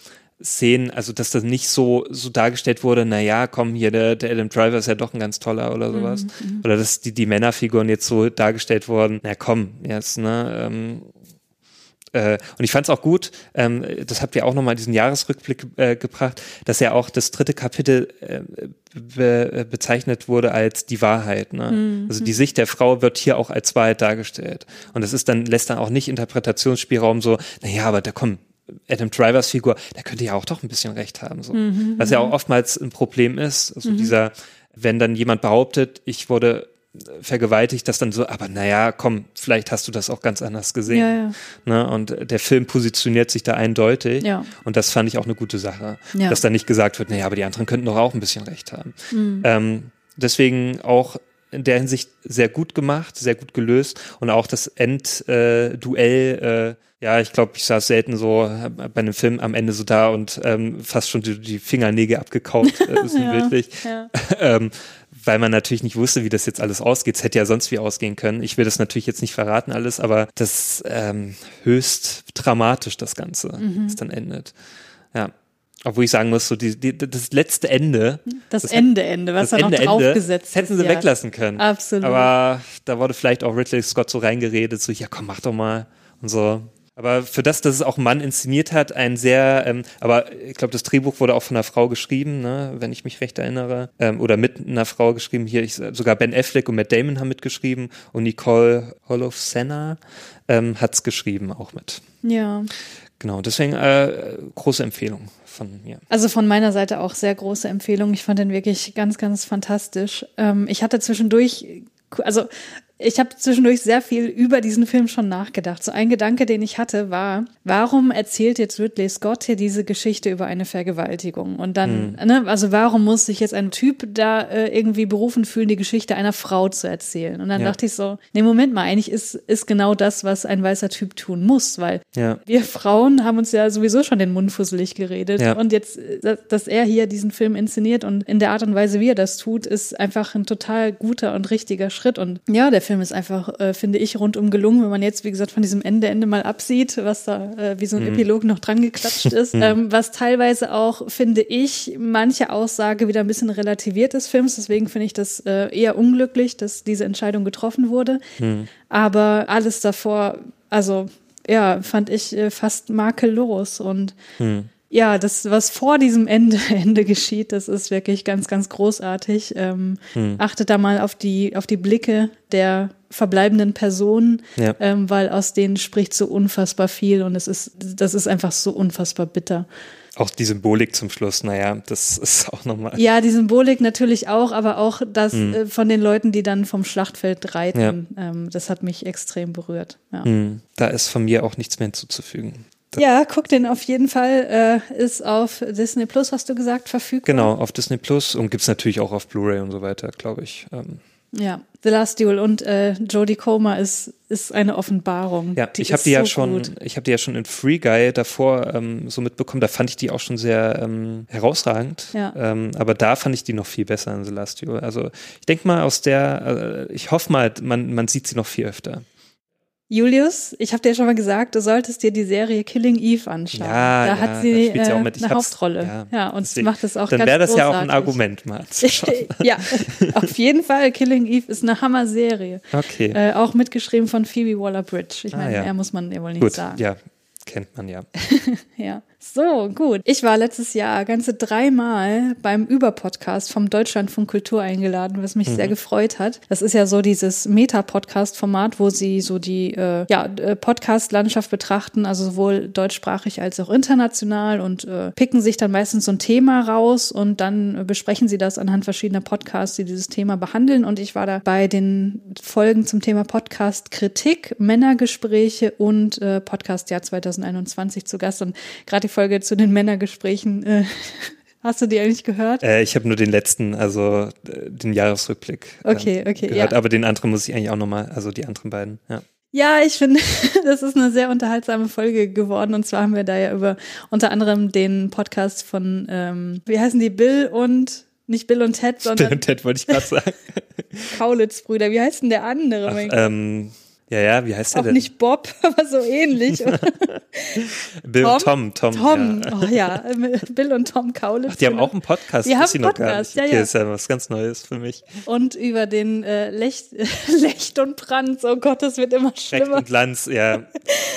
Szenen, also dass das nicht so, so dargestellt wurde, na ja, komm hier, der, der Adam Driver ist ja doch ein ganz toller oder sowas. Mhm, mhm. oder dass die, die Männerfiguren jetzt so dargestellt wurden, na komm, jetzt, ne, ähm, äh, und ich fand es auch gut, ähm, das habt ihr auch nochmal diesen Jahresrückblick äh, gebracht, dass ja auch das dritte Kapitel äh, be bezeichnet wurde als die Wahrheit. Ne? Mhm. Also die Sicht der Frau wird hier auch als Wahrheit dargestellt. Und das ist dann, lässt dann auch nicht Interpretationsspielraum so, naja, aber da kommen Adam Drivers Figur, der könnte ja auch doch ein bisschen recht haben. So. Mhm, Was ja auch oftmals ein Problem ist. Also mhm. dieser, wenn dann jemand behauptet, ich wurde vergewaltigt, das dann so, aber naja, komm, vielleicht hast du das auch ganz anders gesehen. Ja, ja. Ne? Und der Film positioniert sich da eindeutig. Ja. Und das fand ich auch eine gute Sache. Dass da nicht gesagt wird, naja, aber die anderen könnten doch auch ein bisschen recht haben. Mhm. Ähm, deswegen auch in der Hinsicht sehr gut gemacht, sehr gut gelöst und auch das Endduell, äh, ja, ich glaube, ich saß selten so bei einem Film am Ende so da und ähm, fast schon die, die Fingernägel abgekauft, äh, ist Ja, wirklich. ja. ähm, weil man natürlich nicht wusste, wie das jetzt alles ausgeht. Es hätte ja sonst wie ausgehen können. Ich will das natürlich jetzt nicht verraten alles, aber das ähm, höchst dramatisch das Ganze, Mhm. das dann endet. Ja. Obwohl ich sagen muss, so die, die, das letzte Ende, Das, Das Ende, Ende, was da noch draufgesetzt hätten ist, sie ja. weglassen können. Absolut. Aber da wurde vielleicht auch Ridley Scott so reingeredet, so, ja komm, mach doch mal und so. Aber für das, dass es auch ein Mann inszeniert hat, ein sehr, ähm, aber ich glaube, das Drehbuch wurde auch von einer Frau geschrieben, ne, wenn ich mich recht erinnere, ähm, oder mit einer Frau geschrieben. Hier, ich, sogar Ben Affleck und Matt Damon haben mitgeschrieben und Nicole Holofcener ähm, hat's geschrieben auch mit. Ja. Genau, deswegen äh, große Empfehlung von mir. Also von meiner Seite auch sehr große Empfehlung. Ich fand den wirklich ganz, ganz fantastisch. Ähm, ich hatte zwischendurch, also ich habe zwischendurch sehr viel über diesen Film schon nachgedacht. So ein Gedanke, den ich hatte, war, warum erzählt jetzt Ridley Scott hier diese Geschichte über eine Vergewaltigung? Und dann, ne, also warum muss sich jetzt ein Typ da äh, irgendwie berufen fühlen, die Geschichte einer Frau zu erzählen? Und dann Ja. dachte ich so, nee, Moment mal, eigentlich ist, ist genau das, was ein weißer Typ tun muss, weil Ja. wir Frauen haben uns ja sowieso schon den Mund fusselig geredet. Ja. Und jetzt, äh, dass- dass er hier diesen Film inszeniert und in der Art und Weise, wie er das tut, ist einfach ein total guter und richtiger Schritt. Und ja, der Film ist einfach, äh, finde ich, rundum gelungen, wenn man jetzt, wie gesagt, von diesem Ende, Ende mal absieht, was da äh, wie so ein Epilog noch dran geklatscht ist. ähm, was teilweise auch, finde ich, manche Aussage wieder ein bisschen relativiert des Films. Deswegen finde ich das äh, eher unglücklich, dass diese Entscheidung getroffen wurde. Aber alles davor, also ja, fand ich äh, fast makellos. Und ja, das, was vor diesem Ende, Ende geschieht, das ist wirklich ganz, ganz großartig. Ähm, Achtet da mal auf die, auf die Blicke der verbleibenden Personen, Ja. ähm, weil aus denen spricht so unfassbar viel und es ist, das ist einfach so unfassbar bitter. Auch die Symbolik zum Schluss, naja, das ist auch nochmal. Ja, die Symbolik natürlich auch, aber auch das äh, von den Leuten, die dann vom Schlachtfeld reiten, ähm, das hat mich extrem berührt. Ja. Hm, Da ist von mir auch nichts mehr hinzuzufügen. Ja, guck den auf jeden Fall. Äh, ist auf Disney Plus, hast du gesagt, verfügbar. Genau, auf Disney Plus und gibt's natürlich auch auf Blu-ray und so weiter, glaube ich. Ähm, Ja, The Last Duel und äh, Jodie Comer ist, ist eine Offenbarung. ja, Die ich habe die ja so schon, ich habe die ja schon in Free Guy davor ähm, so mitbekommen. Da fand ich die auch schon sehr ähm, herausragend. Ja. Ähm, aber da fand ich die noch viel besser in The Last Duel. Also ich denke mal aus der, äh, ich hoffe mal, man, man sieht sie noch viel öfter. Julius, ich habe dir schon mal gesagt, du solltest dir die Serie Killing Eve anschauen. Ja, da ja, hat sie äh. Ich eine Hauptrolle. ja, Ja, und deswegen- macht das auch Dann ganz wäre das ja auch ein. Argument mal. ja, auf jeden Fall. Killing Eve ist eine Hammer-Serie. Okay. Äh, auch mitgeschrieben von Phoebe Waller-Bridge. Ich Ah, meine, ja. er muss man ja wohl nicht Gut, sagen. ja, kennt man ja. Ja. So, gut. Ich war letztes Jahr ganze dreimal beim Überpodcast vom Deutschlandfunk Kultur eingeladen, was mich sehr gefreut hat. Das ist ja so dieses Meta-Podcast-Format, wo sie so die äh, ja, äh, Podcast-Landschaft betrachten, also sowohl deutschsprachig als auch international und äh, picken sich dann meistens so ein Thema raus und dann äh, besprechen sie das anhand verschiedener Podcasts, die dieses Thema behandeln. Und ich war da bei den Folgen zum Thema Podcast-Kritik, Männergespräche und äh, Podcast-Jahr 2021 zu Gast. Und gerade die Folge zu den Männergesprächen, äh, hast du die eigentlich gehört? Äh, ich habe nur den letzten, also äh, den Jahresrückblick äh, Okay, okay, gehört, ja. aber den anderen muss ich eigentlich auch nochmal, also die anderen beiden, ja. Ja, ich finde, das ist eine sehr unterhaltsame Folge geworden. Und zwar haben wir da ja über unter anderem den Podcast von, ähm, wie heißen die, Bill und, nicht Bill und Ted, Bill sondern und Ted wollte ich gerade sagen. Kaulitz-Brüder. Wie heißt denn der andere? Ach, ähm, ja, ja, wie heißt der Auch denn? nicht Bob, aber so ähnlich. Bill Tom? Tom, Tom, Tom, Ja. oh ja, Bill und Tom Kaulitz. Ach, die haben auch einen Podcast, Die das haben gar Podcast, nicht. ja, Okay, ja. ist ja was ganz Neues für mich. Und über den äh, Lecht, Lecht und Brand. Oh Gott, das wird immer schlimmer. und Glanz, ja.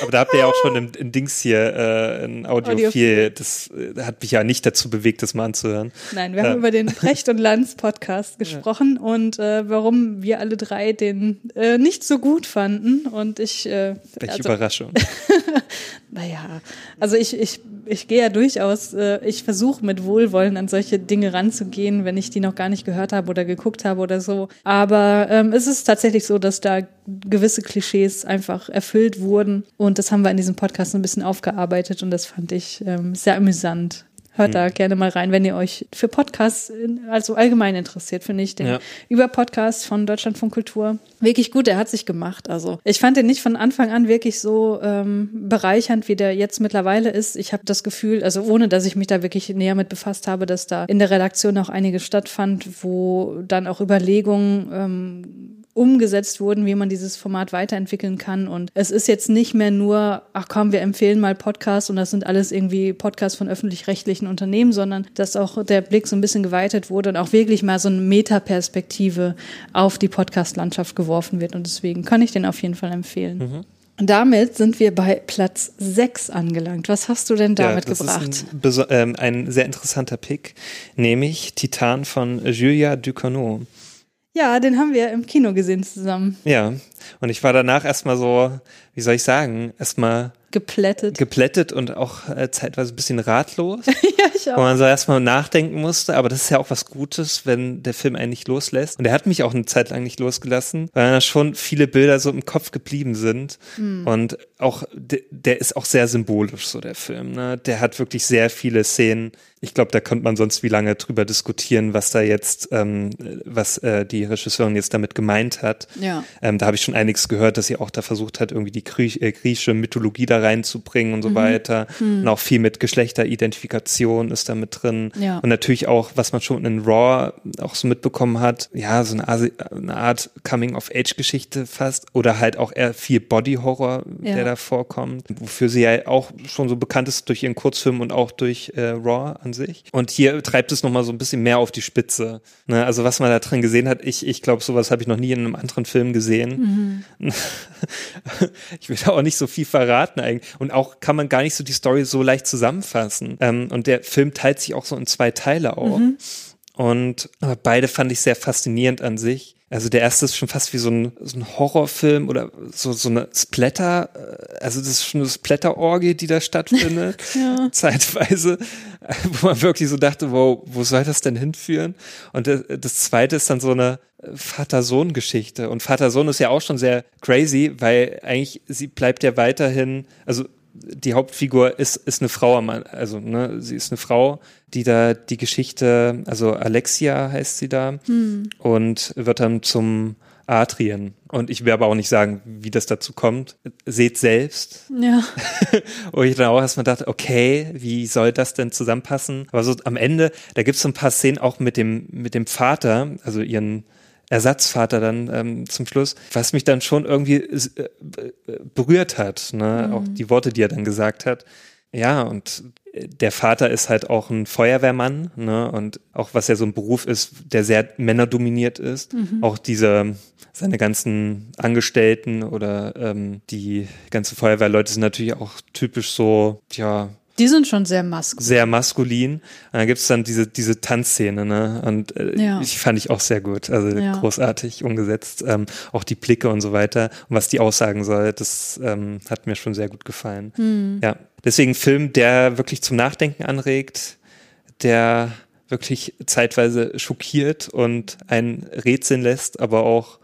Aber da habt ihr ja auch schon im, im Dings hier äh, ein Audiophil. Audiophil. Das äh, hat mich ja nicht dazu bewegt, das mal anzuhören. Nein, wir Ja. haben über den Precht und Lanz Podcast gesprochen und äh, warum wir alle drei den äh, nicht so gut fanden. Und ich, äh, Welche also, Überraschung. naja, also ich, ich, ich gehe ja durchaus, äh, ich versuche mit Wohlwollen an solche Dinge ranzugehen, wenn ich die noch gar nicht gehört habe oder geguckt habe oder so. Aber ähm, es ist tatsächlich so, dass da gewisse Klischees einfach erfüllt wurden. Und das haben wir in diesem Podcast so ein bisschen aufgearbeitet und das fand ich ähm, sehr amüsant. Hört hm. da gerne mal rein, wenn ihr euch für Podcasts also allgemein interessiert, finde ich den ja. über Podcast von Deutschlandfunk Kultur wirklich gut. Er hat sich gemacht. Also ich fand den nicht von Anfang an wirklich so ähm, bereichernd, wie der jetzt mittlerweile ist. Ich habe das Gefühl, also ohne dass ich mich da wirklich näher mit befasst habe, dass da in der Redaktion auch einiges stattfand, wo dann auch Überlegungen ähm, umgesetzt wurden, wie man dieses Format weiterentwickeln kann. Und es ist jetzt nicht mehr nur, ach komm, wir empfehlen mal Podcasts und das sind alles irgendwie Podcasts von öffentlich-rechtlichen Unternehmen, sondern dass auch der Blick so ein bisschen geweitet wurde und auch wirklich mal so eine Metaperspektive auf die Podcast-Landschaft geworfen wird. Und deswegen kann ich den auf jeden Fall empfehlen. Mhm. Damit sind wir bei Platz 6 angelangt. Was hast du denn da ja? Das ist ein, ähm, ein, sehr interessanter Pick, nämlich Titan von Julia Ducournau. Ja, den haben wir im Kino gesehen zusammen. Ja, und ich war danach erstmal so, wie soll ich sagen, erstmal geplättet. Geplättet und auch äh, zeitweise ein bisschen ratlos. ja, ich auch. Wo man so erstmal nachdenken musste, aber das ist ja auch was Gutes, wenn der Film einen nicht loslässt. Und er hat mich auch eine Zeit lang nicht losgelassen, weil da schon viele Bilder so im Kopf geblieben sind. Mhm. Und auch, der, der ist auch sehr symbolisch, so der Film. Ne? Der hat wirklich sehr viele Szenen. Ich glaube, da könnte man sonst wie lange drüber diskutieren, was da jetzt, ähm, was äh, die Regisseurin jetzt damit gemeint hat. Ja. Ähm, da habe ich schon einiges gehört, dass sie auch da versucht hat, irgendwie die äh, griechische Mythologie da reinzubringen und so mhm. weiter. Mhm. Und auch viel mit Geschlechteridentifikation ist da mit drin. Ja. Und natürlich auch, was man schon in Raw auch so mitbekommen hat, ja, so eine, eine Art Coming-of-Age-Geschichte fast. Oder halt auch eher viel Body-Horror, ja. der da vorkommt. Wofür sie ja auch schon so bekannt ist durch ihren Kurzfilm und auch durch äh, Raw an sich. Und hier treibt es nochmal so ein bisschen mehr auf die Spitze. Ne? Also was man da drin gesehen hat, ich, ich glaube, sowas habe ich noch nie in einem anderen Film gesehen. Mhm. ich will da auch nicht so viel verraten eigentlich. Und auch kann man gar nicht so die Story so leicht zusammenfassen. Ähm, und der Film teilt sich auch so in zwei Teile auf. Mhm. Und beide fand ich sehr faszinierend an sich. Also der erste ist schon fast wie so ein, so ein Horrorfilm oder so, so eine Splatter, äh, also das ist schon eine Splatter-Orgie, die da stattfindet, ja. zeitweise, wo man wirklich so dachte, wow, wo soll das denn hinführen? Und das, das zweite ist dann so eine Vater-Sohn-Geschichte. Und Vater-Sohn ist ja auch schon sehr crazy, weil eigentlich sie bleibt ja weiterhin, also die Hauptfigur ist, ist eine Frau, also ne, sie ist eine Frau, die da die Geschichte, also Alexia heißt sie da, hm. und wird dann zum Adrien. Und ich werde aber auch nicht sagen, wie das dazu kommt. Seht selbst. Ja. und ich dann auch erstmal dachte, okay, wie soll das denn zusammenpassen? Aber so am Ende, da gibt es so ein paar Szenen auch mit dem, mit dem Vater, also ihren Ersatzvater dann ähm, zum Schluss, was mich dann schon irgendwie äh, berührt hat. Ne? Mhm. Auch die Worte, die er dann gesagt hat. Ja, und der Vater ist halt auch ein Feuerwehrmann, ne? Und auch was ja so ein Beruf ist, der sehr männerdominiert ist. Mhm. Auch diese, seine ganzen Angestellten oder ähm, die ganzen Feuerwehrleute sind natürlich auch typisch so, ja, die sind schon sehr maskulin. Sehr maskulin. Und dann gibt's dann diese, diese Tanzszene, ne? Und äh, ja. ich fand ich auch sehr gut. Also ja. großartig umgesetzt. Ähm, auch die Blicke und so weiter. Und was die aussagen soll, das ähm, hat mir schon sehr gut gefallen. Mhm. Ja. Deswegen Film, der wirklich zum Nachdenken anregt, der wirklich zeitweise schockiert und einen rätseln lässt, aber auch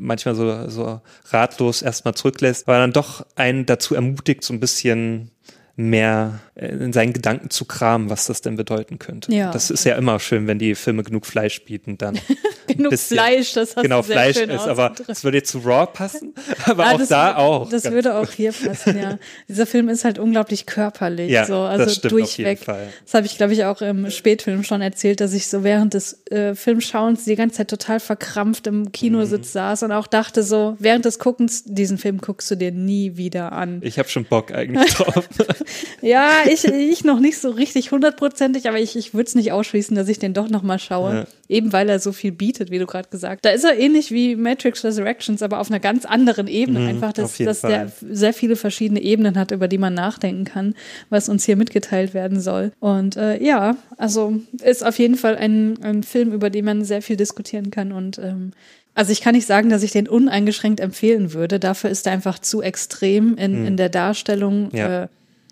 manchmal so, so ratlos erstmal zurücklässt, weil dann doch einen dazu ermutigt, so ein bisschen mehr äh, in seinen Gedanken zu kramen, was das denn bedeuten könnte. Ja. Das ist ja immer schön, wenn die Filme genug Fleisch bieten, dann. genug bisschen, Fleisch, das hast genau, du sehr Fleisch schön ist, aber das würde zu Raw passen, aber ah, auch da auch. Das würde auch hier passen, ja. Dieser Film ist halt unglaublich körperlich, ja, so, also das stimmt durchweg. Auf jeden Fall. Das habe ich, glaube ich, auch im Spätfilm schon erzählt, dass ich so während des äh, Filmschauens die ganze Zeit total verkrampft im Kinositz mhm. saß und auch dachte so, während des Guckens, diesen Film guckst du dir nie wieder an. Ich habe schon Bock eigentlich drauf. ja, ich, ich noch nicht so richtig hundertprozentig, aber ich, ich würde es nicht ausschließen, dass ich den doch nochmal schaue. Ja. Eben weil er so viel bietet, wie du gerade gesagt hast. Da ist er ähnlich wie Matrix Resurrections, aber auf einer ganz anderen Ebene. Mhm, Einfach, dass, dass der sehr viele verschiedene Ebenen hat, über die man nachdenken kann, was uns hier mitgeteilt werden soll. Und äh, ja, also ist auf jeden Fall ein, ein Film, über den man sehr viel diskutieren kann und ähm, also ich kann nicht sagen, dass ich den uneingeschränkt empfehlen würde. Dafür ist er einfach zu extrem in, mhm. in der Darstellung. Ja. Äh,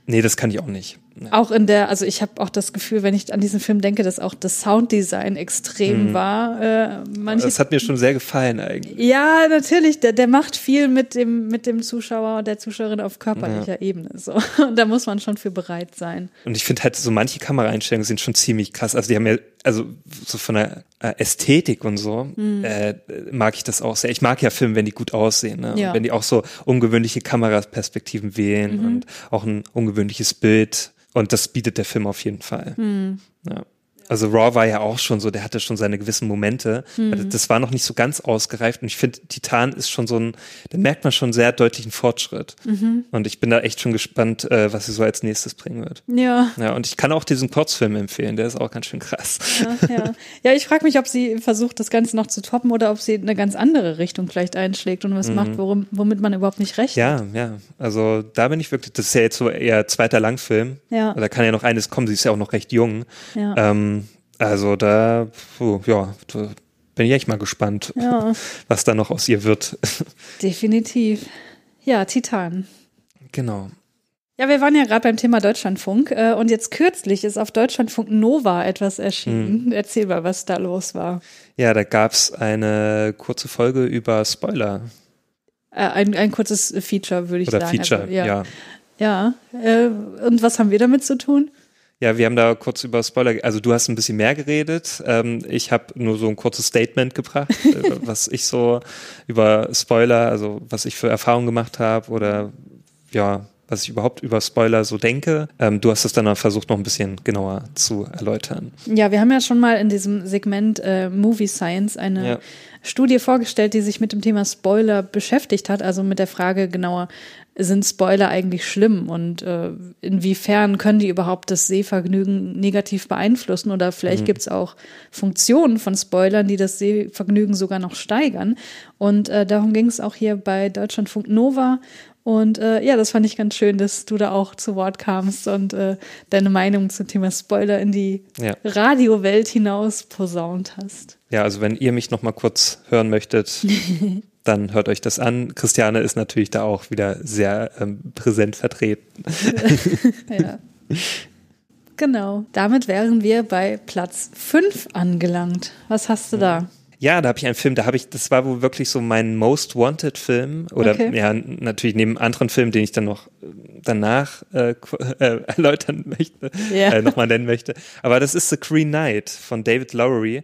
Nee, das kann ich auch nicht. Ja. Auch in der, also ich habe auch das Gefühl, wenn ich an diesen Film denke, dass auch das Sounddesign extrem mhm. war. Äh, manche, das hat mir schon sehr gefallen eigentlich. Ja, natürlich. Der, der macht viel mit dem, mit dem Zuschauer und der Zuschauerin auf körperlicher ja. Ebene. So. Und da muss man schon für bereit sein. Und ich finde halt, so manche Kameraeinstellungen sind schon ziemlich krass. Also die haben ja, also so von der äh, Ästhetik und so, mhm. äh, mag ich das auch sehr. Ich mag ja Filme, wenn die gut aussehen, ne? Ja. wenn die auch so ungewöhnliche Kameraperspektiven wählen mhm. und auch ein ungewöhnliches Bild. Und das bietet der Film auf jeden Fall. Mhm. Ja. Also Raw war ja auch schon so, der hatte schon seine gewissen Momente. Mhm. Das war noch nicht so ganz ausgereift. Und ich finde, Titan ist schon so ein, da merkt man schon sehr deutlichen Fortschritt. Mhm. Und ich bin da echt schon gespannt, äh, was sie so als nächstes bringen wird. Ja. Ja, und ich kann auch diesen Kurzfilm empfehlen, der ist auch ganz schön krass. Ja, ja. ja ich frage mich, ob sie versucht, das Ganze noch zu toppen oder ob sie eine ganz andere Richtung vielleicht einschlägt und was mhm. macht, worum, womit man überhaupt nicht rechnet. Ja, ja. Also da bin ich wirklich, das ist ja jetzt so eher zweiter Langfilm. Ja. Da kann ja noch eines kommen, sie ist ja auch noch recht jung. Ja. Ähm, also da, puh, ja, da bin ich echt mal gespannt, ja. was da noch aus ihr wird. Definitiv. Ja, Titan. Genau. Ja, wir waren ja gerade beim Thema Deutschlandfunk äh, und jetzt kürzlich ist auf Deutschlandfunk Nova etwas erschienen. Hm. Erzähl mal, was da los war. Ja, da gab es eine kurze Folge über Spoiler. Äh, ein, ein kurzes Feature, würde ich Oder sagen. Oder Feature, also, ja. Ja, ja äh, und was haben wir damit zu tun? Ja, wir haben da kurz über Spoiler, also du hast ein bisschen mehr geredet. Ähm, ich habe nur so ein kurzes Statement gebracht, äh, was ich so über Spoiler, also was ich für Erfahrungen gemacht habe oder ja, was ich überhaupt über Spoiler so denke. Ähm, du hast es dann versucht, noch ein bisschen genauer zu erläutern. Ja, wir haben ja schon mal in diesem Segment äh, Movie Science eine ja. Studie vorgestellt, die sich mit dem Thema Spoiler beschäftigt hat, also mit der Frage genauer, sind Spoiler eigentlich schlimm und äh, inwiefern können die überhaupt das Sehvergnügen negativ beeinflussen oder vielleicht mhm. gibt es auch Funktionen von Spoilern, die das Sehvergnügen sogar noch steigern. Und äh, darum ging es auch hier bei Deutschlandfunk Nova. Und äh, ja, das fand ich ganz schön, dass du da auch zu Wort kamst und äh, deine Meinung zum Thema Spoiler in die ja. Radiowelt hinaus posaunt hast. Ja, also wenn ihr mich noch mal kurz hören möchtet, dann hört euch das an. Christiane ist natürlich da auch wieder sehr ähm, präsent vertreten. ja. Genau. Damit wären wir bei Platz 5 angelangt. Was hast du da? Ja, da habe ich einen Film, da habe ich, das war wohl wirklich so mein Most Wanted Film oder okay. ja, natürlich neben anderen Filmen, den ich dann noch äh, danach äh, äh, erläutern möchte, yeah. äh, nochmal nennen möchte. Aber das ist The Green Knight von David Lowery.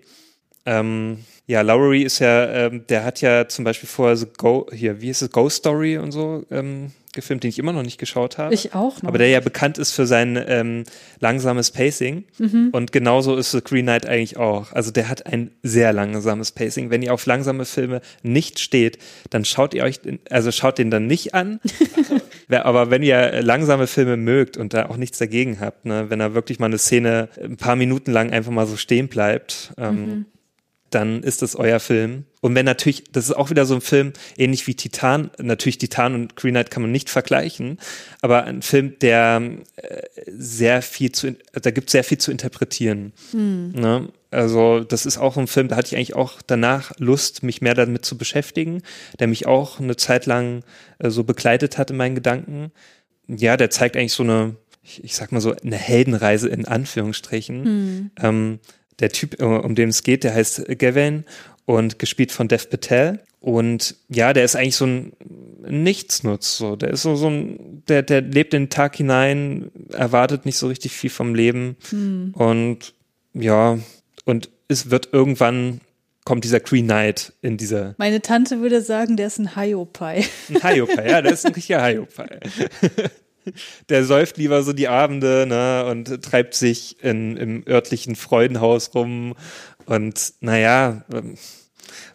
Ähm, ja, Lowry ist ja, ähm, der hat ja zum Beispiel vorher so Go, hier, wie ist es, Ghost Story und so ähm, gefilmt, den ich immer noch nicht geschaut habe. Ich auch noch. Aber der ja bekannt ist für sein ähm, langsames Pacing. Mhm. Und genauso ist The Green Knight eigentlich auch. Also der hat ein sehr langsames Pacing. Wenn ihr auf langsame Filme nicht steht, dann schaut ihr euch, also schaut den dann nicht an. Aber wenn ihr langsame Filme mögt und da auch nichts dagegen habt, ne, wenn da wirklich mal eine Szene ein paar Minuten lang einfach mal so stehen bleibt, ähm, mhm dann ist das euer Film. Und wenn natürlich, das ist auch wieder so ein Film, ähnlich wie Titan, natürlich Titan und Green Knight kann man nicht vergleichen, aber ein Film, der äh, sehr viel zu, da gibt sehr viel zu interpretieren. Hm. Ne? Also das ist auch ein Film, da hatte ich eigentlich auch danach Lust, mich mehr damit zu beschäftigen, der mich auch eine Zeit lang äh, so begleitet hat in meinen Gedanken. Ja, der zeigt eigentlich so eine, ich, ich sag mal so, eine Heldenreise in Anführungsstrichen. Hm. Ähm, der Typ, äh, um den es geht, der heißt Gavin und gespielt von Dev Patel. Und ja, der ist eigentlich so ein Nichtsnutz. So. Der ist so, so ein, der, der lebt den Tag hinein, erwartet nicht so richtig viel vom Leben. Hm. Und ja, und es wird irgendwann kommt dieser Green Knight in dieser. Meine Tante würde sagen, der ist ein Hiopai. Ein Hiopai, ja, der ist ein richtiger Hiopai. der säuft lieber so die Abende ne, und treibt sich in, im örtlichen Freudenhaus rum. Und naja, ähm,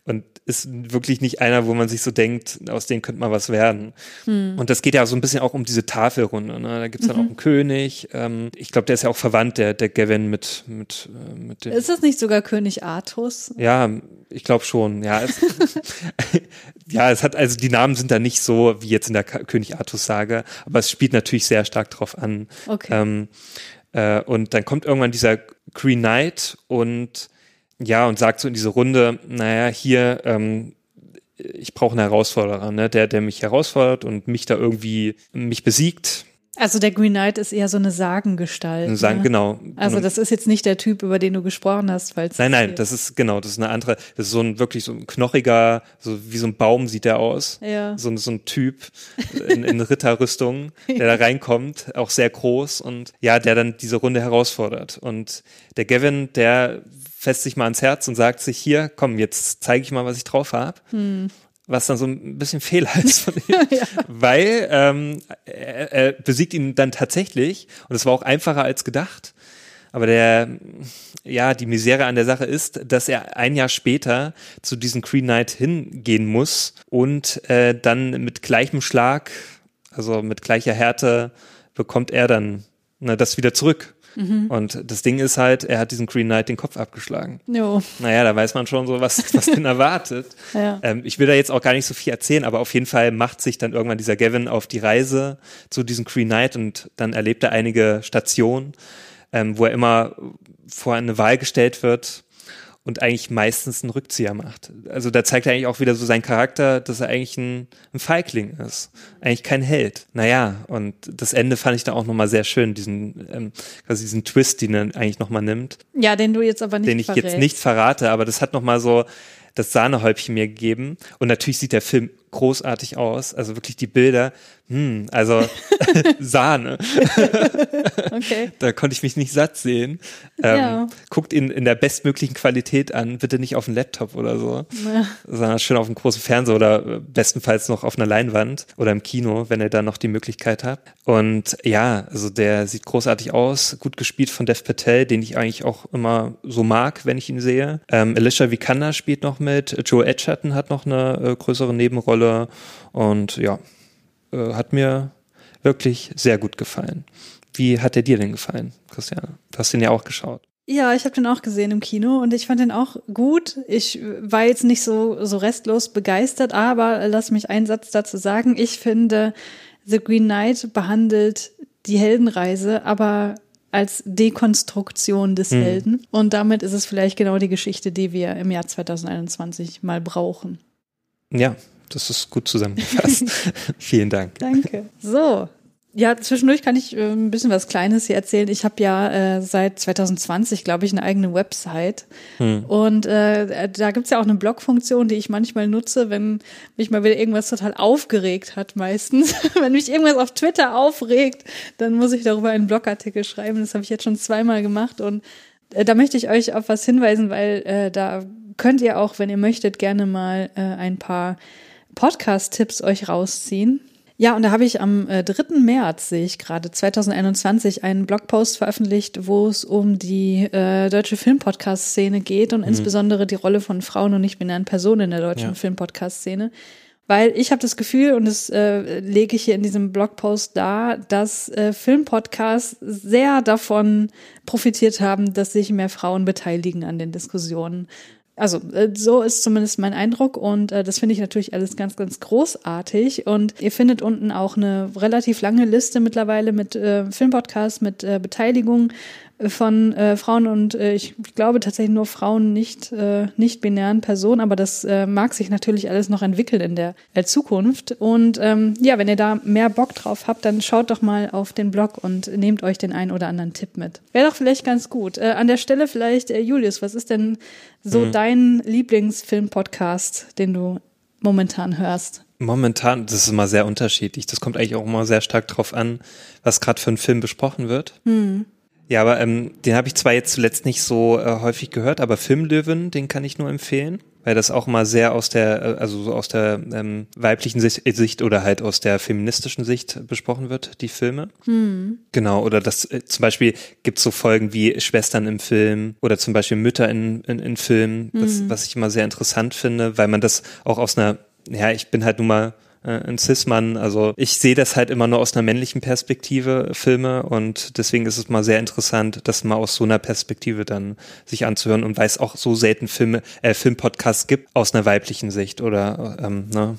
und ist wirklich nicht einer, wo man sich so denkt, aus dem könnte mal was werden. Hm. Und das geht ja so ein bisschen auch um diese Tafelrunde. Ne? Da gibt's dann mhm. auch einen König. Ähm, ich glaube, der ist ja auch verwandt, der, der Gavin mit, mit, äh, mit dem. Ist das nicht sogar König Artus? Ja, ich glaube schon. Ja, es, ja, es hat, also die Namen sind da nicht so wie jetzt in der König Artus-Sage, aber es spielt natürlich sehr stark drauf an. Okay. Ähm, äh, und dann kommt irgendwann dieser Green Knight und ja, und sagt so in diese Runde, naja, hier, ähm, ich brauche einen Herausforderer, ne, der, der mich herausfordert und mich da irgendwie, mich besiegt. Also der Green Knight ist eher so eine Sagengestalt. Sagen, ne? Genau. Also das ist jetzt nicht der Typ, über den du gesprochen hast, falls Nein, nein, das ist genau, das ist eine andere, das ist so ein wirklich so ein knochiger, so wie so ein Baum sieht der aus. Ja. So, ein- so ein Typ in, in Ritterrüstung, der da reinkommt, auch sehr groß und ja, der dann diese Runde herausfordert. Und der Gavin, der fässt sich mal ans Herz und sagt sich, hier, komm, jetzt zeige ich mal, was ich drauf habe. Was dann so ein bisschen Fehler ist von ihm, weil ähm, er, er besiegt ihn dann tatsächlich und es war auch einfacher als gedacht. Aber der, ja, die Misere an der Sache ist, dass er ein Jahr später zu diesem Green Knight hingehen muss und äh, dann mit gleichem Schlag, also mit gleicher Härte, bekommt er dann na, das wieder zurück. Und das Ding ist halt, er hat diesen Green Knight den Kopf abgeschlagen. Jo. Naja, da weiß man schon so, was, was den erwartet. Ja. Ähm, ich will da jetzt auch gar nicht so viel erzählen, aber auf jeden Fall macht sich dann irgendwann dieser Gavin auf die Reise zu diesem Green Knight und dann erlebt er einige Stationen, ähm, wo er immer vor eine Wahl gestellt wird und eigentlich meistens einen Rückzieher macht. Also da zeigt er eigentlich auch wieder so seinen Charakter, dass er eigentlich ein, ein Feigling ist, eigentlich kein Held. Naja, und das Ende fand ich da auch nochmal sehr schön, diesen, ähm, quasi diesen Twist, den er eigentlich nochmal nimmt Ja, den du jetzt aber nicht den ich jetzt verrätst. nicht verrate, aber das hat nochmal so das Sahnehäubchen mir gegeben. Und natürlich sieht der Film großartig aus. Also wirklich die Bilder, hm, also Sahne. Okay. Da konnte ich mich nicht satt sehen. Ähm, Ja. Guckt ihn in der bestmöglichen Qualität an, bitte nicht auf dem Laptop oder so, Ja. sondern schön auf dem großen Fernseher oder äh, bestenfalls noch auf einer Leinwand oder im Kino, wenn ihr da noch die Möglichkeit habt. Und ja, also der sieht großartig aus, gut gespielt von Dev Patel, den ich eigentlich auch immer so mag, wenn ich ihn sehe. Ähm, Alicia Vikander spielt noch mit, Joe Edgerton hat noch eine äh, größere Nebenrolle und ja, äh, hat mir wirklich sehr gut gefallen. Wie hat er dir denn gefallen, Christiane? Du hast den ja auch geschaut. Ja, ich habe den auch gesehen im Kino und ich fand den auch gut. Ich war jetzt nicht so, so restlos begeistert, aber lass mich einen Satz dazu sagen. Ich finde, The Green Knight behandelt die Heldenreise, aber als Dekonstruktion des Helden. Und damit ist es vielleicht genau die Geschichte, die wir im Jahr 2021 mal brauchen. Ja, das ist gut zusammengefasst. Vielen Dank. Danke. So. Ja, zwischendurch kann ich äh, ein bisschen was Kleines hier erzählen. Ich habe ja äh, seit 2020, glaube ich, eine eigene Website. Und äh, da gibt's ja auch eine Blog-Funktion, die ich manchmal nutze, wenn mich mal wieder irgendwas total aufgeregt hat, meistens. wenn mich irgendwas auf Twitter aufregt, dann muss ich darüber einen Blogartikel schreiben. Das habe ich jetzt schon zweimal gemacht. Und äh, da möchte ich euch auf was hinweisen, weil äh, da könnt ihr auch, wenn ihr möchtet, gerne mal äh, ein paar Podcast-Tipps euch rausziehen. Ja, und da habe ich am äh, 3. März, sehe ich gerade, 2021, einen Blogpost veröffentlicht, wo es um die äh, deutsche Filmpodcast-Szene geht und insbesondere die Rolle von Frauen und nicht-binären Personen in der deutschen Ja. Filmpodcast-Szene. Weil ich habe das Gefühl, und das äh, lege ich hier in diesem Blogpost dar, dass äh, Filmpodcasts sehr davon profitiert haben, dass sich mehr Frauen beteiligen an den Diskussionen. Also äh, so ist zumindest mein Eindruck und äh, das finde ich natürlich alles ganz, ganz großartig. Und ihr findet unten auch eine relativ lange Liste mittlerweile mit äh, Filmpodcasts, mit äh, Beteiligung von äh, Frauen und äh, ich glaube tatsächlich nur Frauen, nicht, äh, nicht binären Personen, aber das äh, mag sich natürlich alles noch entwickeln in der äh, Zukunft. Und ähm, ja, wenn ihr da mehr Bock drauf habt, dann schaut doch mal auf den Blog und nehmt euch den einen oder anderen Tipp mit. Wäre doch vielleicht ganz gut. Äh, an der Stelle vielleicht, äh, Julius, was ist denn so dein Lieblingsfilm-Podcast, den du momentan hörst? Momentan, das ist immer sehr unterschiedlich. Das kommt eigentlich auch immer sehr stark drauf an, was gerade für ein Film besprochen wird. Ja, aber ähm, den habe ich zwar jetzt zuletzt nicht so äh, häufig gehört, aber Filmlöwen, den kann ich nur empfehlen, weil das auch mal sehr aus der, äh, also so aus der ähm, weiblichen Sicht, äh, Sicht oder halt aus der feministischen Sicht besprochen wird, die Filme. Genau, oder das äh, zum Beispiel gibt's so Folgen wie Schwestern im Film oder zum Beispiel Mütter in, in, in Filmen, das, was ich immer sehr interessant finde, weil man das auch aus einer, ja, ich bin halt nun mal äh, ein Cis-Mann, also ich sehe das halt immer nur aus einer männlichen Perspektive, Filme, und deswegen ist es mal sehr interessant, das mal aus so einer Perspektive dann sich anzuhören und weil es auch so selten Filme, äh, Filmpodcasts gibt aus einer weiblichen Sicht oder ähm, ne,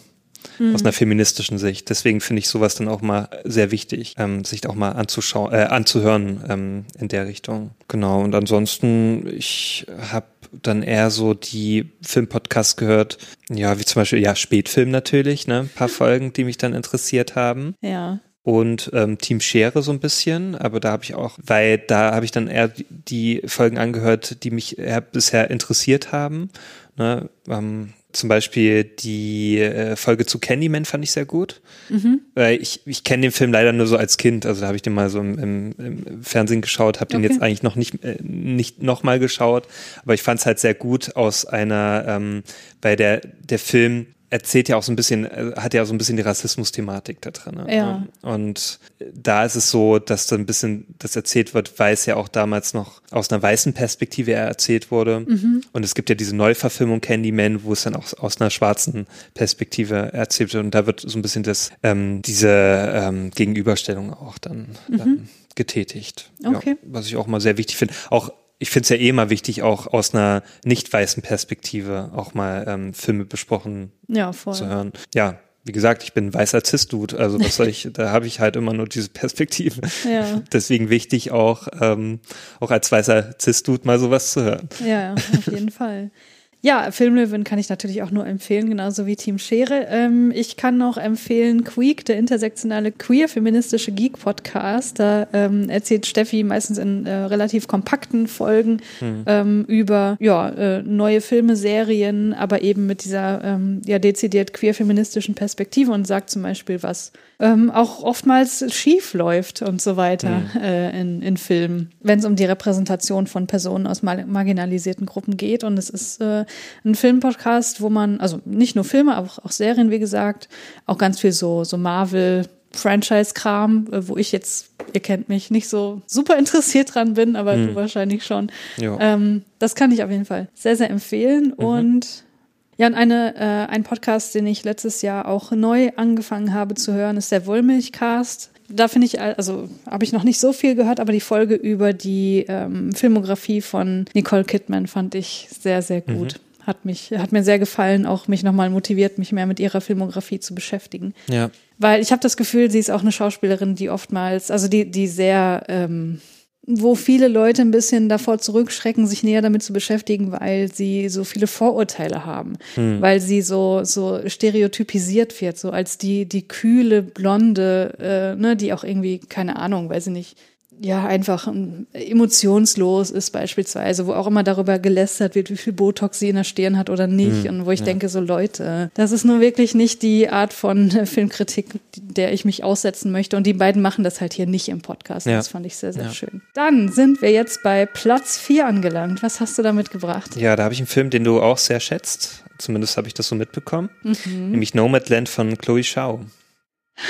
aus einer feministischen Sicht. Deswegen finde ich sowas dann auch mal sehr wichtig, ähm, sich auch mal anzuschauen, äh, anzuhören ähm, in der Richtung. Genau. Und ansonsten, ich habe dann eher so die Filmpodcasts gehört, ja, wie zum Beispiel, ja, Spätfilm natürlich, ne, ein paar Folgen, die mich dann interessiert haben. Ja. und ähm, Team Schere so ein bisschen, aber da habe ich auch, weil da habe ich dann eher die Folgen angehört, die mich bisher interessiert haben. Ne? Ähm, zum Beispiel die äh, Folge zu Candyman fand ich sehr gut. Mhm. Weil ich, ich kenne den Film leider nur so als Kind. Also da habe ich den mal so im, im, im Fernsehen geschaut, habe den okay. jetzt eigentlich noch nicht, äh, nicht nochmal geschaut. Aber ich fand es halt sehr gut aus einer, ähm, weil der, der Film erzählt ja auch so ein bisschen, äh, hat ja auch so ein bisschen die Rassismus-Thematik da drin. Ne? Ja. Und da ist es so, dass da ein bisschen das erzählt wird, weil es ja auch damals noch aus einer weißen Perspektive erzählt wurde. Mhm. Und es gibt ja diese Neuverfilmung Candyman, wo es dann auch aus einer schwarzen Perspektive erzählt wird. Und da wird so ein bisschen das, ähm, diese ähm, Gegenüberstellung auch dann, mhm. dann getätigt. Okay. Ja, was ich auch mal sehr wichtig finde. Auch ich finde es ja eh immer wichtig, auch aus einer nicht weißen Perspektive auch mal ähm, Filme besprochen ja, zu hören. Ja, wie gesagt, ich bin ein weißer Cis-Dude, also was soll ich, da habe ich halt immer nur diese Perspektive. Ja. Deswegen wichtig auch, ähm, auch als weißer Cis-Dude mal sowas zu hören. Ja, auf jeden Fall. Ja, Filmlöwen kann ich natürlich auch nur empfehlen, genauso wie Team Schere. Ähm, ich kann noch empfehlen Queek, der intersektionale queer-feministische Geek-Podcast. Da ähm, erzählt Steffi meistens in äh, relativ kompakten Folgen hm. ähm, über ja, äh, neue Filme, Serien, aber eben mit dieser ähm, ja, dezidiert queer-feministischen Perspektive und sagt zum Beispiel, was ähm, auch oftmals schief läuft und so weiter mhm. äh, in, in Filmen, wenn es um die Repräsentation von Personen aus marginalisierten Gruppen geht. Und es ist äh, ein Filmpodcast, wo man, also nicht nur Filme, aber auch Serien, wie gesagt, auch ganz viel so, so Marvel, Franchise-Kram, äh, wo ich jetzt, ihr kennt mich, nicht so super interessiert dran bin, aber hm. du wahrscheinlich schon. Ähm, das kann ich auf jeden Fall sehr, sehr empfehlen. Mhm. Und ja, und eine, äh, ein Podcast, den ich letztes Jahr auch neu angefangen habe zu hören, ist der Wollmilchcast. Da finde ich, also habe ich noch nicht so viel gehört, aber die Folge über die ähm, Filmografie von Nicole Kidman fand ich sehr, sehr gut. Mhm. Hat mich, hat mir sehr gefallen, auch mich nochmal motiviert, mich mehr mit ihrer Filmografie zu beschäftigen. Ja. Weil ich habe das Gefühl, sie ist auch eine Schauspielerin, die oftmals, also die, die sehr ähm, wo viele Leute ein bisschen davor zurückschrecken, sich näher damit zu beschäftigen, weil sie so viele Vorurteile haben, hm. weil sie so so stereotypisiert wird, so als die die kühle blonde, äh, ne, die auch irgendwie keine Ahnung, weiß ich nicht, ja einfach ähm, emotionslos ist beispielsweise, wo auch immer darüber gelästert wird, wie viel Botox sie in der Stirn hat oder nicht. Mhm, und wo ich ja. denke, so Leute, das ist nur wirklich nicht die Art von Filmkritik, der ich mich aussetzen möchte. Und die beiden machen das halt hier nicht im Podcast. Ja. Das fand ich sehr, sehr ja. schön. Dann sind wir jetzt bei Platz 4 angelangt. Was hast du da mitgebracht? Ja, da habe ich einen Film, den du auch sehr schätzt. Zumindest habe ich das so mitbekommen. Mhm. Nämlich Nomadland von Chloe Shao.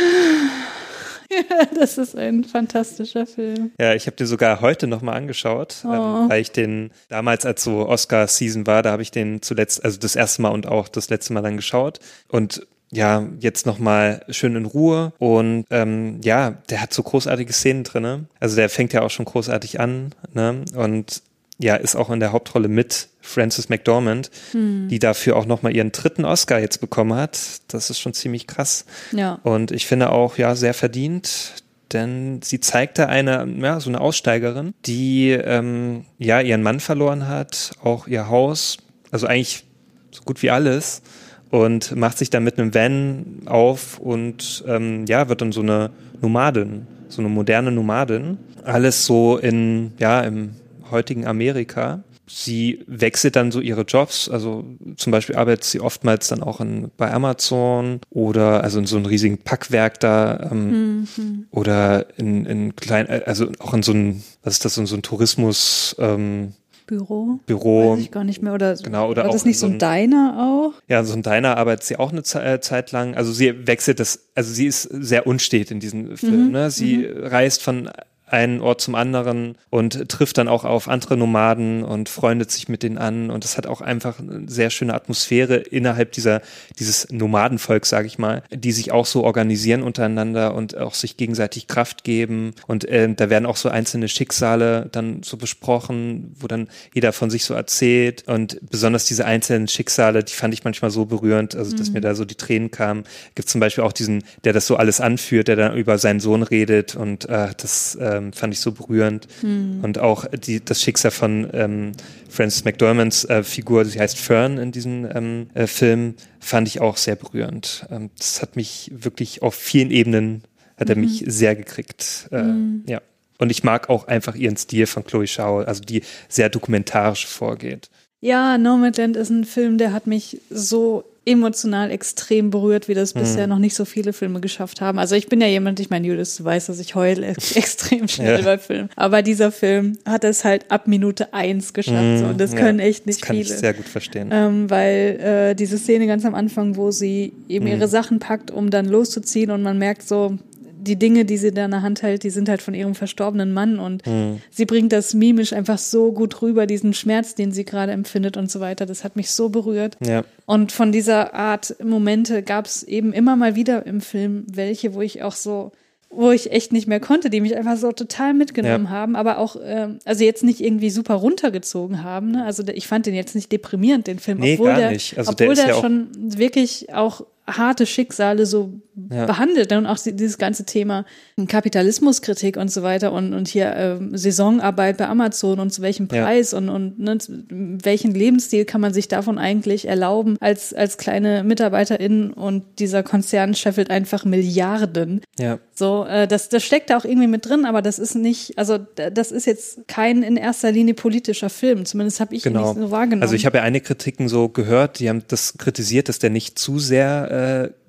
das ist ein fantastischer Film. Ja, ich habe den sogar heute nochmal angeschaut, ähm, oh. ähm, weil ich den damals, als so Oscar-Season war, da habe ich den zuletzt, also das erste Mal und auch das letzte Mal dann geschaut. Und ja, jetzt nochmal schön in Ruhe. Und ähm, ja, der hat so großartige Szenen drinne. Also der fängt ja auch schon großartig an. Ne? Und ja, ist auch in der Hauptrolle mit Frances McDormand, hm. die dafür auch nochmal ihren dritten Oscar jetzt bekommen hat. Das ist schon ziemlich krass. Ja. Und ich finde auch, ja, sehr verdient, denn sie zeigte eine, ja, so eine Aussteigerin, die, ähm, ja, ihren Mann verloren hat, auch ihr Haus, also eigentlich so gut wie alles und macht sich dann mit einem Van auf und, ähm, ja, wird dann so eine Nomadin, so eine moderne Nomadin. Alles so in, ja, im heutigen Amerika. Sie wechselt dann so ihre Jobs, also zum Beispiel arbeitet sie oftmals dann auch in, bei Amazon oder also in so einem riesigen Packwerk da ähm, mhm. oder in, in klein, also auch in so einem, was ist das, in so ein Tourismus ähm, Büro. Büro. Weiß ich gar nicht mehr. Oder, genau, oder war das nicht so ein, Diner auch? Ja, so ein Diner arbeitet sie auch eine äh, Zeit lang. Also sie wechselt das, also sie ist sehr unstet in diesem Film. Mhm. Ne? Sie mhm. reist von einen Ort zum anderen und trifft dann auch auf andere Nomaden und freundet sich mit denen an und es hat auch einfach eine sehr schöne Atmosphäre innerhalb dieser dieses Nomadenvolk, sage ich mal, die sich auch so organisieren untereinander und auch sich gegenseitig Kraft geben und äh, da werden auch so einzelne Schicksale dann so besprochen, wo dann jeder von sich so erzählt und besonders diese einzelnen Schicksale, die fand ich manchmal so berührend, also dass mhm. mir da so die Tränen kamen. Gibt zum Beispiel auch diesen, der das so alles anführt, der dann über seinen Sohn redet und äh, das äh, ähm, fand ich so berührend. Mhm. Und auch die, das Schicksal von ähm, Frances McDormands äh, Figur, sie heißt Fern in diesem ähm, äh, Film, fand ich auch sehr berührend. Ähm, das hat mich wirklich auf vielen Ebenen hat er mich sehr gekriegt. Äh, Ja. Und ich mag auch einfach ihren Stil von Chloe Zhao, also die sehr dokumentarisch vorgeht. Ja, Nomadland ist ein Film, der hat mich so emotional extrem berührt, wie das bisher noch nicht so viele Filme geschafft haben. Also ich bin ja jemand, ich meine, du weißt, dass ich heule ex- extrem schnell Ja. bei Filmen. Aber dieser Film hat es halt ab Minute eins geschafft. so. Und das Ja, können echt nicht Das kann viele. ich sehr gut verstehen. Ähm, weil äh, diese Szene ganz am Anfang, wo sie eben Mhm. ihre Sachen packt, um dann loszuziehen und man merkt so, die Dinge, die sie da in der Hand hält, die sind halt von ihrem verstorbenen Mann und Mhm. sie bringt das mimisch einfach so gut rüber, diesen Schmerz, den sie gerade empfindet und so weiter. Das hat mich so berührt. ja. Und von dieser Art Momente gab es eben immer mal wieder im Film welche, wo ich auch so, wo ich echt nicht mehr konnte, die mich einfach so total mitgenommen Ja. haben, aber auch, ähm, also jetzt nicht irgendwie super runtergezogen haben. Ne? Also der- ich fand den jetzt nicht deprimierend, den Film, Nee, obwohl gar der, nicht. Also der obwohl ist der, ja schon wirklich auch harte Schicksale so Ja. behandelt ne? und auch die- dieses ganze Thema Kapitalismuskritik und so weiter und, und hier ähm, Saisonarbeit bei Amazon und zu welchem Ja. Preis und, und ne, welchen Lebensstil kann man sich davon eigentlich erlauben als, als kleine Mitarbeiterin und dieser Konzern scheffelt einfach Milliarden. Ja. So, äh, das, das steckt da auch irgendwie mit drin, aber das ist nicht, also das ist jetzt kein in erster Linie politischer Film. Zumindest habe ich ihn Genau. nicht so wahrgenommen. Also ich habe ja einige Kritiken so gehört, die haben das kritisiert, dass der nicht zu sehr äh,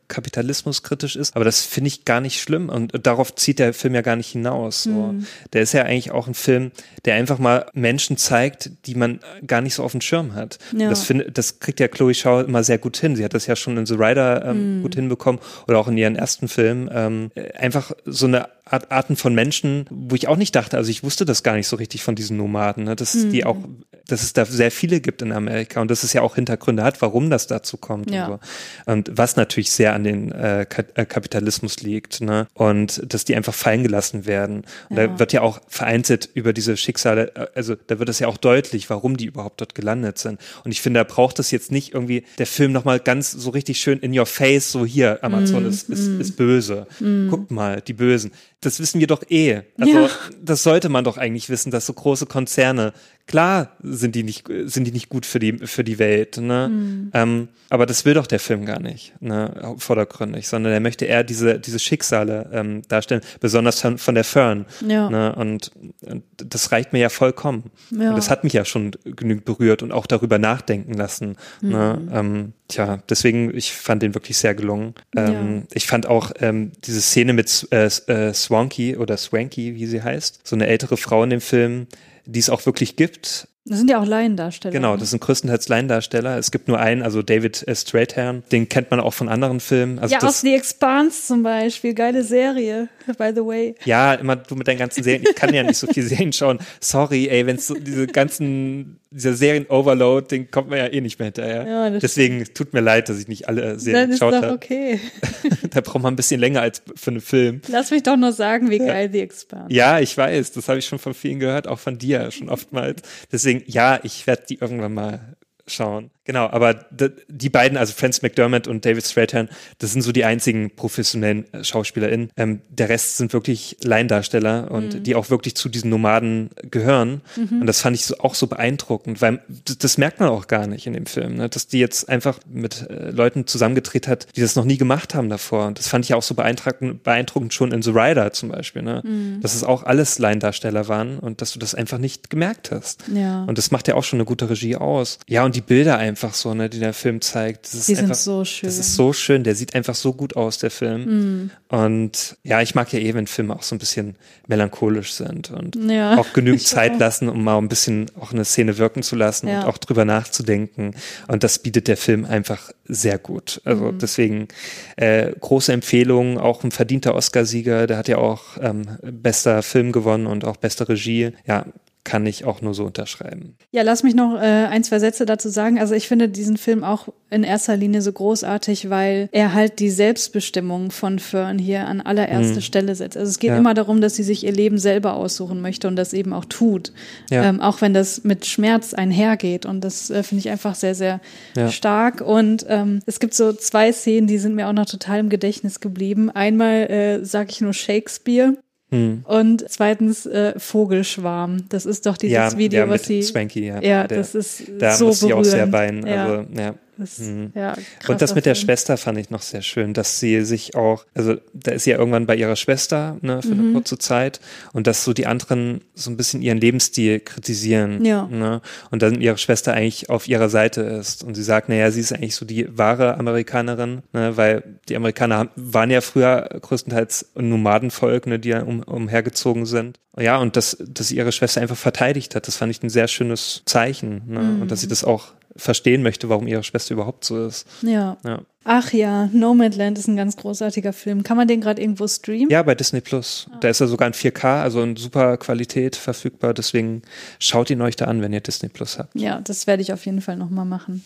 kapitalismuskritisch ist, aber das finde ich gar nicht schlimm und darauf zieht der Film ja gar nicht hinaus. So. Mhm. Der ist ja eigentlich auch ein Film, der einfach mal Menschen zeigt, die man gar nicht so auf dem Schirm hat. Ja. Das, find, das kriegt ja Chloe Shaw immer sehr gut hin. Sie hat das ja schon in The Rider ähm, Mhm. gut hinbekommen oder auch in ihren ersten Film. Ähm, äh, einfach so eine Arten von Menschen, wo ich auch nicht dachte, also ich wusste das gar nicht so richtig von diesen Nomaden, ne, dass Mhm. die auch, dass es da sehr viele gibt in Amerika und dass es ja auch Hintergründe hat, warum das dazu kommt Ja. und so. Und was natürlich sehr an den äh, äh, Kapitalismus liegt, ne? Und dass die einfach fallen gelassen werden. Und Ja. da wird ja auch vereinzelt über diese Schicksale, äh, also da wird es ja auch deutlich, warum die überhaupt dort gelandet sind. Und ich finde, da braucht es jetzt nicht irgendwie der Film nochmal ganz so richtig schön in your face, so hier, Mm, Amazon ist, ist, ist böse. Guckt mal, die Bösen. Das wissen wir doch eh. Also Ja. das sollte man doch eigentlich wissen, dass so große Konzerne, klar sind die nicht, sind die nicht gut für die, für die Welt, ne? Mm. Ähm, aber das will doch der Film gar nicht, ne, vordergründig, sondern er möchte eher diese, diese Schicksale ähm, darstellen, besonders von, von der Fern. Ja. Ne? Und, und das reicht mir ja vollkommen. Ja. Und das hat mich ja schon genügend berührt und auch darüber nachdenken lassen. Ne? Mhm. Ähm, tja, deswegen, ich fand den wirklich sehr gelungen. Ähm, Ich fand auch ähm, diese Szene mit äh, äh, Swanky oder Swanky, wie sie heißt, so eine ältere Frau in dem Film, die es auch wirklich gibt. das sind ja auch Laiendarsteller. Genau, ne? das sind größtenteils Laiendarsteller. Es gibt nur einen, also David Strathairn, den kennt man auch von anderen Filmen. Also ja, das, aus The Expanse zum Beispiel. Geile Serie, by the way. Ja, immer du mit deinen ganzen Serien. Ich kann ja nicht so viel Serien schauen. Sorry, ey, wenn so diese ganzen, dieser Serien-Overload, den kommt man ja eh nicht mehr hinterher. Ja, Deswegen tut mir leid, dass ich nicht alle Serien Dann ist geschaut doch habe. okay. Da braucht man ein bisschen länger als für einen Film. Lass mich doch nur sagen, wie geil The Expanse. Ja, ich weiß, das habe ich schon von vielen gehört, auch von dir schon oftmals. Deswegen, ja, ich werde die irgendwann mal schauen. Genau, aber die beiden, also Frances McDermott und David Strathairn, das sind so die einzigen professionellen äh, SchauspielerInnen. Ähm, der Rest sind wirklich Laiendarsteller und Mhm. die auch wirklich zu diesen Nomaden gehören. Und das fand ich so, auch so beeindruckend, weil das merkt man auch gar nicht in dem Film, ne? dass die jetzt einfach mit äh, Leuten zusammengedreht hat, die das noch nie gemacht haben davor. Und das fand ich auch so beeindruckend, beeindruckend schon in The Rider zum Beispiel, ne? Mhm. dass es auch alles Laiendarsteller waren und dass du das einfach nicht gemerkt hast. Ja. Und das macht ja auch schon eine gute Regie aus. Ja, und die Bilder einfach so, ne, die der Film zeigt. Das ist Die sind einfach, so schön. Das ist so schön. Der sieht einfach so gut aus, der Film. Mhm. Und ja, ich mag ja eh, wenn Filme auch so ein bisschen melancholisch sind und Ja, auch genügend Zeit auch. lassen, um mal ein bisschen auch eine Szene wirken zu lassen Ja. und auch drüber nachzudenken. Und das bietet der Film einfach sehr gut. Also Mhm. deswegen äh, große Empfehlung, auch ein verdienter Oscarsieger, der hat ja auch ähm, bester Film gewonnen und auch beste Regie. Ja, kann ich auch nur so unterschreiben. Ja, lass mich noch äh, ein, zwei Sätze dazu sagen. Also ich finde diesen Film auch in erster Linie so großartig, weil er halt die Selbstbestimmung von Fern hier an allererste Stelle setzt. Also es geht Ja. immer darum, dass sie sich ihr Leben selber aussuchen möchte und das eben auch tut. Ja. Ähm, auch wenn das mit Schmerz einhergeht. Und das äh, finde ich einfach sehr, sehr Ja. stark. Und ähm, es gibt so zwei Szenen, die sind mir auch noch total im Gedächtnis geblieben. Einmal äh, sage ich nur Shakespeare. Hm. Und zweitens äh, Vogelschwarm. Das ist doch dieses ja, Video, ja, was sie. Swanky, ja. Ja, Der- das ist Da so muss ich auch sehr berührend. weinen. Also, ja. Das, Mhm. ja, Und das mit der Film. Schwester fand ich noch sehr schön, dass sie sich auch, also da ist sie ja irgendwann bei ihrer Schwester, ne, für Mhm. eine kurze Zeit und dass so die anderen so ein bisschen ihren Lebensstil kritisieren, Ja. ne, und dann ihre Schwester eigentlich auf ihrer Seite ist und sie sagt, naja, sie ist eigentlich so die wahre Amerikanerin, ne, weil die Amerikaner haben, waren ja früher größtenteils ein Nomadenvolk, ne, die ja um, umhergezogen sind. Ja, und dass, dass sie ihre Schwester einfach verteidigt hat, das fand ich ein sehr schönes Zeichen, ne, Mhm. und dass sie das auch verstehen möchte, warum ihre Schwester überhaupt so ist. Ja. Ja. Ach ja, Nomadland ist ein ganz großartiger Film. Kann man den gerade irgendwo streamen? Ja, bei Disney Plus. Da ist er sogar in 4K, also in super Qualität verfügbar. Deswegen schaut ihn euch da an, wenn ihr Disney Plus habt. Ja, das werde ich auf jeden Fall nochmal machen.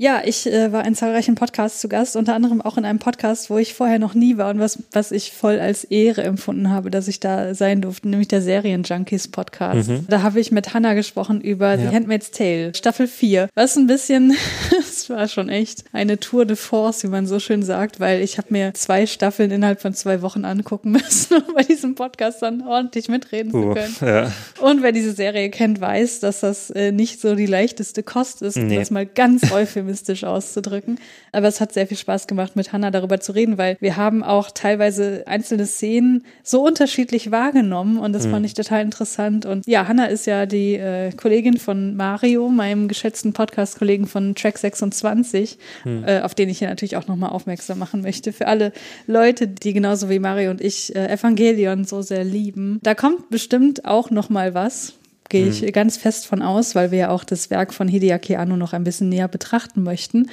Ja, ich äh, war in zahlreichen Podcasts zu Gast, unter anderem auch in einem Podcast, wo ich vorher noch nie war und was, was ich voll als Ehre empfunden habe, dass ich da sein durfte, nämlich der Serien-Junkies Podcast. Mhm. Da habe ich mit Hannah gesprochen über Ja. The Handmaid's Tale, Staffel 4. Was ein bisschen, es war schon echt eine Tour de Force, wie man so schön sagt, weil ich habe mir zwei Staffeln innerhalb von zwei Wochen angucken müssen, um bei diesem Podcast dann ordentlich mitreden zu Uh, können. ja. Und wer diese Serie kennt, weiß, dass das äh, nicht so die leichteste Kost ist, um Nee. das mal ganz euphemistisch auszudrücken. Aber es hat sehr viel Spaß gemacht, mit Hannah darüber zu reden, weil wir haben auch teilweise einzelne Szenen so unterschiedlich wahrgenommen und das fand ich total interessant. Und ja, Hannah ist ja die äh, Kollegin von Mario, meinem geschätzten Podcast-Kollegen von Track 26, äh, auf den ich hier natürlich auch nochmal aufmerksam machen möchte. Für alle Leute, die genauso wie Mario und ich äh, Evangelion so sehr lieben. Da kommt bestimmt auch nochmal was gehe ich ganz fest von aus, weil wir ja auch das Werk von Hideaki Anno noch ein bisschen näher betrachten möchten.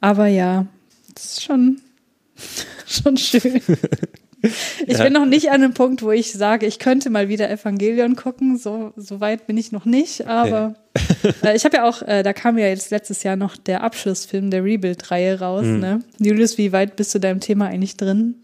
Aber ja, das ist schon, schon schön. Ich Ja. bin noch nicht an einem Punkt, wo ich sage, ich könnte mal wieder Evangelion gucken. So, so weit bin ich noch nicht. Aber äh, ich habe ja auch, äh, da kam ja jetzt letztes Jahr noch der Abschlussfilm der Rebuild-Reihe raus. Ne? Julius, wie weit bist du da im Thema eigentlich drin?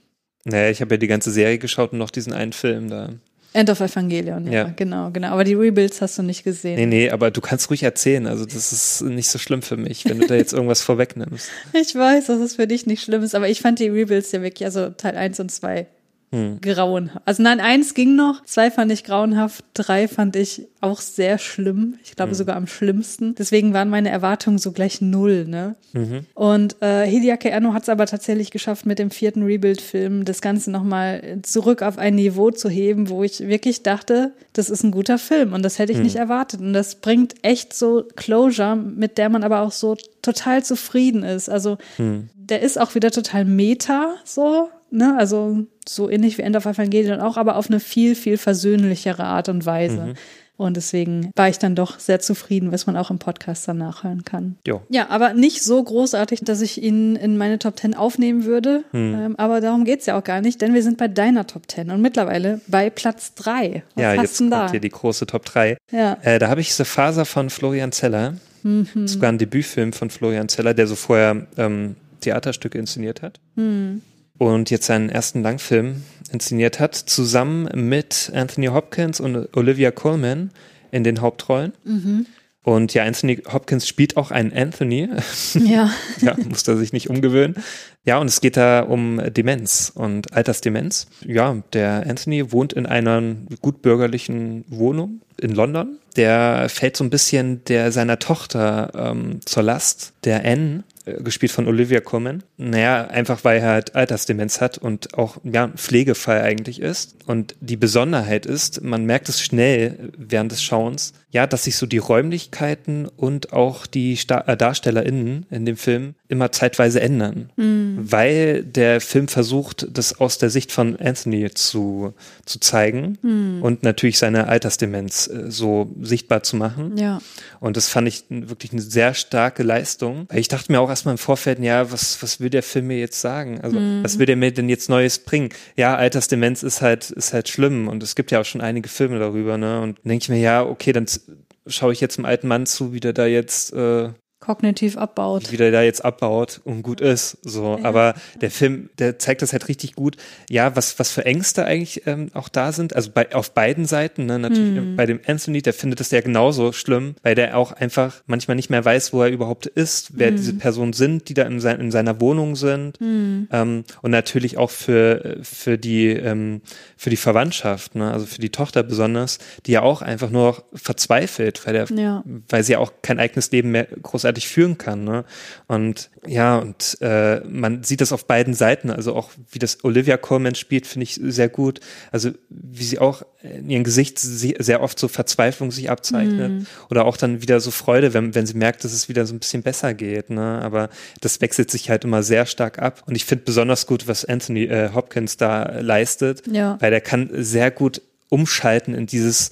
Naja, ich habe ja die ganze Serie geschaut und noch diesen einen Film da. End of Evangelion, ja, Ja. genau, genau. Aber die Rebuilds hast du nicht gesehen. Nee, nee, aber du kannst ruhig erzählen. Also das ist nicht so schlimm für mich, wenn du da jetzt irgendwas vorwegnimmst. Ich weiß, dass es für dich nicht schlimm ist, aber ich fand die Rebuilds ja wirklich, also Teil 1 und 2 Hm. grauenhaft. Also nein, eins ging noch, zwei fand ich grauenhaft, drei fand ich auch sehr schlimm. Ich Hm. glaube sogar am schlimmsten. Deswegen waren meine Erwartungen so gleich null, ne? Mhm. Und äh, Hideaki Anno hat es aber tatsächlich geschafft, mit dem vierten Rebuild-Film das Ganze nochmal zurück auf ein Niveau zu heben, wo ich wirklich dachte, das ist ein guter Film und das hätte ich nicht erwartet. Und das bringt echt so Closure, mit der man aber auch so total zufrieden ist. Also der ist auch wieder total meta, so, ne? Also so ähnlich wie End of Evangelion auch, aber auf eine viel, viel versöhnlichere Art und Weise. Und deswegen war ich dann doch sehr zufrieden, was man auch im Podcast dann nachhören kann. Jo. Ja, aber nicht so großartig, dass ich ihn in meine Top 10 aufnehmen würde. Hm. Ähm, aber darum geht's ja auch gar nicht, denn wir sind bei deiner Top 10 und mittlerweile bei Platz 3. Was ja, jetzt kommt da? hier die große Top 3. Ja. Äh, da habe ich The Faser von Florian Zeller. Mhm. Sogar ein Debütfilm von Florian Zeller, der so vorher ähm, Theaterstücke inszeniert hat. Mhm. Und jetzt seinen ersten Langfilm inszeniert hat, zusammen mit Anthony Hopkins und Olivia Colman in den Hauptrollen. Mhm. Und ja, Anthony Hopkins spielt auch einen Anthony. Ja. ja, muss er sich nicht umgewöhnen. Ja, und es geht da um Demenz und Altersdemenz. Ja, der Anthony wohnt in einer gut bürgerlichen Wohnung in London. Der fällt so ein bisschen der seiner Tochter ähm, zur Last, der Anne, gespielt von Olivia Colman. Naja, einfach weil er halt Altersdemenz hat und auch ja, ein Pflegefall eigentlich ist. Und die Besonderheit ist, man merkt es schnell während des Schauens, ja, dass sich so die Räumlichkeiten und auch die Sta äh, DarstellerInnen in dem Film immer zeitweise ändern. Weil der Film versucht, das aus der Sicht von Anthony zu, zu zeigen und natürlich seine Altersdemenz äh, so sichtbar zu machen. Ja. Und das fand ich wirklich eine sehr starke Leistung. Weil ich dachte mir auch erstmal im Vorfeld, ja, was, was will der Film mir jetzt sagen? Also, was will der mir denn jetzt Neues bringen? Ja, Altersdemenz ist halt, ist halt schlimm. Und es gibt ja auch schon einige Filme darüber, ne? Und dann denke ich mir, ja, okay, dann schaue ich jetzt einem alten Mann zu, wie der da jetzt, äh, Kognitiv abbaut. wie der da jetzt abbaut und gut ist. So, aber der Film, der zeigt das halt richtig gut. Ja, was was für Ängste eigentlich ähm, auch da sind. Also bei auf beiden Seiten. Ne? Natürlich bei dem Anthony, der findet das ja genauso schlimm, weil der auch einfach manchmal nicht mehr weiß, wo er überhaupt ist, wer diese Personen sind, die da in, sein, in seiner Wohnung sind. Ähm, und natürlich auch für für die ähm, für die Verwandtschaft, ne? also für die Tochter besonders, die ja auch einfach nur verzweifelt, weil der Ja. weil sie ja auch kein eigenes Leben mehr großartig großartig führen kann. Ne? Und ja, und äh, man sieht das auf beiden Seiten. Also auch wie das Olivia Colman spielt, finde ich sehr gut. Also wie sie auch in ihrem Gesicht sehr oft so Verzweiflung sich abzeichnet. Mm. Oder auch dann wieder so Freude, wenn, wenn sie merkt, dass es wieder so ein bisschen besser geht. Ne? Aber das wechselt sich halt immer sehr stark ab. Und ich finde besonders gut, was Anthony äh, Hopkins da leistet, ja. weil der kann sehr gut umschalten in dieses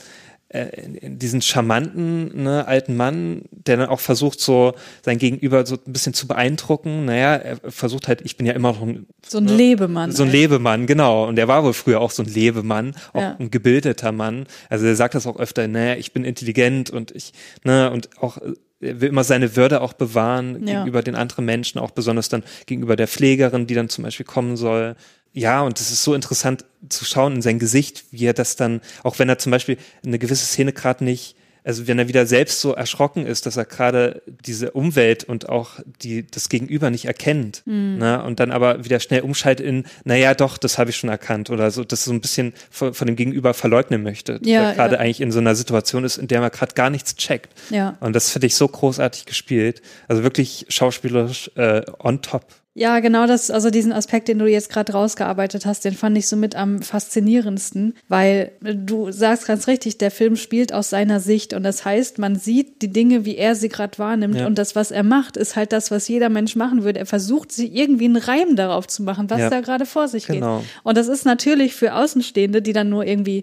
diesen charmanten ne, alten Mann, der dann auch versucht, so sein Gegenüber so ein bisschen zu beeindrucken. Naja, er versucht halt, ich bin ja immer noch ein so ein ne, Lebemann. So ein Lebemann, genau. Und er war wohl früher auch so ein Lebemann, auch ja. ein gebildeter Mann. Also er sagt das auch öfter, naja, ich bin intelligent und ich, ne, und auch will immer seine Würde auch bewahren ja. gegenüber den anderen Menschen, auch besonders dann gegenüber der Pflegerin, die dann zum Beispiel kommen soll ja, und es ist so interessant zu schauen in sein Gesicht, wie er das dann, auch wenn er zum Beispiel eine gewisse Szene gerade nicht, also wenn er wieder selbst so erschrocken ist, dass er gerade diese Umwelt und auch die das Gegenüber nicht erkennt, mhm. ne, und dann aber wieder schnell umschaltet in, naja, doch, das habe ich schon erkannt oder so, das so ein bisschen von, von dem Gegenüber verleugnen möchte, ja, gerade ja. eigentlich in so einer Situation ist, in der man gerade gar nichts checkt. Ja. Und das finde ich so großartig gespielt, also wirklich schauspielerisch äh, on top. Ja, genau das, also diesen Aspekt, den du jetzt gerade rausgearbeitet hast, den fand ich so mit am faszinierendsten, weil du sagst ganz richtig, der Film spielt aus seiner Sicht und das heißt, man sieht die Dinge, wie er sie gerade wahrnimmt ja. und das, was er macht, ist halt das, was jeder Mensch machen würde. Er versucht, sie irgendwie einen Reim darauf zu machen, was ja. da gerade vor sich genau. geht. Und das ist natürlich für Außenstehende, die dann nur irgendwie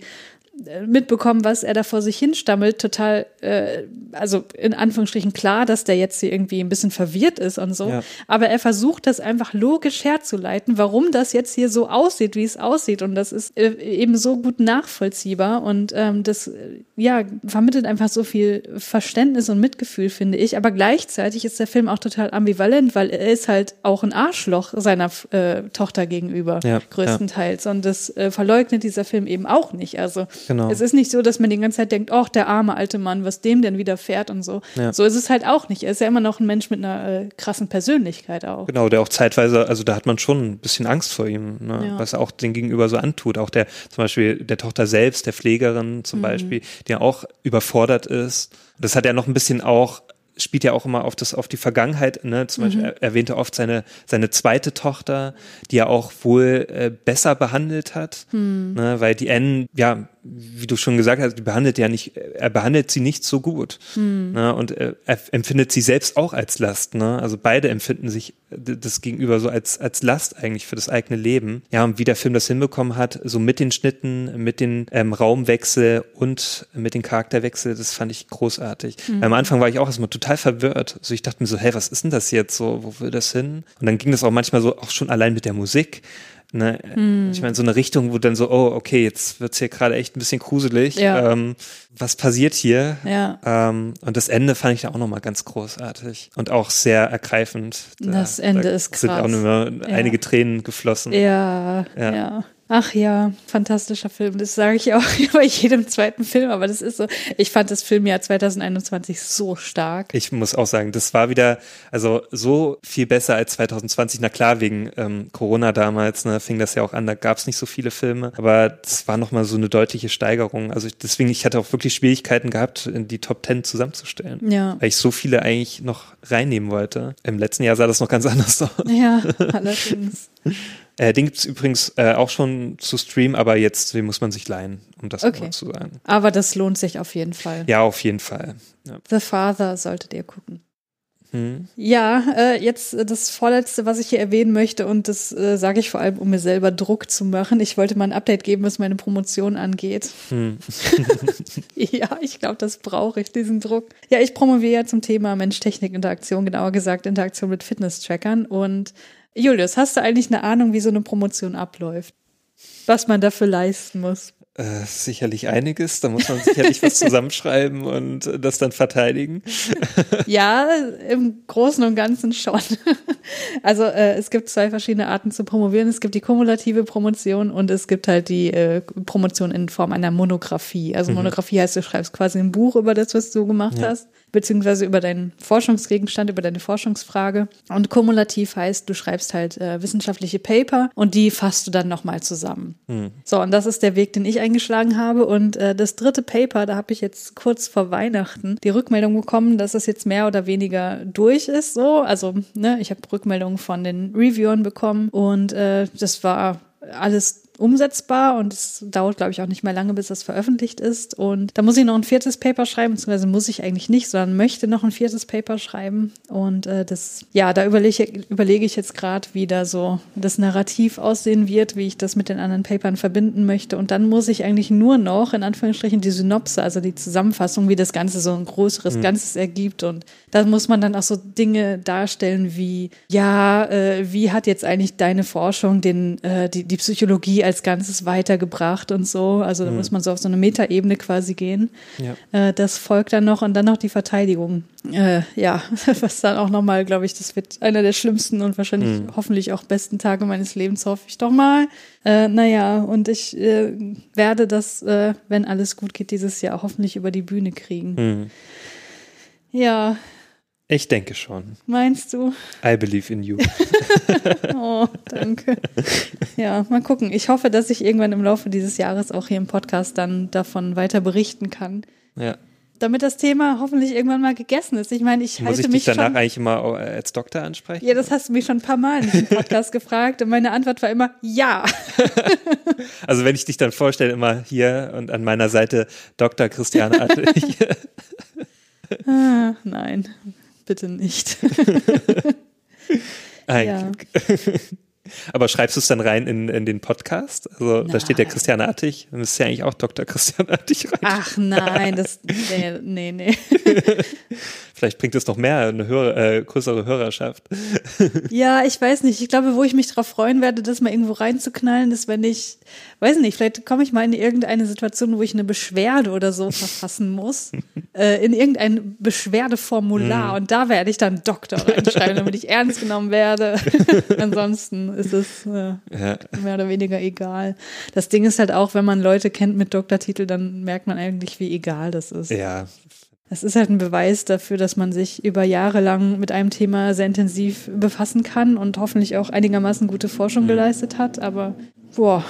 mitbekommen, was er da vor sich hinstammelt, total, äh, also in Anführungsstrichen klar, dass der jetzt hier irgendwie ein bisschen verwirrt ist und so. Ja. Aber er versucht das einfach logisch herzuleiten, warum das jetzt hier so aussieht, wie es aussieht. Und das ist äh, eben so gut nachvollziehbar und ähm, das, äh, ja, vermittelt einfach so viel Verständnis und Mitgefühl, finde ich. Aber gleichzeitig ist der Film auch total ambivalent, weil er ist halt auch ein Arschloch seiner äh, Tochter gegenüber, ja, größtenteils. Ja. Und das äh, verleugnet dieser Film eben auch nicht. Also Genau. Es ist nicht so, dass man die ganze Zeit denkt, ach, der arme alte Mann, was dem denn widerfährt und so. Ja. So ist es halt auch nicht. Er ist ja immer noch ein Mensch mit einer äh, krassen Persönlichkeit auch. Genau, der auch zeitweise, also da hat man schon ein bisschen Angst vor ihm, ne? ja. was er auch den Gegenüber so antut. Auch der, zum Beispiel der Tochter selbst, der Pflegerin zum mhm. Beispiel, die ja auch überfordert ist. Das hat er noch ein bisschen auch spielt ja auch immer auf das auf die Vergangenheit. Ne? Zum mhm. Beispiel er erwähnte oft seine seine zweite Tochter, die er auch wohl äh, besser behandelt hat, mhm. ne? weil die N ja wie du schon gesagt hast, die behandelt ja nicht, er behandelt sie nicht so gut. Mhm. Ne? Und er, er, empfindet sie selbst auch als Last. Ne? Also beide empfinden sich das gegenüber so als, als Last eigentlich für das eigene Leben. Ja, und wie der Film das hinbekommen hat, so mit den Schnitten, mit den ähm, Raumwechsel und mit den Charakterwechsel, das fand ich großartig. Mhm. Am Anfang war ich auch erstmal total verwirrt. Also ich dachte mir so, hey, was ist denn das jetzt so? Wo will das hin? Und dann ging das auch manchmal so, auch schon allein mit der Musik. Ne? Hm. Ich meine, so eine Richtung, wo dann so, oh, okay, jetzt wird's hier gerade echt ein bisschen gruselig. Ja. Ähm, was passiert hier? Ja. Ähm, und das Ende fand ich da auch nochmal ganz großartig und auch sehr ergreifend. Da, das Ende da ist krass. Sind auch nur ja. einige Tränen geflossen. Ja, ja. ja. Ach ja, fantastischer Film. Das sage ich auch bei jedem zweiten Film, aber das ist so. Ich fand das Filmjahr 2021 so stark. Ich muss auch sagen, das war wieder, also so viel besser als 2020. Na klar, wegen ähm, Corona damals, ne, fing das ja auch an, da gab es nicht so viele Filme, aber das war nochmal so eine deutliche Steigerung. Also deswegen, ich hatte auch wirklich Schwierigkeiten gehabt, in die Top Ten zusammenzustellen. Ja. Weil ich so viele eigentlich noch reinnehmen wollte. Im letzten Jahr sah das noch ganz anders aus. Ja, allerdings. Äh, den gibt es übrigens äh, auch schon zu streamen, aber jetzt den muss man sich leihen, um das okay. zu sagen. Aber das lohnt sich auf jeden Fall. Ja, auf jeden Fall. Ja. The Father solltet ihr gucken. Hm. Ja, äh, jetzt das vorletzte, was ich hier erwähnen möchte, und das äh, sage ich vor allem, um mir selber Druck zu machen. Ich wollte mal ein Update geben, was meine Promotion angeht. Hm. ja, ich glaube, das brauche ich, diesen Druck. Ja, ich promoviere ja zum Thema Mensch-Technik-Interaktion, genauer gesagt Interaktion mit Fitness-Trackern. Und Julius, hast du eigentlich eine Ahnung, wie so eine Promotion abläuft? Was man dafür leisten muss? Äh, sicherlich einiges. Da muss man sicherlich was zusammenschreiben und das dann verteidigen. ja, im Großen und Ganzen schon. also äh, es gibt zwei verschiedene Arten zu promovieren. Es gibt die kumulative Promotion und es gibt halt die äh, Promotion in Form einer Monographie. Also mhm. Monographie heißt, du schreibst quasi ein Buch über das, was du gemacht ja. hast beziehungsweise über deinen Forschungsgegenstand, über deine Forschungsfrage. Und kumulativ heißt, du schreibst halt äh, wissenschaftliche Paper und die fasst du dann nochmal zusammen. Mhm. So, und das ist der Weg, den ich eigentlich eingeschlagen habe. Und äh, das dritte Paper, da habe ich jetzt kurz vor Weihnachten die Rückmeldung bekommen, dass es jetzt mehr oder weniger durch ist. So, also ne, ich habe Rückmeldungen von den Reviewern bekommen und äh, das war alles umsetzbar und es dauert, glaube ich, auch nicht mehr lange, bis das veröffentlicht ist. Und da muss ich noch ein viertes Paper schreiben, beziehungsweise muss ich eigentlich nicht, sondern möchte noch ein viertes Paper schreiben. Und äh, das, ja, da überlege, überlege ich jetzt gerade, wie da so das Narrativ aussehen wird, wie ich das mit den anderen Papern verbinden möchte. Und dann muss ich eigentlich nur noch, in Anführungsstrichen, die Synopse, also die Zusammenfassung, wie das Ganze so ein größeres mhm. Ganzes ergibt. Und da muss man dann auch so Dinge darstellen wie, ja, äh, wie hat jetzt eigentlich deine Forschung den, äh, die, die Psychologie als Ganzes weitergebracht und so. Also da mhm. muss man so auf so eine Metaebene quasi gehen. Ja. Äh, das folgt dann noch und dann noch die Verteidigung. Äh, ja, was dann auch nochmal, glaube ich, das wird einer der schlimmsten und wahrscheinlich mhm. hoffentlich auch besten Tage meines Lebens, hoffe ich doch mal. Äh, naja, und ich äh, werde das, äh, wenn alles gut geht, dieses Jahr hoffentlich über die Bühne kriegen. Mhm. Ja, ich denke schon. Meinst du? I believe in you. oh, danke. Ja, mal gucken. Ich hoffe, dass ich irgendwann im Laufe dieses Jahres auch hier im Podcast dann davon weiter berichten kann. Ja. Damit das Thema hoffentlich irgendwann mal gegessen ist. Ich meine, ich Muss halte ich mich dich danach schon, eigentlich immer als Doktor ansprechen? Ja, das hast du mich schon ein paar Mal in diesem Podcast gefragt und meine Antwort war immer ja. also wenn ich dich dann vorstelle, immer hier und an meiner Seite Dr. Christiane Attig. ah, nein, bitte nicht. Ein ja. Aber schreibst du es dann rein in, in den Podcast? Also nein. da steht der Christian Artig, dann ist ja eigentlich auch Dr. Christian Artig rein. Ach nein, das nee, nee. nee. Vielleicht bringt es noch mehr, eine höhere, äh, größere Hörerschaft. Ja, ich weiß nicht. Ich glaube, wo ich mich darauf freuen werde, das mal irgendwo reinzuknallen, ist, wenn ich, weiß nicht, vielleicht komme ich mal in irgendeine Situation, wo ich eine Beschwerde oder so verfassen muss, äh, in irgendein Beschwerdeformular. Mm. Und da werde ich dann Doktor reinschreiben, damit ich ernst genommen werde. Ansonsten ist es äh, ja. mehr oder weniger egal. Das Ding ist halt auch, wenn man Leute kennt mit Doktortitel, dann merkt man eigentlich, wie egal das ist. Ja, es ist halt ein Beweis dafür, dass man sich über Jahre lang mit einem Thema sehr intensiv befassen kann und hoffentlich auch einigermaßen gute Forschung mhm. geleistet hat. Aber boah,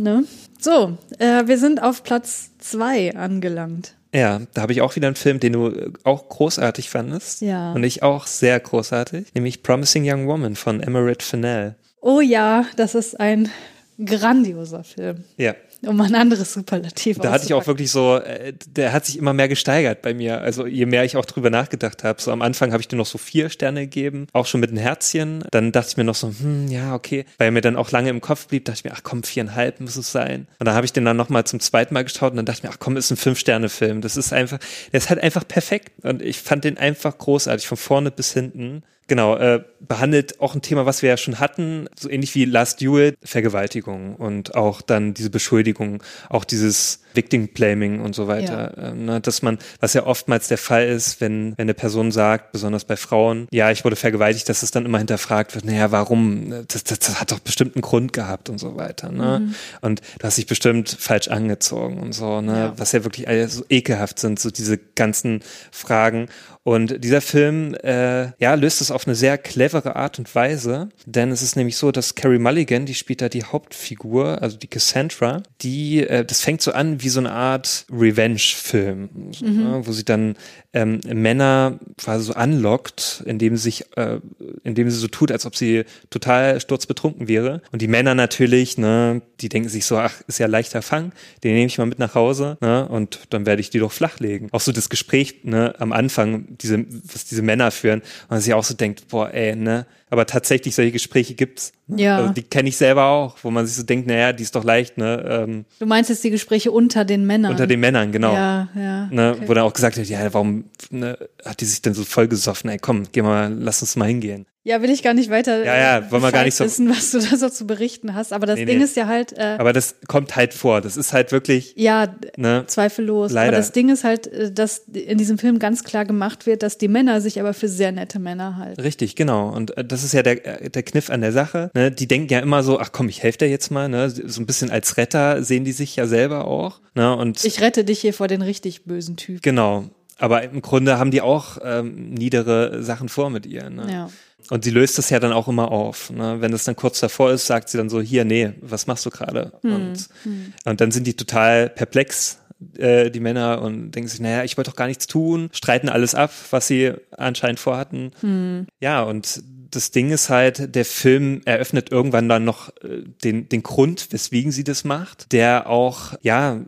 ne? So, äh, wir sind auf Platz zwei angelangt. Ja, da habe ich auch wieder einen Film, den du auch großartig fandest. Ja. Und ich auch sehr großartig, nämlich Promising Young Woman von Emerald Fennell. Oh ja, das ist ein grandioser Film. Ja um ein anderes Superlativ Da hatte ich auch wirklich so, äh, der hat sich immer mehr gesteigert bei mir. Also je mehr ich auch drüber nachgedacht habe. So am Anfang habe ich dir noch so vier Sterne gegeben, auch schon mit einem Herzchen. Dann dachte ich mir noch so, hm, ja, okay. Weil er mir dann auch lange im Kopf blieb, dachte ich mir, ach komm, viereinhalb muss es sein. Und dann habe ich den dann nochmal zum zweiten Mal geschaut und dann dachte ich mir, ach komm, ist ein Fünf-Sterne-Film. Das ist einfach, der ist halt einfach perfekt. Und ich fand den einfach großartig, von vorne bis hinten. Genau, äh, behandelt auch ein Thema, was wir ja schon hatten, so ähnlich wie Last Duel, Vergewaltigung und auch dann diese Beschuldigung, auch dieses Victim Blaming und so weiter. Ja. Äh, ne, dass man, was ja oftmals der Fall ist, wenn, wenn eine Person sagt, besonders bei Frauen, ja, ich wurde vergewaltigt, dass es dann immer hinterfragt wird, naja, warum? Das, das, das hat doch bestimmt einen Grund gehabt und so weiter. Ne? Mhm. Und du hast dich bestimmt falsch angezogen und so, ne? Ja. Was ja wirklich so ekelhaft sind, so diese ganzen Fragen. Und dieser Film, äh, ja, löst es auf eine sehr clevere Art und Weise, denn es ist nämlich so, dass Carrie Mulligan, die spielt da die Hauptfigur, also die Cassandra, die, äh, das fängt so an wie so eine Art Revenge-Film, so, mhm. ne, wo sie dann ähm, Männer quasi so anlockt, indem sie sich, äh, indem sie so tut, als ob sie total sturzbetrunken wäre. Und die Männer natürlich, ne, die denken sich so, ach, ist ja leichter Fang, den nehme ich mal mit nach Hause, ne, und dann werde ich die doch flachlegen. Auch so das Gespräch, ne, am Anfang, diese, was diese Männer führen, und man sich auch so denkt, boah, ey, ne, aber tatsächlich solche Gespräche gibt's. Ne? Ja. Also die kenne ich selber auch, wo man sich so denkt, naja, die ist doch leicht, ne? Ähm, du meinst jetzt die Gespräche unter den Männern? Unter den Männern, genau. Ja, ja. Ne? Okay. Wo dann auch gesagt wird, ja, warum ne, hat die sich denn so vollgesoffen? Ey, komm, geh mal, lass uns mal hingehen. Ja, will ich gar nicht weiter ja, ja, wollen wir gar nicht so wissen, was du da so zu berichten hast. Aber das nee, Ding nee. ist ja halt. Äh, aber das kommt halt vor. Das ist halt wirklich. Ja, ne, zweifellos. Leider. Aber das Ding ist halt, äh, dass in diesem Film ganz klar gemacht wird, dass die Männer sich aber für sehr nette Männer halten. Richtig, genau. Und äh, das ist ja der, äh, der Kniff an der Sache. Ne? Die denken ja immer so, ach komm, ich helfe dir jetzt mal. Ne? So ein bisschen als Retter sehen die sich ja selber auch. Ne? Und ich rette dich hier vor den richtig bösen Typen. Genau. Aber im Grunde haben die auch ähm, niedere Sachen vor mit ihr. Ne? Ja. Und sie löst es ja dann auch immer auf. Ne? Wenn es dann kurz davor ist, sagt sie dann so, hier, nee, was machst du gerade? Mhm. Und, mhm. und dann sind die total perplex äh, die Männer und denken sich, naja, ich wollte doch gar nichts tun, streiten alles ab, was sie anscheinend vorhatten. Hm. Ja, und das Ding ist halt, der Film eröffnet irgendwann dann noch äh, den, den Grund, weswegen sie das macht, der auch, ja,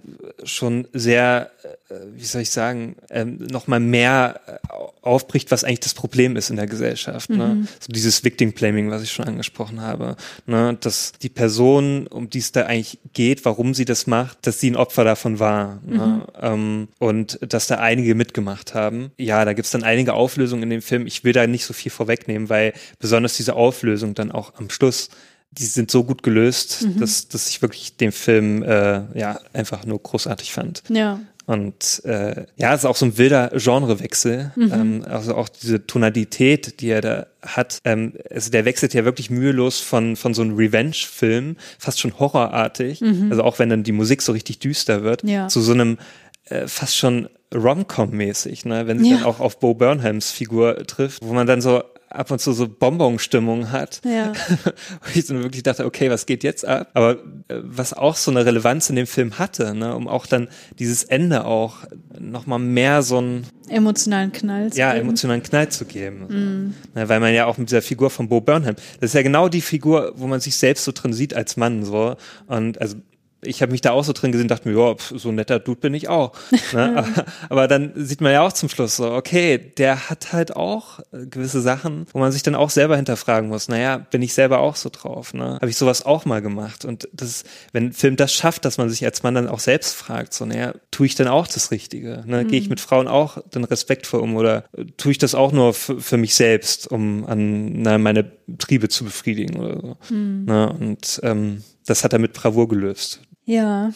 schon sehr, äh, wie soll ich sagen, ähm, nochmal mehr äh, aufbricht, was eigentlich das Problem ist in der Gesellschaft. Ne? Mhm. So dieses Victim Blaming, was ich schon angesprochen habe. Ne? Dass die Person, um die es da eigentlich geht, warum sie das macht, dass sie ein Opfer davon war. Ne? Mhm. Ne? Ähm, und dass da einige mitgemacht haben. Ja, da gibt's dann einige Auflösungen in dem Film. Ich will da nicht so viel vorwegnehmen, weil besonders diese Auflösung dann auch am Schluss die sind so gut gelöst, mhm. dass, dass ich wirklich den Film äh, ja einfach nur großartig fand. Ja. Und äh, ja, es ist auch so ein wilder Genrewechsel. Mhm. Ähm, also auch diese Tonalität, die er da hat. Ähm, also der wechselt ja wirklich mühelos von, von so einem Revenge-Film, fast schon horrorartig. Mhm. Also auch wenn dann die Musik so richtig düster wird, ja. zu so einem äh, fast schon Rom-Com-mäßig, ne? wenn sie ja. dann auch auf Bo Burnhams Figur trifft, wo man dann so ab und zu so Bonbon-Stimmung hat. Ja. Und ich dann wirklich dachte, okay, was geht jetzt ab? Aber äh, was auch so eine Relevanz in dem Film hatte, ne, um auch dann dieses Ende auch nochmal mehr so einen emotionalen Knall zu ja, geben. emotionalen Knall zu geben. Mm. Na, weil man ja auch mit dieser Figur von Bo Burnham, das ist ja genau die Figur, wo man sich selbst so drin sieht als Mann, so. Und also ich habe mich da auch so drin gesehen, dachte mir, ja, so ein netter Dude bin ich auch. Ne? aber, aber, dann sieht man ja auch zum Schluss so, okay, der hat halt auch äh, gewisse Sachen, wo man sich dann auch selber hinterfragen muss, naja, bin ich selber auch so drauf? Ne? Habe ich sowas auch mal gemacht? Und das ist, wenn ein Film das schafft, dass man sich als Mann dann auch selbst fragt, so, naja, tue ich dann auch das Richtige? Ne? Mhm. Gehe ich mit Frauen auch dann respektvoll um oder tue ich das auch nur für mich selbst, um an na, meine Triebe zu befriedigen oder so? Mhm. Ne? Und ähm, das hat er mit Bravour gelöst. Ja.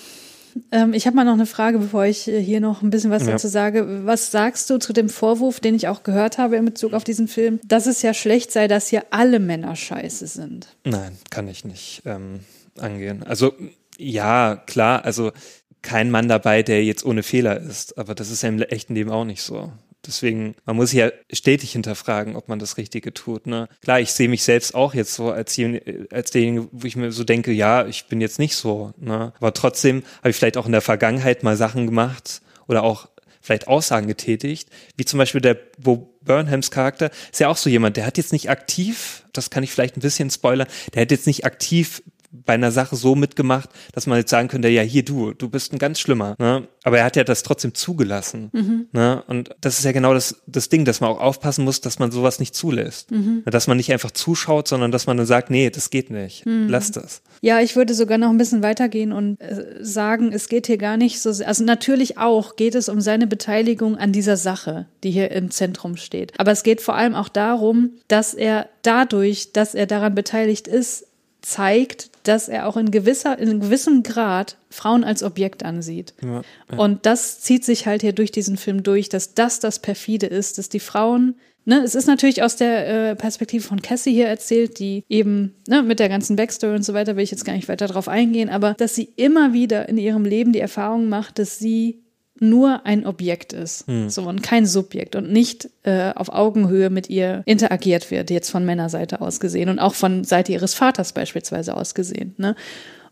Ähm, ich habe mal noch eine Frage, bevor ich äh, hier noch ein bisschen was ja. dazu sage. Was sagst du zu dem Vorwurf, den ich auch gehört habe in Bezug auf diesen Film, dass es ja schlecht sei, dass hier alle Männer scheiße sind? Nein, kann ich nicht ähm, angehen. Also ja, klar, also kein Mann dabei, der jetzt ohne Fehler ist, aber das ist ja im echten Leben auch nicht so. Deswegen, man muss ja stetig hinterfragen, ob man das Richtige tut. Ne? Klar, ich sehe mich selbst auch jetzt so als, als derjenige, wo ich mir so denke, ja, ich bin jetzt nicht so. Ne? Aber trotzdem habe ich vielleicht auch in der Vergangenheit mal Sachen gemacht oder auch vielleicht Aussagen getätigt, wie zum Beispiel der Bo Burnhams Charakter ist ja auch so jemand, der hat jetzt nicht aktiv, das kann ich vielleicht ein bisschen spoilern, der hat jetzt nicht aktiv bei einer Sache so mitgemacht, dass man jetzt sagen könnte, ja, hier du, du bist ein ganz schlimmer. Ne? Aber er hat ja das trotzdem zugelassen. Mhm. Ne? Und das ist ja genau das, das Ding, dass man auch aufpassen muss, dass man sowas nicht zulässt. Mhm. Dass man nicht einfach zuschaut, sondern dass man dann sagt, nee, das geht nicht. Mhm. Lass das. Ja, ich würde sogar noch ein bisschen weitergehen und äh, sagen, es geht hier gar nicht so, sehr, also natürlich auch geht es um seine Beteiligung an dieser Sache, die hier im Zentrum steht. Aber es geht vor allem auch darum, dass er dadurch, dass er daran beteiligt ist, zeigt, dass er auch in gewisser, in gewissem Grad Frauen als Objekt ansieht. Ja, ja. Und das zieht sich halt hier durch diesen Film durch, dass das das perfide ist, dass die Frauen Ne, es ist natürlich aus der äh, Perspektive von Cassie hier erzählt, die eben ne, mit der ganzen Backstory und so weiter will ich jetzt gar nicht weiter drauf eingehen, aber dass sie immer wieder in ihrem Leben die Erfahrung macht, dass sie nur ein Objekt ist hm. so, und kein Subjekt und nicht äh, auf Augenhöhe mit ihr interagiert wird, jetzt von Männerseite aus gesehen und auch von Seite ihres Vaters beispielsweise aus gesehen. Ne?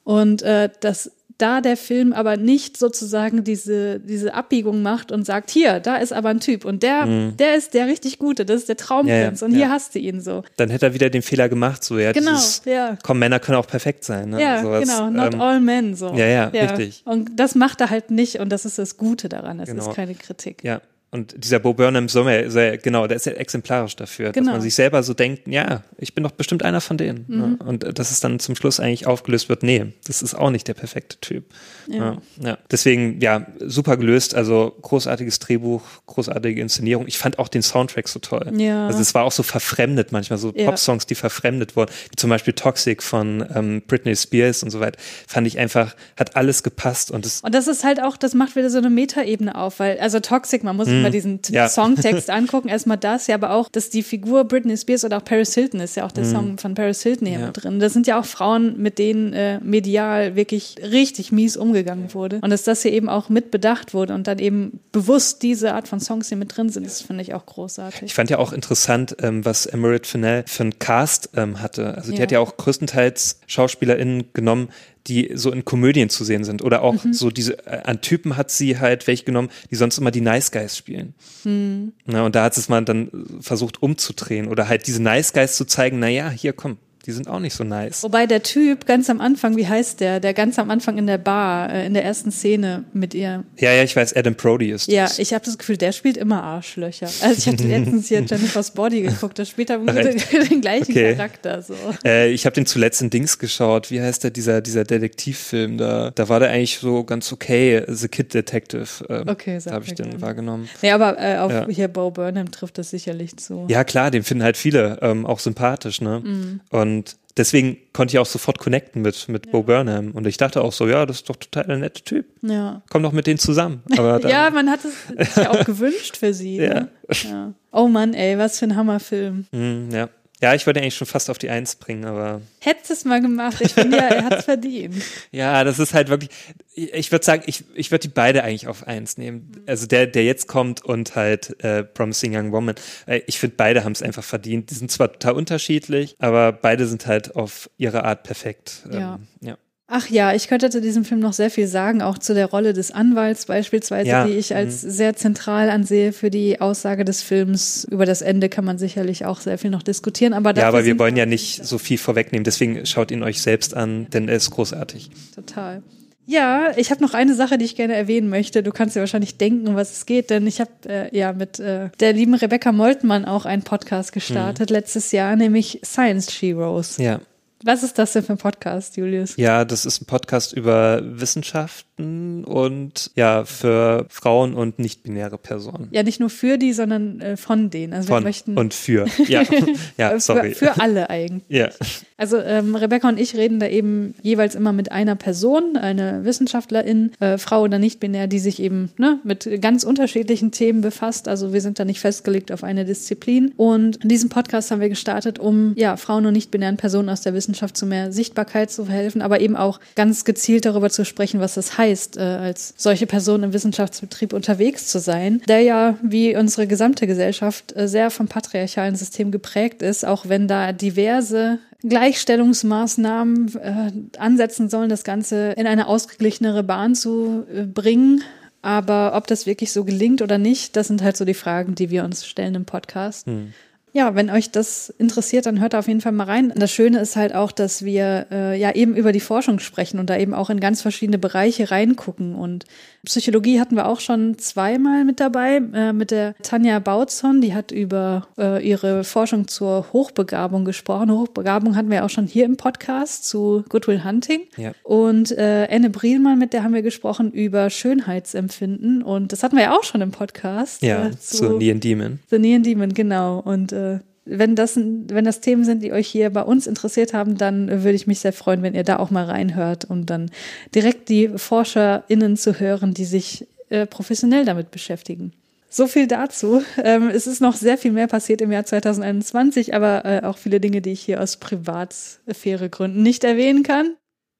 Und äh, das da der Film aber nicht sozusagen diese, diese Abbiegung macht und sagt, hier, da ist aber ein Typ und der, mhm. der ist der richtig Gute, das ist der Traumprinz ja, ja, und hier hast du ihn so. Dann hätte er wieder den Fehler gemacht, so, ja. Genau, dieses, ja. Komm, Männer können auch perfekt sein, ne? Ja, Sowas, genau, not ähm, all men, so. Ja, ja, richtig. Und das macht er halt nicht und das ist das Gute daran, das genau. ist keine Kritik. Ja, und dieser Bo Burnham Sommer, genau, der ist ja exemplarisch dafür, genau. dass man sich selber so denkt, ja, ich bin doch bestimmt einer von denen. Ne? Mhm. Ne? Und dass es dann zum Schluss eigentlich aufgelöst wird, nee, das ist auch nicht der perfekte Typ. Ja. Ja, ja. Deswegen, ja, super gelöst, also großartiges Drehbuch, großartige Inszenierung. Ich fand auch den Soundtrack so toll. Ja. Also es war auch so verfremdet manchmal, so ja. Pop-Songs, die verfremdet wurden, wie zum Beispiel Toxic von ähm, Britney Spears und so weiter, fand ich einfach, hat alles gepasst und es. Und das ist halt auch, das macht wieder so eine Metaebene auf, weil, also Toxic, man muss. Mal diesen ja. Songtext angucken, erstmal das, ja, aber auch, dass die Figur Britney Spears oder auch Paris Hilton ist ja auch der mm. Song von Paris Hilton hier ja. mit drin. Das sind ja auch Frauen, mit denen äh, medial wirklich richtig mies umgegangen wurde. Und dass das hier eben auch mit bedacht wurde und dann eben bewusst diese Art von Songs hier mit drin sind, das finde ich auch großartig. Ich fand ja auch interessant, ähm, was Emerald Fennell für einen Cast ähm, hatte. Also die ja. hat ja auch größtenteils SchauspielerInnen genommen, die so in Komödien zu sehen sind. Oder auch mhm. so diese, äh, an Typen hat sie halt welche genommen, die sonst immer die Nice Guys spielen. Mhm. Na, und da hat es mal dann versucht umzudrehen oder halt diese Nice Guys zu zeigen, naja, hier komm, die sind auch nicht so nice. Wobei der Typ ganz am Anfang, wie heißt der, der ganz am Anfang in der Bar, äh, in der ersten Szene mit ihr. Ja, ja, ich weiß, Adam Brody ist Ja, das. ich habe das Gefühl, der spielt immer Arschlöcher. Also ich hatte letztens hier Jennifer's Body geguckt, da spielt er den, den gleichen okay. Charakter. So. Äh, ich habe den zuletzt in Dings geschaut. Wie heißt der, dieser, dieser Detektivfilm? Da, da war der eigentlich so ganz okay, The Kid Detective. Ähm, okay, da habe ich den gerne. wahrgenommen. Ja, aber äh, auf ja. hier Bo Burnham trifft das sicherlich zu. Ja, klar, den finden halt viele ähm, auch sympathisch, ne? Mhm. Und und deswegen konnte ich auch sofort connecten mit, mit ja. Bo Burnham. Und ich dachte auch so, ja, das ist doch total der nette Typ. Ja. Komm doch mit denen zusammen. Aber dann, ja, man hat es sich auch gewünscht für sie. Ja. Ne? ja. Oh Mann, ey, was für ein Hammerfilm. Mm, ja. Ja, ich wollte eigentlich schon fast auf die Eins bringen, aber. Hättest es mal gemacht. Ich finde ja, er hat es verdient. ja, das ist halt wirklich. Ich würde sagen, ich, ich würde die beide eigentlich auf Eins nehmen. Also der, der jetzt kommt und halt äh, Promising Young Woman. Äh, ich finde, beide haben es einfach verdient. Die sind zwar total unterschiedlich, aber beide sind halt auf ihre Art perfekt. Ja. Ähm, ja. Ach ja, ich könnte zu diesem Film noch sehr viel sagen, auch zu der Rolle des Anwalts beispielsweise, ja. die ich als mhm. sehr zentral ansehe für die Aussage des Films. Über das Ende kann man sicherlich auch sehr viel noch diskutieren. Aber ja, aber wir wollen ja nicht so viel vorwegnehmen, deswegen schaut ihn euch selbst an, denn er ist großartig. Total. Ja, ich habe noch eine Sache, die ich gerne erwähnen möchte. Du kannst dir wahrscheinlich denken, um was es geht, denn ich habe äh, ja mit äh, der lieben Rebecca Moltmann auch einen Podcast gestartet mhm. letztes Jahr, nämlich Science Sheroes. Ja. Was ist das denn für ein Podcast, Julius? Ja, das ist ein Podcast über Wissenschaften und ja, für Frauen und nicht-binäre Personen. Ja, nicht nur für die, sondern äh, von denen. Also von wir möchten und für. Ja, ja sorry. Für, für alle eigentlich. Ja. Also ähm, Rebecca und ich reden da eben jeweils immer mit einer Person, eine Wissenschaftlerin, äh, Frau oder nicht-binär, die sich eben ne, mit ganz unterschiedlichen Themen befasst. Also wir sind da nicht festgelegt auf eine Disziplin. Und diesen Podcast haben wir gestartet, um ja Frauen und nicht-binären Personen aus der Wissenschaft zu mehr Sichtbarkeit zu verhelfen, aber eben auch ganz gezielt darüber zu sprechen, was das heißt, äh, als solche Person im Wissenschaftsbetrieb unterwegs zu sein, der ja wie unsere gesamte Gesellschaft äh, sehr vom patriarchalen System geprägt ist, auch wenn da diverse Gleichstellungsmaßnahmen äh, ansetzen sollen, das Ganze in eine ausgeglichenere Bahn zu äh, bringen. Aber ob das wirklich so gelingt oder nicht, das sind halt so die Fragen, die wir uns stellen im Podcast. Hm. Ja, wenn euch das interessiert, dann hört auf jeden Fall mal rein. Das Schöne ist halt auch, dass wir äh, ja eben über die Forschung sprechen und da eben auch in ganz verschiedene Bereiche reingucken. Und Psychologie hatten wir auch schon zweimal mit dabei, äh, mit der Tanja Bautzon, die hat über äh, ihre Forschung zur Hochbegabung gesprochen. Hochbegabung hatten wir auch schon hier im Podcast zu Goodwill Hunting. Ja. Und äh, Anne Brielmann, mit der haben wir gesprochen über Schönheitsempfinden. Und das hatten wir ja auch schon im Podcast. Ja, äh, zu, zu Neon Demon. The Neon Demon, genau. Und äh, wenn das, wenn das Themen sind, die euch hier bei uns interessiert haben, dann würde ich mich sehr freuen, wenn ihr da auch mal reinhört und dann direkt die ForscherInnen zu hören, die sich äh, professionell damit beschäftigen. So viel dazu. Ähm, es ist noch sehr viel mehr passiert im Jahr 2021, aber äh, auch viele Dinge, die ich hier aus Privatsphäre-Gründen nicht erwähnen kann.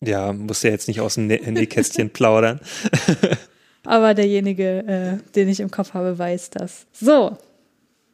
Ja, muss ja jetzt nicht aus dem Nähkästchen plaudern. aber derjenige, äh, den ich im Kopf habe, weiß das. So,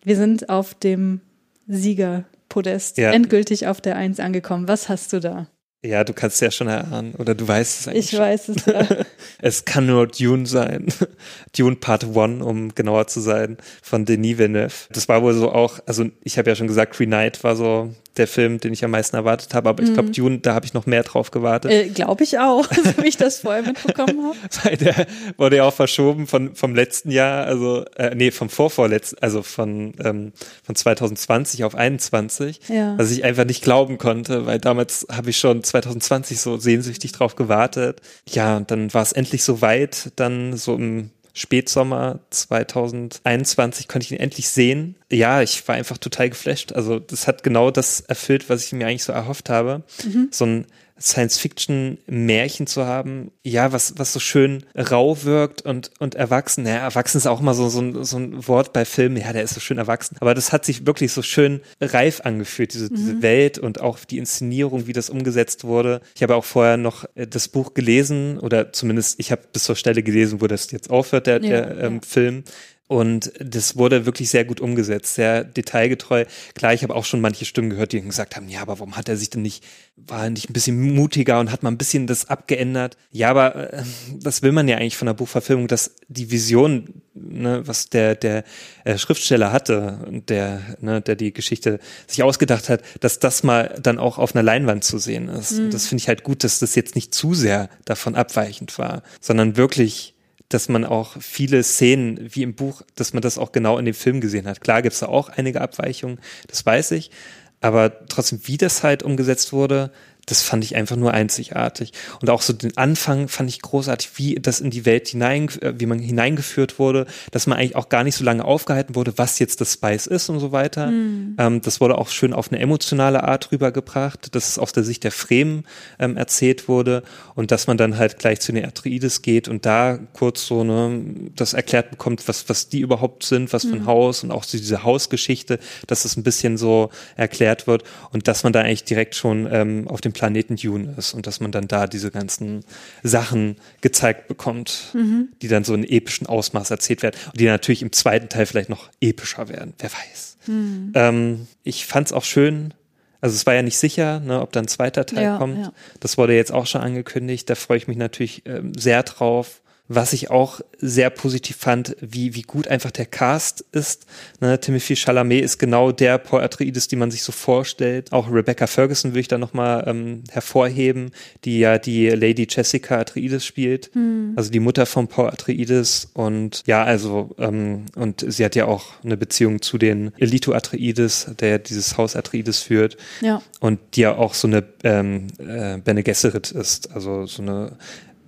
wir sind auf dem Siegerpodest ja. endgültig auf der Eins angekommen. Was hast du da? Ja, du kannst es ja schon erahnen. Oder du weißt es eigentlich. Ich weiß es ja. es kann nur Dune sein. Dune Part 1, um genauer zu sein, von Denis Villeneuve. Das war wohl so auch, also ich habe ja schon gesagt, Green Knight war so der Film, den ich am meisten erwartet habe. Aber ich glaube, mhm. Dune, da habe ich noch mehr drauf gewartet. Äh, glaube ich auch, so wie ich das vorher mitbekommen habe. Weil der wurde ja auch verschoben von, vom letzten Jahr, also äh, nee, vom vorvorletzten, also von, ähm, von 2020 auf 21. Ja. Was ich einfach nicht glauben konnte, weil damals habe ich schon 2020 so sehnsüchtig drauf gewartet. Ja, und dann war es endlich so weit, dann so im Spätsommer 2021 konnte ich ihn endlich sehen. Ja, ich war einfach total geflasht. Also das hat genau das erfüllt, was ich mir eigentlich so erhofft habe. Mhm. So ein Science-Fiction-Märchen zu haben, ja, was, was so schön rau wirkt und, und erwachsen. Naja, erwachsen ist auch mal so, so, ein, so ein Wort bei Filmen, ja, der ist so schön erwachsen. Aber das hat sich wirklich so schön reif angefühlt, diese, mhm. diese Welt und auch die Inszenierung, wie das umgesetzt wurde. Ich habe auch vorher noch äh, das Buch gelesen oder zumindest ich habe bis zur Stelle gelesen, wo das jetzt aufhört, der, ja, der ähm, ja. Film. Und das wurde wirklich sehr gut umgesetzt, sehr detailgetreu. Klar, ich habe auch schon manche Stimmen gehört, die gesagt haben, ja, aber warum hat er sich denn nicht, war er nicht ein bisschen mutiger und hat mal ein bisschen das abgeändert? Ja, aber äh, das will man ja eigentlich von der Buchverfilmung, dass die Vision, ne, was der, der äh, Schriftsteller hatte und der, ne, der die Geschichte sich ausgedacht hat, dass das mal dann auch auf einer Leinwand zu sehen ist. Mhm. Das finde ich halt gut, dass das jetzt nicht zu sehr davon abweichend war, sondern wirklich dass man auch viele Szenen wie im Buch, dass man das auch genau in dem Film gesehen hat. Klar gibt es da auch einige Abweichungen, das weiß ich, aber trotzdem, wie das halt umgesetzt wurde, das fand ich einfach nur einzigartig. Und auch so den Anfang fand ich großartig, wie das in die Welt hinein, äh, wie man hineingeführt wurde, dass man eigentlich auch gar nicht so lange aufgehalten wurde, was jetzt das Spice ist und so weiter. Mhm. Ähm, das wurde auch schön auf eine emotionale Art rübergebracht, dass es aus der Sicht der Fremen ähm, erzählt wurde und dass man dann halt gleich zu den Atreides geht und da kurz so ne, das erklärt bekommt, was, was die überhaupt sind, was für ein mhm. Haus und auch so diese Hausgeschichte, dass es ein bisschen so erklärt wird und dass man da eigentlich direkt schon ähm, auf dem Planeten Dune ist und dass man dann da diese ganzen Sachen gezeigt bekommt, mhm. die dann so in epischen Ausmaß erzählt werden und die natürlich im zweiten Teil vielleicht noch epischer werden, wer weiß. Mhm. Ähm, ich fand es auch schön, also es war ja nicht sicher, ne, ob dann ein zweiter Teil ja, kommt. Ja. Das wurde jetzt auch schon angekündigt. Da freue ich mich natürlich ähm, sehr drauf. Was ich auch sehr positiv fand, wie, wie gut einfach der Cast ist. Ne, Timothy Chalamet ist genau der Paul Atreides, die man sich so vorstellt. Auch Rebecca Ferguson will ich da nochmal ähm, hervorheben, die ja die Lady Jessica Atreides spielt. Hm. Also die Mutter von Paul Atreides. Und ja, also, ähm, und sie hat ja auch eine Beziehung zu den Elito Atreides, der dieses Haus Atreides führt. Ja. Und die ja auch so eine ähm, äh, Bene Gesserit ist. Also so eine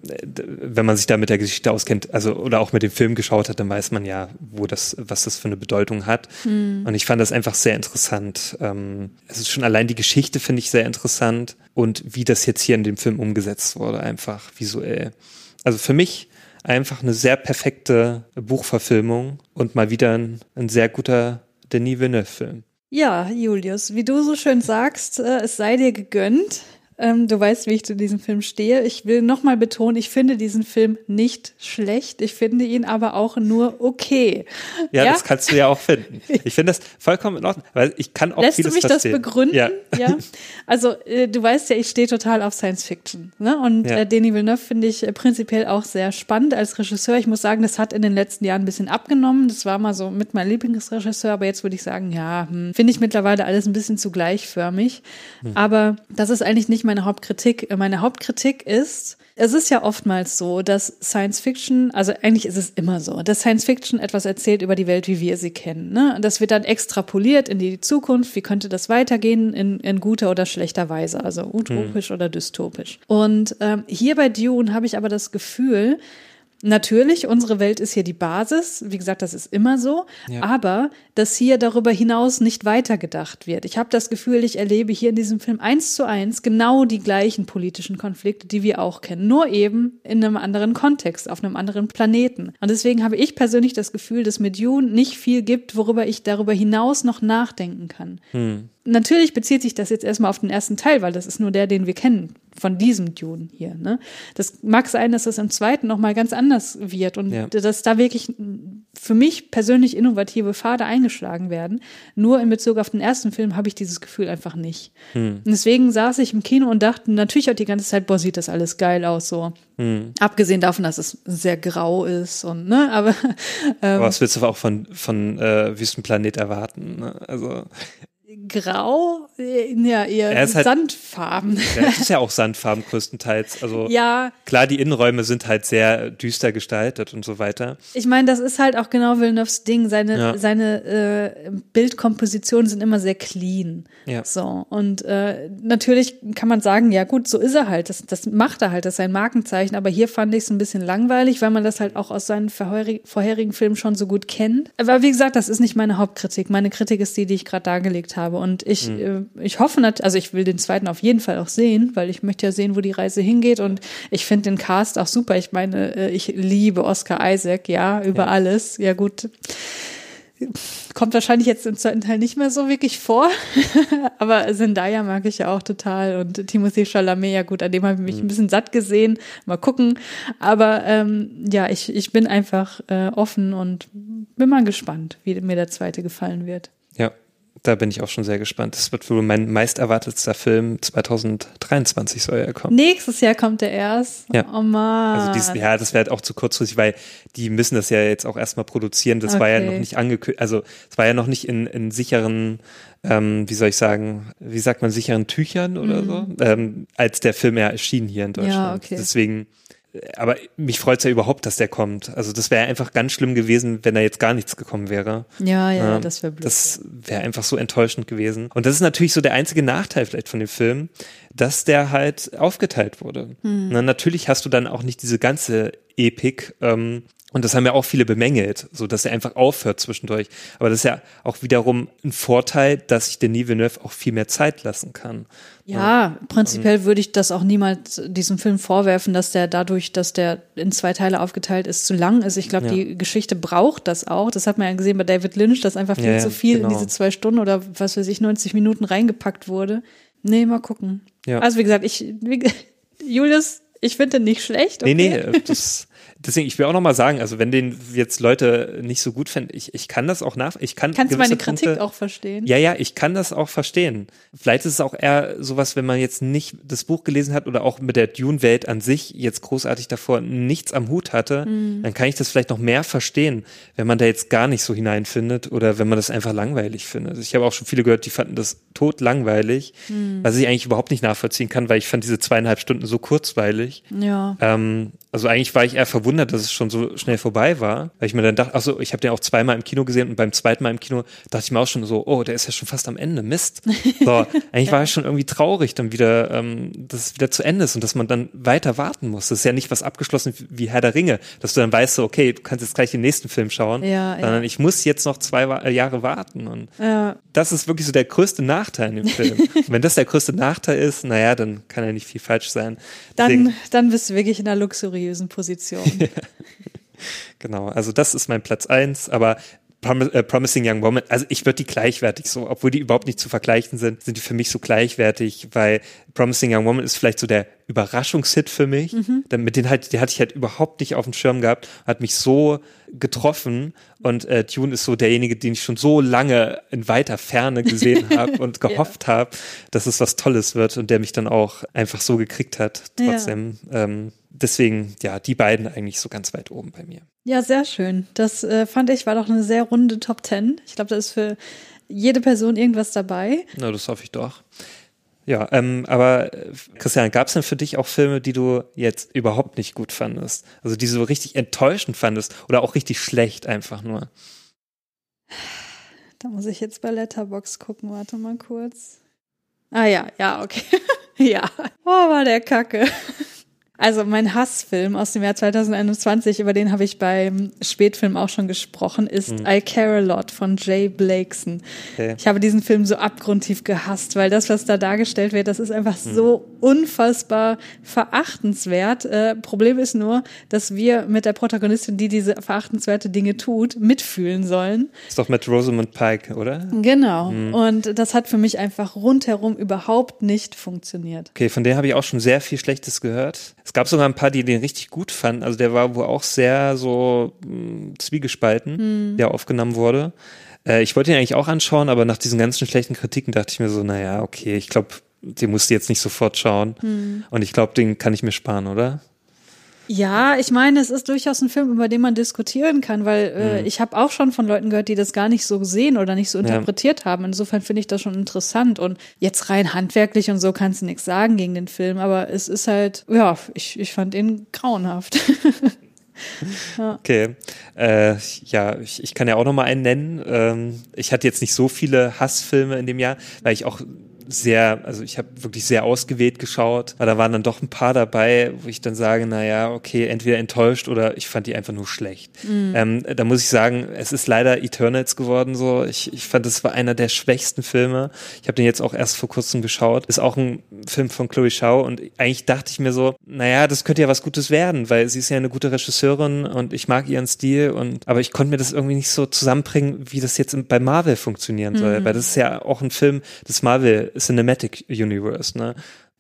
wenn man sich da mit der Geschichte auskennt, also oder auch mit dem Film geschaut hat, dann weiß man ja, wo das, was das für eine Bedeutung hat. Mhm. Und ich fand das einfach sehr interessant. Ähm, es ist schon allein die Geschichte finde ich sehr interessant und wie das jetzt hier in dem Film umgesetzt wurde, einfach visuell. Also für mich einfach eine sehr perfekte Buchverfilmung und mal wieder ein, ein sehr guter Denis Villeneuve-Film. Ja, Julius, wie du so schön sagst, äh, es sei dir gegönnt. Ähm, du weißt, wie ich zu diesem Film stehe. Ich will nochmal betonen, ich finde diesen Film nicht schlecht. Ich finde ihn aber auch nur okay. Ja, ja? das kannst du ja auch finden. Ich finde das vollkommen in Ordnung, weil ich kann auch Lässt vieles du mich das begründen? Ja. ja? Also, äh, du weißt ja, ich stehe total auf Science Fiction. Ne? Und ja. äh, Denis Villeneuve finde ich äh, prinzipiell auch sehr spannend als Regisseur. Ich muss sagen, das hat in den letzten Jahren ein bisschen abgenommen. Das war mal so mit meinem Lieblingsregisseur, aber jetzt würde ich sagen, ja, hm, finde ich mittlerweile alles ein bisschen zu gleichförmig. Hm. Aber das ist eigentlich nicht meine Hauptkritik. Meine Hauptkritik ist, es ist ja oftmals so, dass Science Fiction, also eigentlich ist es immer so, dass Science Fiction etwas erzählt über die Welt, wie wir sie kennen. Ne? Das wird dann extrapoliert in die Zukunft. Wie könnte das weitergehen in, in guter oder schlechter Weise? Also utopisch hm. oder dystopisch. Und ähm, hier bei Dune habe ich aber das Gefühl, Natürlich, unsere Welt ist hier die Basis. Wie gesagt, das ist immer so. Ja. Aber dass hier darüber hinaus nicht weitergedacht wird. Ich habe das Gefühl, ich erlebe hier in diesem Film eins zu eins genau die gleichen politischen Konflikte, die wir auch kennen. Nur eben in einem anderen Kontext, auf einem anderen Planeten. Und deswegen habe ich persönlich das Gefühl, dass mit Dune nicht viel gibt, worüber ich darüber hinaus noch nachdenken kann. Hm natürlich bezieht sich das jetzt erstmal auf den ersten Teil, weil das ist nur der, den wir kennen von diesem Dune hier. Ne? Das mag sein, dass das im zweiten nochmal ganz anders wird und ja. dass da wirklich für mich persönlich innovative Pfade eingeschlagen werden. Nur in Bezug auf den ersten Film habe ich dieses Gefühl einfach nicht. Hm. Deswegen saß ich im Kino und dachte natürlich auch die ganze Zeit, boah, sieht das alles geil aus so. Hm. Abgesehen davon, dass es sehr grau ist und ne, aber, ähm, aber was willst du auch von von äh, Wüstenplanet erwarten? Ne? Also grau, äh, ja, eher er halt, Sandfarben. Ja, es ist ja auch Sandfarben größtenteils. Also ja. klar, die Innenräume sind halt sehr düster gestaltet und so weiter. Ich meine, das ist halt auch genau Villeneuves Ding. Seine, ja. seine äh, Bildkompositionen sind immer sehr clean. Ja. So. Und äh, natürlich kann man sagen, ja gut, so ist er halt. Das, das macht er halt, das ist sein Markenzeichen. Aber hier fand ich es ein bisschen langweilig, weil man das halt auch aus seinen vorherigen Filmen schon so gut kennt. Aber wie gesagt, das ist nicht meine Hauptkritik. Meine Kritik ist die, die ich gerade dargelegt habe habe. Und ich, mhm. äh, ich hoffe natürlich, also ich will den zweiten auf jeden Fall auch sehen, weil ich möchte ja sehen, wo die Reise hingeht. Und ich finde den Cast auch super. Ich meine, äh, ich liebe Oscar Isaac, ja, über ja. alles. Ja, gut kommt wahrscheinlich jetzt im zweiten Teil nicht mehr so wirklich vor. Aber Zendaya mag ich ja auch total und Timothy Chalamet, ja gut, an dem habe ich mich mhm. ein bisschen satt gesehen. Mal gucken. Aber ähm, ja, ich, ich bin einfach äh, offen und bin mal gespannt, wie mir der zweite gefallen wird. Da bin ich auch schon sehr gespannt. Das wird wohl mein meist erwartetster Film 2023 soll er kommen. Nächstes Jahr kommt er erst. Ja. Oh man. Also dies, ja, das wäre halt auch zu kurzfristig, weil die müssen das ja jetzt auch erstmal produzieren. Das okay. war ja noch nicht angekündigt, also es war ja noch nicht in, in sicheren, ähm, wie soll ich sagen, wie sagt man, sicheren Tüchern oder mhm. so, ähm, als der Film ja erschien hier in Deutschland. Ja, okay. Deswegen aber mich freut es ja überhaupt, dass der kommt. Also das wäre einfach ganz schlimm gewesen, wenn da jetzt gar nichts gekommen wäre. Ja, ja, ähm, das wäre blöd. Das wäre einfach so enttäuschend gewesen. Und das ist natürlich so der einzige Nachteil vielleicht von dem Film, dass der halt aufgeteilt wurde. Hm. Na, natürlich hast du dann auch nicht diese ganze Epik, ähm, und das haben ja auch viele bemängelt, so dass er einfach aufhört zwischendurch. Aber das ist ja auch wiederum ein Vorteil, dass sich Denis Villeneuve auch viel mehr Zeit lassen kann. Ja, prinzipiell würde ich das auch niemals diesem Film vorwerfen, dass der dadurch, dass der in zwei Teile aufgeteilt ist, zu lang ist. Ich glaube, ja. die Geschichte braucht das auch. Das hat man ja gesehen bei David Lynch, dass einfach viel ja, zu viel genau. in diese zwei Stunden oder was weiß ich, 90 Minuten reingepackt wurde. Nee, mal gucken. Ja. Also wie gesagt, ich, wie, Julius, ich finde den nicht schlecht. Okay? Nee, nee, das deswegen, ich will auch nochmal sagen, also wenn den jetzt Leute nicht so gut finden, ich, ich kann das auch nach, ich kann. Kannst du meine Kritik Punkte, auch verstehen? Ja, ja, ich kann das auch verstehen. Vielleicht ist es auch eher sowas, wenn man jetzt nicht das Buch gelesen hat oder auch mit der Dune-Welt an sich jetzt großartig davor nichts am Hut hatte, mhm. dann kann ich das vielleicht noch mehr verstehen, wenn man da jetzt gar nicht so hineinfindet oder wenn man das einfach langweilig findet. Ich habe auch schon viele gehört, die fanden das tot langweilig, mhm. was ich eigentlich überhaupt nicht nachvollziehen kann, weil ich fand diese zweieinhalb Stunden so kurzweilig. Ja. Ähm, also eigentlich war ich eher verwundert, dass es schon so schnell vorbei war, weil ich mir dann dachte, also ich habe den auch zweimal im Kino gesehen und beim zweiten Mal im Kino dachte ich mir auch schon so, oh, der ist ja schon fast am Ende, Mist. So, eigentlich war ich schon irgendwie traurig, dann wieder, ähm, dass es wieder zu Ende ist und dass man dann weiter warten muss. Das ist ja nicht was abgeschlossen wie Herr der Ringe, dass du dann weißt, so, okay, du kannst jetzt gleich den nächsten Film schauen, ja, sondern ja. ich muss jetzt noch zwei äh, Jahre warten und ja. das ist wirklich so der größte Nachteil in dem Film. und wenn das der größte Nachteil ist, naja, dann kann ja nicht viel falsch sein. Dann, dann bist du wirklich in einer luxuriösen Position. Genau, also das ist mein Platz eins, aber äh, Promising Young Woman, also ich würde die gleichwertig so, obwohl die überhaupt nicht zu vergleichen sind, sind die für mich so gleichwertig, weil Promising Young Woman ist vielleicht so der Überraschungshit für mich. Mhm. Mit den halt, die hatte ich halt überhaupt nicht auf dem Schirm gehabt, hat mich so getroffen und äh, Tune ist so derjenige, den ich schon so lange in weiter Ferne gesehen habe und gehofft ja. habe, dass es was Tolles wird und der mich dann auch einfach so gekriegt hat. Trotzdem. Ja. Ähm, deswegen, ja, die beiden eigentlich so ganz weit oben bei mir. Ja, sehr schön. Das äh, fand ich war doch eine sehr runde Top Ten. Ich glaube, da ist für jede Person irgendwas dabei. Na, das hoffe ich doch. Ja, ähm, aber äh, Christian, gab es denn für dich auch Filme, die du jetzt überhaupt nicht gut fandest? Also die so richtig enttäuschend fandest oder auch richtig schlecht einfach nur? Da muss ich jetzt bei Letterbox gucken. Warte mal kurz. Ah ja, ja, okay. ja. Oh, war der Kacke. Also mein Hassfilm aus dem Jahr 2021, über den habe ich beim Spätfilm auch schon gesprochen, ist mhm. I Care a Lot von Jay Blakeson. Okay. Ich habe diesen Film so abgrundtief gehasst, weil das, was da dargestellt wird, das ist einfach mhm. so unfassbar verachtenswert. Äh, Problem ist nur, dass wir mit der Protagonistin, die diese verachtenswerte Dinge tut, mitfühlen sollen. Ist doch mit Rosamund Pike, oder? Genau. Mhm. Und das hat für mich einfach rundherum überhaupt nicht funktioniert. Okay, von der habe ich auch schon sehr viel Schlechtes gehört. Es gab sogar ein paar, die den richtig gut fanden. Also der war wohl auch sehr so mh, hm, zwiegespalten, mhm. der aufgenommen wurde. Äh, ich wollte ihn eigentlich auch anschauen, aber nach diesen ganzen schlechten Kritiken dachte ich mir so, naja, okay, ich glaube, den musst du jetzt nicht sofort schauen. Mhm. Und ich glaube, den kann ich mir sparen, oder? Ja, ich meine, es ist durchaus ein Film, über den man diskutieren kann, weil äh, mhm. ich habe auch schon von Leuten gehört, die das gar nicht so gesehen oder nicht so interpretiert ja. haben. Insofern finde ich das schon interessant. Und jetzt rein handwerklich und so kannst du nichts sagen gegen den Film, aber es ist halt, ja, ich, ich fand ihn grauenhaft. ja. Okay. Äh, ja, ich, ich kann ja auch noch mal einen nennen. Ähm, ich hatte jetzt nicht so viele Hassfilme in dem Jahr, weil ich auch sehr, also ich habe wirklich sehr ausgewählt geschaut, weil da waren dann doch ein paar dabei, wo ich dann sage, na ja, okay, entweder enttäuscht oder ich fand die einfach nur schlecht. Mhm. Ähm, da muss ich sagen, es ist leider Eternals geworden so. Ich, ich fand, das war einer der schwächsten Filme. Ich habe den jetzt auch erst vor kurzem geschaut. Ist auch ein Film von Chloe Shao und eigentlich dachte ich mir so, naja, das könnte ja was Gutes werden, weil sie ist ja eine gute Regisseurin und ich mag ihren Stil und aber ich konnte mir das irgendwie nicht so zusammenbringen, wie das jetzt bei Marvel funktionieren soll, mhm. weil das ist ja auch ein Film des Marvel Cinematic Universe, ne?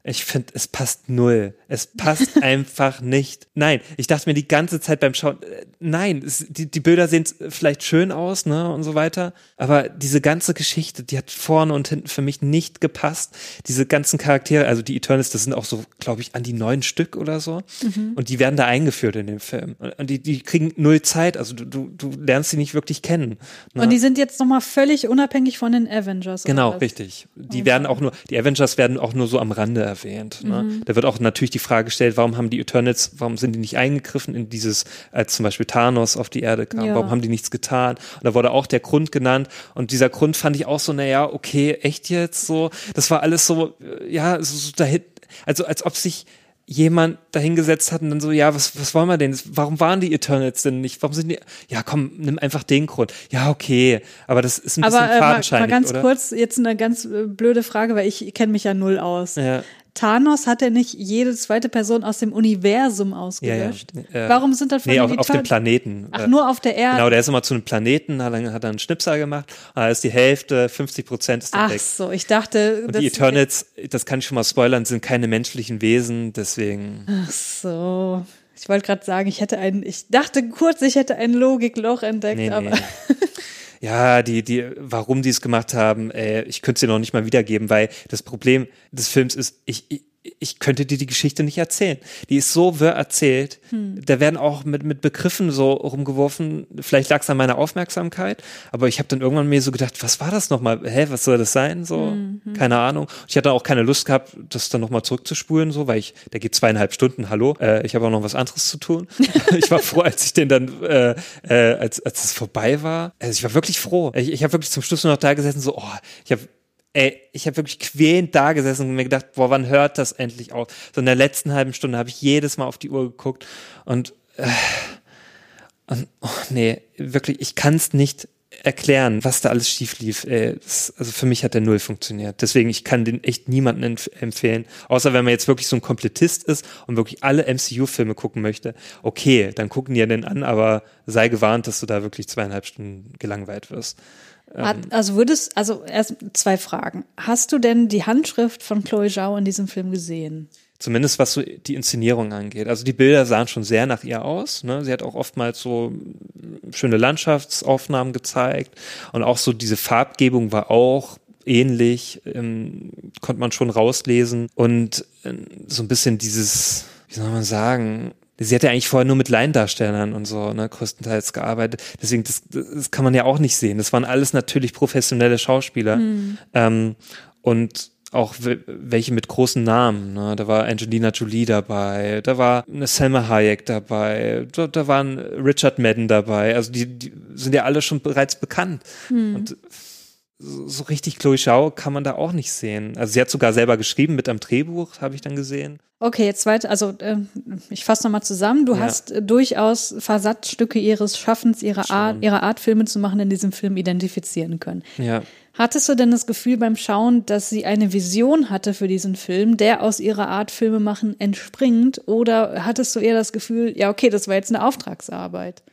Ich finde, es passt null. Es passt einfach nicht. Nein, ich dachte mir die ganze Zeit beim Schauen, äh, nein, es, die, die Bilder sehen vielleicht schön aus, ne, und so weiter. Aber diese ganze Geschichte, die hat vorne und hinten für mich nicht gepasst. Diese ganzen Charaktere, also die Eternals, das sind auch so, glaube ich, an die neun Stück oder so. Mhm. Und die werden da eingeführt in dem Film. Und die, die kriegen null Zeit. Also du, du, du lernst sie nicht wirklich kennen. Ne? Und die sind jetzt nochmal völlig unabhängig von den Avengers. Genau, richtig. Die okay. werden auch nur, die Avengers werden auch nur so am Rande erwähnt. Ne? Mhm. Da wird auch natürlich die Frage gestellt, warum haben die Eternals, warum sind die nicht eingegriffen in dieses, als zum Beispiel Thanos auf die Erde kam, ja. warum haben die nichts getan? Und da wurde auch der Grund genannt und dieser Grund fand ich auch so, naja, okay, echt jetzt so, das war alles so, ja, so, so dahin, also als ob sich jemand dahingesetzt hat und dann so, ja, was, was wollen wir denn? Warum waren die Eternals denn nicht? Warum sind die? Ja, komm, nimm einfach den Grund. Ja, okay, aber das ist ein aber, bisschen fadenscheinig, äh, mal, mal ganz oder? kurz jetzt eine ganz äh, blöde Frage, weil ich kenne mich ja null aus. Ja. Thanos hat er nicht jede zweite Person aus dem Universum ausgelöscht? Ja, ja. Warum sind dann von nee, auf, auf dem Planeten. Ach, nur auf der Erde? Genau, der ist immer zu einem Planeten, hat dann, hat dann einen Schnipsel gemacht, da ist die Hälfte, 50 Prozent ist dann Ach weg. so, ich dachte... Und die Eternals, das kann ich schon mal spoilern, sind keine menschlichen Wesen, deswegen... Ach so... Ich wollte gerade sagen, ich hätte einen, ich dachte kurz, ich hätte ein Logikloch entdeckt, nee, aber. Nee. ja, die, die, warum die es gemacht haben, äh, ich könnte es dir noch nicht mal wiedergeben, weil das Problem des Films ist, ich, ich ich könnte dir die Geschichte nicht erzählen. Die ist so wirr erzählt. Hm. Da werden auch mit, mit Begriffen so rumgeworfen. Vielleicht lag es an meiner Aufmerksamkeit, aber ich habe dann irgendwann mir so gedacht, was war das nochmal? Hä, was soll das sein? So, hm, hm. keine Ahnung. Ich hatte auch keine Lust gehabt, das dann nochmal zurückzuspulen, so, weil ich, der geht zweieinhalb Stunden, hallo, äh, ich habe auch noch was anderes zu tun. ich war froh, als ich den dann, äh, äh, als, als es vorbei war. Also ich war wirklich froh. Ich, ich habe wirklich zum Schluss nur noch da gesessen, so, oh, ich habe ey, ich habe wirklich quälend da gesessen und mir gedacht, boah, wann hört das endlich auf? So in der letzten halben Stunde habe ich jedes Mal auf die Uhr geguckt und, äh, und oh, nee, wirklich, ich kann es nicht erklären, was da alles schief lief. Ey, das, also für mich hat der null funktioniert. Deswegen, ich kann den echt niemanden empf empfehlen. Außer wenn man jetzt wirklich so ein Komplettist ist und wirklich alle MCU-Filme gucken möchte. Okay, dann gucken die ja den an, aber sei gewarnt, dass du da wirklich zweieinhalb Stunden gelangweilt wirst. Hat, ähm, also würdest, also erst zwei Fragen. Hast du denn die Handschrift von Chloe Zhao in diesem Film gesehen? Zumindest was so die Inszenierung angeht. Also die Bilder sahen schon sehr nach ihr aus. Ne? Sie hat auch oftmals so schöne Landschaftsaufnahmen gezeigt und auch so diese Farbgebung war auch ähnlich, ähm, konnte man schon rauslesen und äh, so ein bisschen dieses, wie soll man sagen, sie hat ja eigentlich vorher nur mit Laiendarstellern und so, ne, größtenteils gearbeitet. Deswegen, das, das kann man ja auch nicht sehen. Das waren alles natürlich professionelle Schauspieler. Mhm. Ähm, und auch welche mit großen Namen. Ne? Da war Angelina Jolie dabei, da war eine Selma Hayek dabei, da, da waren Richard Madden dabei. Also die, die sind ja alle schon bereits bekannt. Mhm. Und so richtig Chloe Schau kann man da auch nicht sehen. Also sie hat sogar selber geschrieben mit einem Drehbuch, habe ich dann gesehen. Okay, jetzt weiter, also äh, ich fasse nochmal zusammen. Du ja. hast äh, durchaus Versatzstücke ihres Schaffens, ihrer Art, ihrer Art, Filme zu machen, in diesem Film identifizieren können. Ja. Hattest du denn das Gefühl beim Schauen, dass sie eine Vision hatte für diesen Film, der aus ihrer Art Filme machen entspringt? Oder hattest du eher das Gefühl, ja, okay, das war jetzt eine Auftragsarbeit?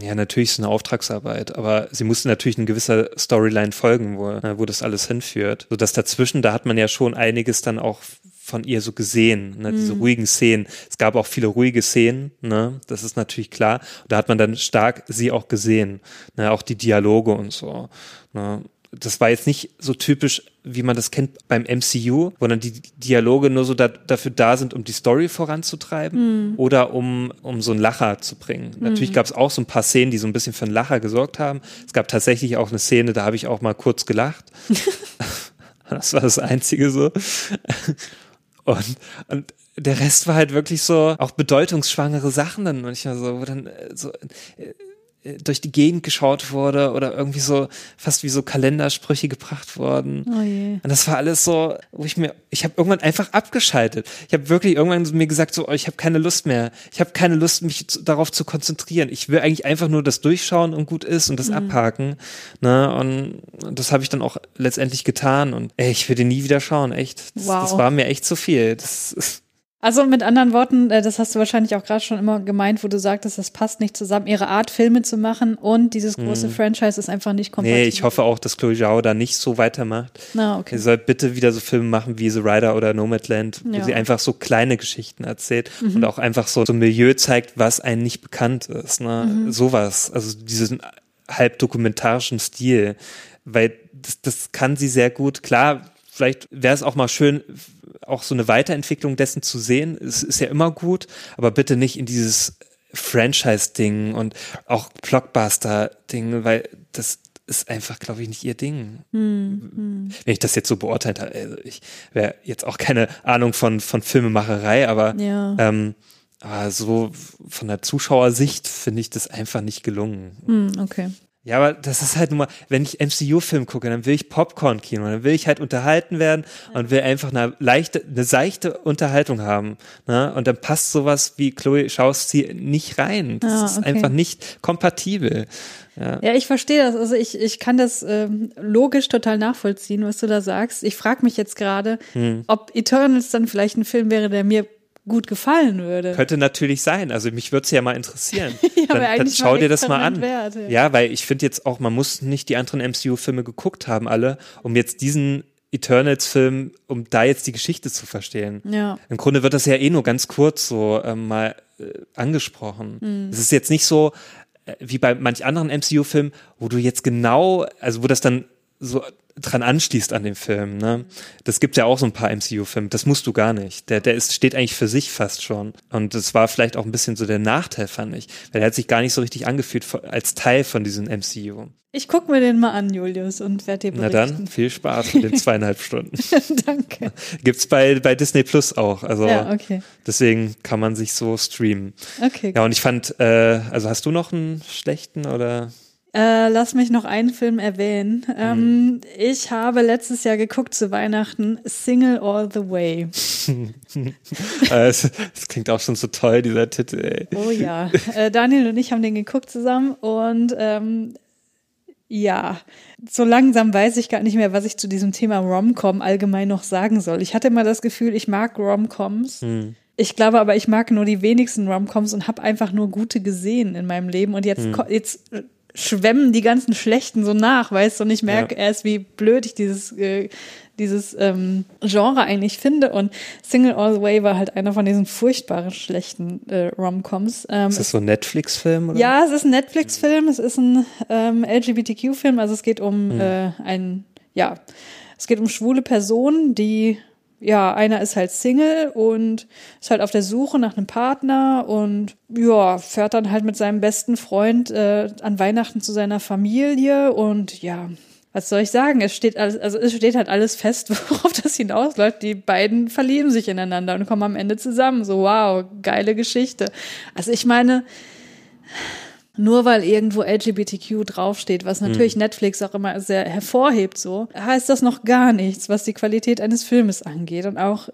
Ja, natürlich ist es eine Auftragsarbeit, aber sie musste natürlich eine gewisse Storyline folgen, wo, ne, wo das alles hinführt. So dass dazwischen, da hat man ja schon einiges dann auch von ihr so gesehen, ne, diese mhm. ruhigen Szenen. Es gab auch viele ruhige Szenen, ne, das ist natürlich klar. da hat man dann stark sie auch gesehen, ne, auch die Dialoge und so. Ne das war jetzt nicht so typisch, wie man das kennt beim MCU, wo dann die Dialoge nur so da, dafür da sind, um die Story voranzutreiben mhm. oder um, um so einen Lacher zu bringen. Mhm. Natürlich gab es auch so ein paar Szenen, die so ein bisschen für einen Lacher gesorgt haben. Es gab tatsächlich auch eine Szene, da habe ich auch mal kurz gelacht. das war das Einzige so. Und, und der Rest war halt wirklich so auch bedeutungsschwangere Sachen dann manchmal so, wo dann äh, so äh, durch die Gegend geschaut wurde oder irgendwie so fast wie so Kalendersprüche gebracht wurden. Oh. Und das war alles so, wo ich mir, ich habe irgendwann einfach abgeschaltet. Ich habe wirklich irgendwann mir gesagt, so, oh, ich habe keine Lust mehr. Ich habe keine Lust, mich zu, darauf zu konzentrieren. Ich will eigentlich einfach nur das durchschauen und gut ist und das mhm. abhaken. Ne? Und das habe ich dann auch letztendlich getan. Und ey, ich will den nie wieder schauen, echt. Das, wow. das war mir echt zu viel. Das ist also mit anderen Worten, äh, das hast du wahrscheinlich auch gerade schon immer gemeint, wo du sagtest, das passt nicht zusammen, ihre Art Filme zu machen und dieses große hm. Franchise ist einfach nicht kompatibel. Nee, ich hoffe auch, dass Chloe Zhao da nicht so weitermacht. Na, okay. Sie soll bitte wieder so Filme machen wie The Rider oder Nomadland, wo ja. sie einfach so kleine Geschichten erzählt mhm. und auch einfach so, so ein Milieu zeigt, was einem nicht bekannt ist. Ne? Mhm. Sowas, also diesen halb dokumentarischen Stil, weil das, das kann sie sehr gut. Klar, vielleicht wäre es auch mal schön, auch so eine Weiterentwicklung dessen zu sehen. Es ist ja immer gut, aber bitte nicht in dieses Franchise-Ding und auch Blockbuster-Ding, weil das ist einfach, glaube ich, nicht ihr Ding. Hm, Wenn ich das jetzt so beurteilt habe, also ich wäre jetzt auch keine Ahnung von, von Filmemacherei, aber, ja. ähm, aber so von der Zuschauersicht finde ich das einfach nicht gelungen. Hm, okay. Ja, aber das ist halt nun mal, wenn ich MCU-Film gucke, dann will ich Popcorn-Kino, dann will ich halt unterhalten werden und will einfach eine leichte, eine seichte Unterhaltung haben. Ne? Und dann passt sowas wie Chloe Schaus sie nicht rein. Das ah, okay. ist einfach nicht kompatibel. Ja. ja, ich verstehe das. Also ich, ich kann das ähm, logisch total nachvollziehen, was du da sagst. Ich frage mich jetzt gerade, hm. ob Eternals dann vielleicht ein Film wäre, der mir gut gefallen würde. Könnte natürlich sein. Also mich würde es ja mal interessieren. ja, dann, dann schau dir das mal an. Wert, ja. ja, weil ich finde jetzt auch, man muss nicht die anderen MCU-Filme geguckt haben, alle, um jetzt diesen Eternals-Film, um da jetzt die Geschichte zu verstehen. Ja. Im Grunde wird das ja eh nur ganz kurz so ähm, mal äh, angesprochen. Mhm. Es ist jetzt nicht so äh, wie bei manch anderen MCU-Filmen, wo du jetzt genau, also wo das dann so dran anschließt an den Film. Ne? Das gibt ja auch so ein paar MCU-Filme. Das musst du gar nicht. Der, der ist, steht eigentlich für sich fast schon. Und das war vielleicht auch ein bisschen so der Nachteil, fand ich. Weil er hat sich gar nicht so richtig angefühlt als Teil von diesem MCU. Ich guck mir den mal an, Julius, und werde dir berichten. Na dann, viel Spaß mit den zweieinhalb Stunden. Danke. Gibt's bei, bei Disney Plus auch. Also ja, okay. deswegen kann man sich so streamen. Okay. Ja, und ich fand, äh, also hast du noch einen schlechten oder? Äh, lass mich noch einen Film erwähnen. Ähm, hm. Ich habe letztes Jahr geguckt zu Weihnachten Single All the Way. das, das, klingt auch schon so toll, dieser Titel. Ey. Oh ja. Äh, Daniel und ich haben den geguckt zusammen und ähm, ja, so langsam weiß ich gar nicht mehr, was ich zu diesem Thema Rom-Com allgemein noch sagen soll. Ich hatte immer das Gefühl, ich mag Rom-Coms. Hm. Ich glaube aber, ich mag nur die wenigsten Rom-Coms und habe einfach nur gute gesehen in meinem Leben. Und jetzt, hm. jetzt schwemmen die ganzen Schlechten so nach, weißt du, und ich merke ja. erst, wie blöd ich dieses, äh, dieses ähm, Genre eigentlich finde. Und Single All the Way war halt einer von diesen furchtbaren schlechten äh, Rom-Coms. Ähm, ist das so ein Netflix-Film? Ja, es ist ein Netflix-Film, es ist ein ähm, LGBTQ-Film, also es geht um hm. äh, ein, ja, es geht um schwule Personen, die ja, einer ist halt Single und ist halt auf der Suche nach einem Partner und ja, fährt dann halt mit seinem besten Freund äh, an Weihnachten zu seiner Familie und ja, was soll ich sagen? Es steht alles, also es steht halt alles fest, worauf das hinausläuft. Die beiden verlieben sich ineinander und kommen am Ende zusammen. So, wow, geile Geschichte. Also ich meine, nur weil irgendwo LGBTQ draufsteht, was natürlich mhm. Netflix auch immer sehr hervorhebt, so, heißt das noch gar nichts, was die Qualität eines Filmes angeht. Und auch,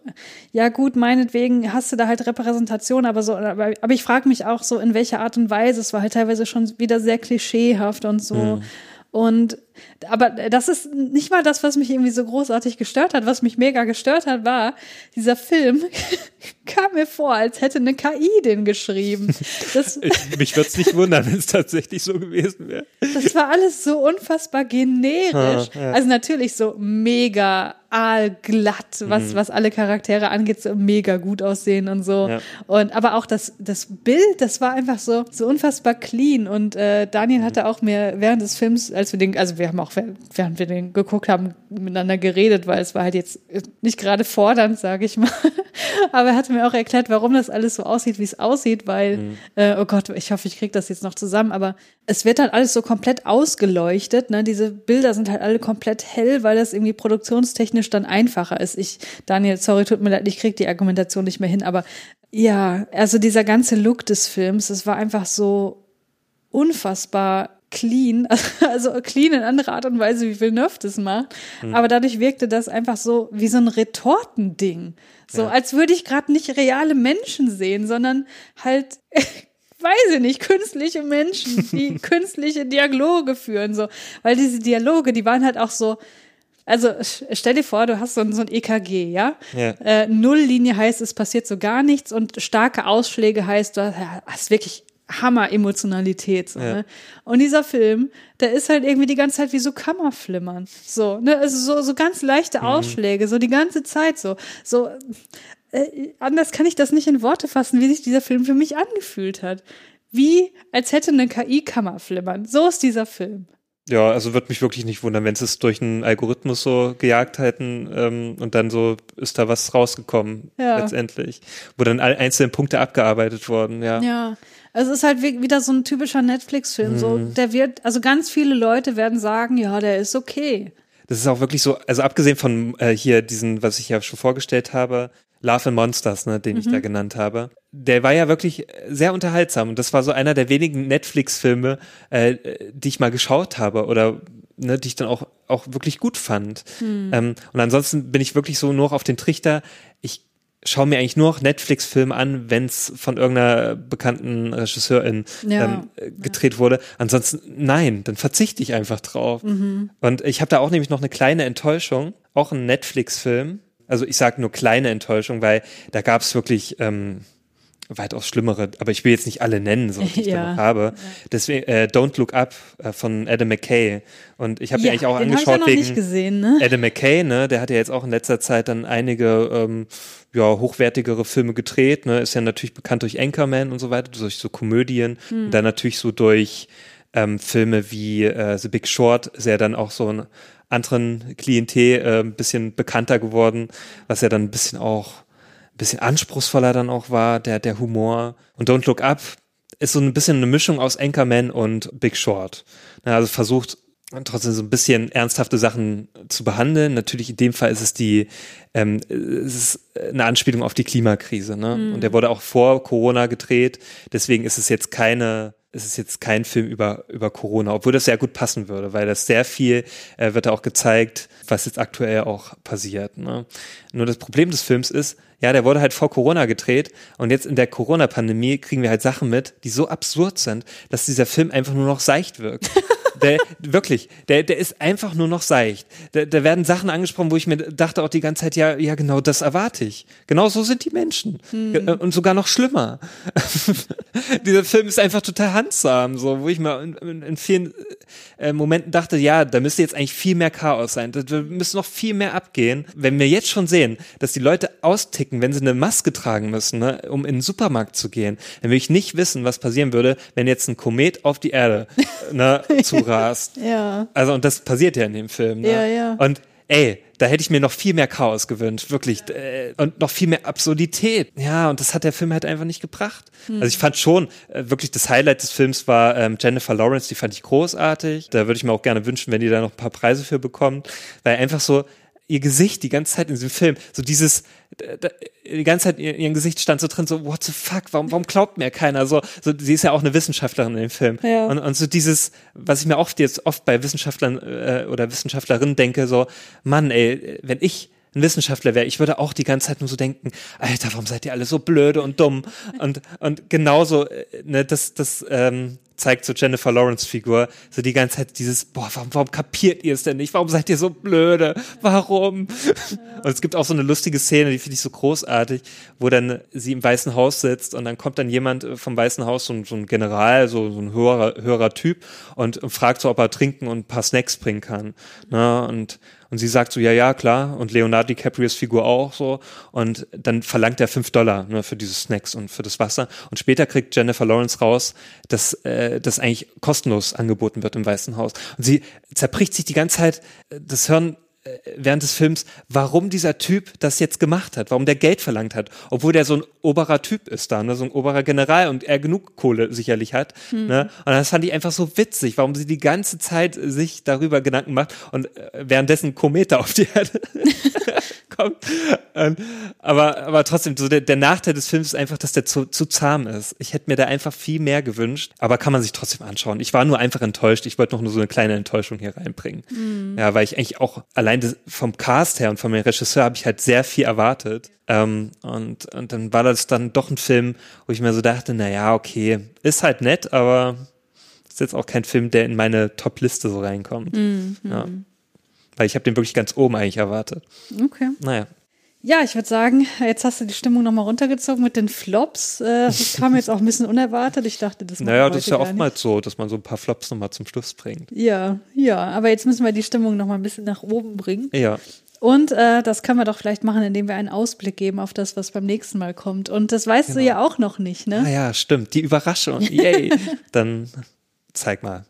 ja gut, meinetwegen hast du da halt Repräsentation, aber so, aber, aber ich frage mich auch so, in welcher Art und Weise. Es war halt teilweise schon wieder sehr klischeehaft und so. Mhm. Und aber das ist nicht mal das, was mich irgendwie so großartig gestört hat. Was mich mega gestört hat, war, dieser Film kam mir vor, als hätte eine KI den geschrieben. Das, ich, mich würde es nicht wundern, wenn es tatsächlich so gewesen wäre. Das war alles so unfassbar generisch. Ah, ja. Also natürlich so mega aalglatt, was, mhm. was alle Charaktere angeht, so mega gut aussehen und so. Ja. Und aber auch das, das Bild, das war einfach so, so unfassbar clean. Und äh, Daniel hatte auch mir während des Films, als wir den, also wir haben auch, während wir den geguckt haben, miteinander geredet, weil es war halt jetzt nicht gerade fordernd, sage ich mal. aber er hatte mir auch erklärt, warum das alles so aussieht, wie es aussieht, weil, mhm. äh, oh Gott, ich hoffe, ich kriege das jetzt noch zusammen, aber es wird halt alles so komplett ausgeleuchtet. Ne? Diese Bilder sind halt alle komplett hell, weil das irgendwie produktionstechnisch dann einfacher ist. Ich, Daniel, sorry, tut mir leid, ich krieg die Argumentation nicht mehr hin, aber ja, also dieser ganze Look des Films, es war einfach so unfassbar clean, also clean in anderer Art und Weise, wie Villeneuve das macht. Mhm. Aber dadurch wirkte das einfach so wie so ein Retortending. So, ja. als würde ich gerade nicht reale Menschen sehen, sondern halt, weiß ich nicht, künstliche Menschen, die künstliche Dialoge führen, so. Weil diese Dialoge, die waren halt auch so, also stell dir vor, du hast so ein, so ein EKG, ja? ja. Äh, Nulllinie heißt, es passiert so gar nichts und starke Ausschläge heißt, du hast wirklich Hammer-Emotionalität. So, ja. ne? Und dieser Film, der ist halt irgendwie die ganze Zeit wie so Kammerflimmern. So, ne? Also so, so ganz leichte mhm. Ausschläge, mhm. so die ganze Zeit so. So, äh, anders kann ich das nicht in Worte fassen, wie sich dieser Film für mich angefühlt hat. Wie, als hätte eine KI Kammerflimmern. So ist dieser Film. Ja, also würde mich wirklich nicht wundern, wenn sie es durch einen Algorithmus so gejagt hätten ähm, und dann so ist da was rausgekommen ja. letztendlich, wo dann einzelne Punkte abgearbeitet wurden, ja. Ja, also es ist halt wieder so ein typischer Netflix-Film. Mhm. So, der wird, also ganz viele Leute werden sagen, ja, der ist okay. Das ist auch wirklich so, also abgesehen von äh, hier diesen, was ich ja schon vorgestellt habe, Love and Monsters, ne, den mhm. ich da genannt habe. Der war ja wirklich sehr unterhaltsam und das war so einer der wenigen Netflix-Filme, äh, die ich mal geschaut habe oder ne, die ich dann auch auch wirklich gut fand. Mhm. Ähm, und ansonsten bin ich wirklich so nur auf den Trichter. Ich schaue mir eigentlich nur noch Netflix-Filme an, wenn es von irgendeiner bekannten Regisseurin ja. ähm, gedreht ja. wurde. Ansonsten nein, dann verzichte ich einfach drauf. Mhm. Und ich habe da auch nämlich noch eine kleine Enttäuschung, auch ein Netflix-Film also ich sage nur kleine Enttäuschung, weil da gab es wirklich ähm, weitaus schlimmere, aber ich will jetzt nicht alle nennen, so die ich ja. da noch habe. Deswegen äh, Don't Look Up äh, von Adam McKay. Und ich habe ja, mir eigentlich auch angeschaut wegen gesehen, ne? Adam McKay, ne? Der hat ja jetzt auch in letzter Zeit dann einige ähm, ja, hochwertigere Filme gedreht, ne? Ist ja natürlich bekannt durch Anchorman und so weiter, durch so Komödien. Hm. Und dann natürlich so durch ähm, Filme wie äh, The Big Short, ist ja dann auch so ein anderen Klientel äh, ein bisschen bekannter geworden, was ja dann ein bisschen auch ein bisschen anspruchsvoller dann auch war, der, der Humor. Und Don't Look Up ist so ein bisschen eine Mischung aus Anchorman und Big Short. Also versucht trotzdem so ein bisschen ernsthafte Sachen zu behandeln. Natürlich in dem Fall ist es die, ähm, es ist eine Anspielung auf die Klimakrise. Ne? Mhm. Und der wurde auch vor Corona gedreht. Deswegen ist es jetzt keine es ist jetzt kein Film über, über Corona, obwohl das sehr gut passen würde, weil das sehr viel äh, wird da auch gezeigt, was jetzt aktuell auch passiert. Ne? Nur das Problem des Films ist, ja, der wurde halt vor Corona gedreht und jetzt in der Corona-Pandemie kriegen wir halt Sachen mit, die so absurd sind, dass dieser Film einfach nur noch seicht wirkt. Der, wirklich, der, der ist einfach nur noch seicht. Da, da werden Sachen angesprochen, wo ich mir dachte auch die ganze Zeit, ja, ja, genau das erwarte ich. Genau so sind die Menschen. Hm. Und sogar noch schlimmer. Dieser Film ist einfach total handsam, so, wo ich mir in, in, in vielen äh, Momenten dachte, ja, da müsste jetzt eigentlich viel mehr Chaos sein. Da, da müsste noch viel mehr abgehen. Wenn wir jetzt schon sehen, dass die Leute austicken, wenn sie eine Maske tragen müssen, ne, um in den Supermarkt zu gehen, dann will ich nicht wissen, was passieren würde, wenn jetzt ein Komet auf die Erde ne, zu rast. ja. Also, und das passiert ja in dem Film. Ne? Ja, ja. Und ey, da hätte ich mir noch viel mehr Chaos gewünscht, wirklich. Äh, und noch viel mehr Absurdität. Ja, und das hat der Film halt einfach nicht gebracht. Hm. Also ich fand schon, äh, wirklich das Highlight des Films war ähm, Jennifer Lawrence, die fand ich großartig. Da würde ich mir auch gerne wünschen, wenn die da noch ein paar Preise für bekommt. Weil einfach so, ihr Gesicht die ganze Zeit in diesem Film, so dieses, die ganze Zeit in ihrem Gesicht stand so drin, so, what the fuck, warum, warum glaubt mir keiner? So, so, sie ist ja auch eine Wissenschaftlerin in dem Film. Ja. Und, und so dieses, was ich mir oft jetzt oft bei Wissenschaftlern äh, oder Wissenschaftlerinnen denke, so, Mann, ey, wenn ich ein Wissenschaftler wäre, ich würde auch die ganze Zeit nur so denken, Alter, warum seid ihr alle so blöde und dumm? Und, und genauso, äh, ne, das, das, ähm, zeigt so Jennifer Lawrence Figur, so die ganze Zeit dieses, boah, warum, warum kapiert ihr es denn nicht? Warum seid ihr so blöde? Warum? Und es gibt auch so eine lustige Szene, die finde ich so großartig, wo dann sie im Weißen Haus sitzt und dann kommt dann jemand vom Weißen Haus, so, ein, so ein General, so, so ein höherer, höherer Typ und, und fragt so, ob er trinken und ein paar Snacks bringen kann. Ne? Und und sie sagt so, ja, ja, klar. Und Leonardo DiCaprios Figur auch so. Und dann verlangt er fünf Dollar ne, für diese Snacks und für das Wasser. Und später kriegt Jennifer Lawrence raus, dass äh, das eigentlich kostenlos angeboten wird im Weißen Haus. Und sie zerbricht sich die ganze Zeit äh, das Hirn während des Films, warum dieser Typ das jetzt gemacht hat, warum der Geld verlangt hat, obwohl der so ein oberer Typ ist da, ne, so ein oberer General und er genug Kohle sicherlich hat. Mhm. Ne? Und das fand ich einfach so witzig, warum sie die ganze Zeit sich darüber Gedanken macht und äh, währenddessen Komete auf die Erde kommt. Aber, aber trotzdem, so der, der Nachteil des Films ist einfach, dass der zu, zu zahm ist. Ich hätte mir da einfach viel mehr gewünscht, aber kann man sich trotzdem anschauen. Ich war nur einfach enttäuscht. Ich wollte noch nur so eine kleine Enttäuschung hier reinbringen. Mhm. Ja, weil ich eigentlich auch allein das, vom Cast her und vom Regisseur habe ich halt sehr viel erwartet. Ähm, und, und dann war das dann doch ein Film, wo ich mir so dachte, na ja, okay, ist halt nett, aber ist jetzt auch kein Film, der in meine Top-Liste so reinkommt. Mhm. Ja. Weil ich habe den wirklich ganz oben eigentlich erwartet. Okay. Naja. Ja, ich würde sagen, jetzt hast du die Stimmung nochmal runtergezogen mit den Flops. Äh, das kam jetzt auch ein bisschen unerwartet. Ich dachte, das Naja, das ist ja oftmals nicht. so, dass man so ein paar Flops nochmal zum Schluss bringt. Ja, ja, aber jetzt müssen wir die Stimmung nochmal ein bisschen nach oben bringen. Ja. Und äh, das können wir doch vielleicht machen, indem wir einen Ausblick geben auf das, was beim nächsten Mal kommt. Und das weißt genau. du ja auch noch nicht, ne? Ah ja, stimmt. Die Überraschung. Yay. Dann zeig mal.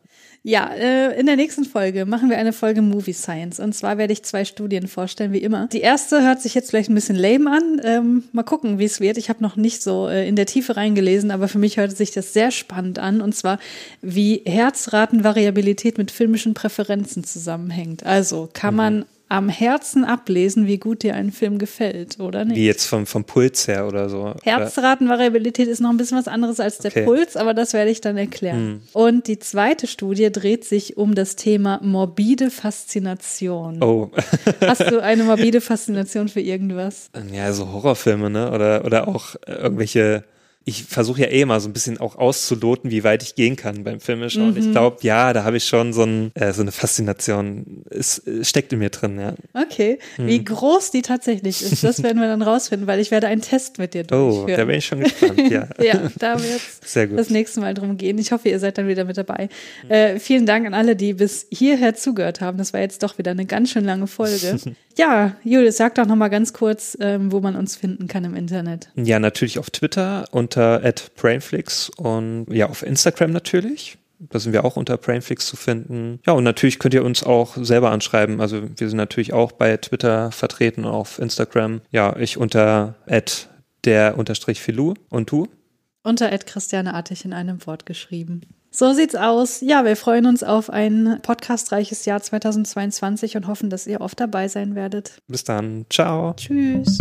Ja, äh, in der nächsten Folge machen wir eine Folge Movie Science. Und zwar werde ich zwei Studien vorstellen, wie immer. Die erste hört sich jetzt vielleicht ein bisschen lame an. Ähm, mal gucken, wie es wird. Ich habe noch nicht so äh, in der Tiefe reingelesen, aber für mich hört sich das sehr spannend an. Und zwar, wie Herzratenvariabilität mit filmischen Präferenzen zusammenhängt. Also kann man am Herzen ablesen, wie gut dir ein Film gefällt, oder nicht? Wie jetzt vom, vom Puls her oder so. Herzratenvariabilität ist noch ein bisschen was anderes als der okay. Puls, aber das werde ich dann erklären. Hm. Und die zweite Studie dreht sich um das Thema morbide Faszination. Oh. Hast du eine morbide Faszination für irgendwas? Ja, so Horrorfilme, ne? Oder, oder auch irgendwelche ich versuche ja eh immer so ein bisschen auch auszuloten, wie weit ich gehen kann beim Filmeschauen. Mhm. Ich glaube, ja, da habe ich schon so, ein, äh, so eine Faszination. Es, es, steckt in mir drin, ja. Okay. Mhm. Wie groß die tatsächlich ist, das werden wir dann rausfinden, weil ich werde einen Test mit dir durchführen. Oh, da bin ich schon gespannt, ja. ja, da wird es das nächste Mal drum gehen. Ich hoffe, ihr seid dann wieder mit dabei. Mhm. Äh, vielen Dank an alle, die bis hierher zugehört haben. Das war jetzt doch wieder eine ganz schön lange Folge. ja, Julius, sag doch noch mal ganz kurz, ähm, wo man uns finden kann im Internet. Ja, natürlich auf Twitter unter unter @brainflix und ja auf Instagram natürlich. Da sind wir auch unter Brainflix zu finden. Ja, und natürlich könnt ihr uns auch selber anschreiben. Also wir sind natürlich auch bei Twitter vertreten und auf Instagram. Ja, ich unter der unterstrich Filou und du? Unter Christiane Artig in einem Wort geschrieben. So sieht's aus. Ja, wir freuen uns auf ein podcastreiches Jahr 2022 und hoffen, dass ihr oft dabei sein werdet. Bis dann. Ciao. Tschüss.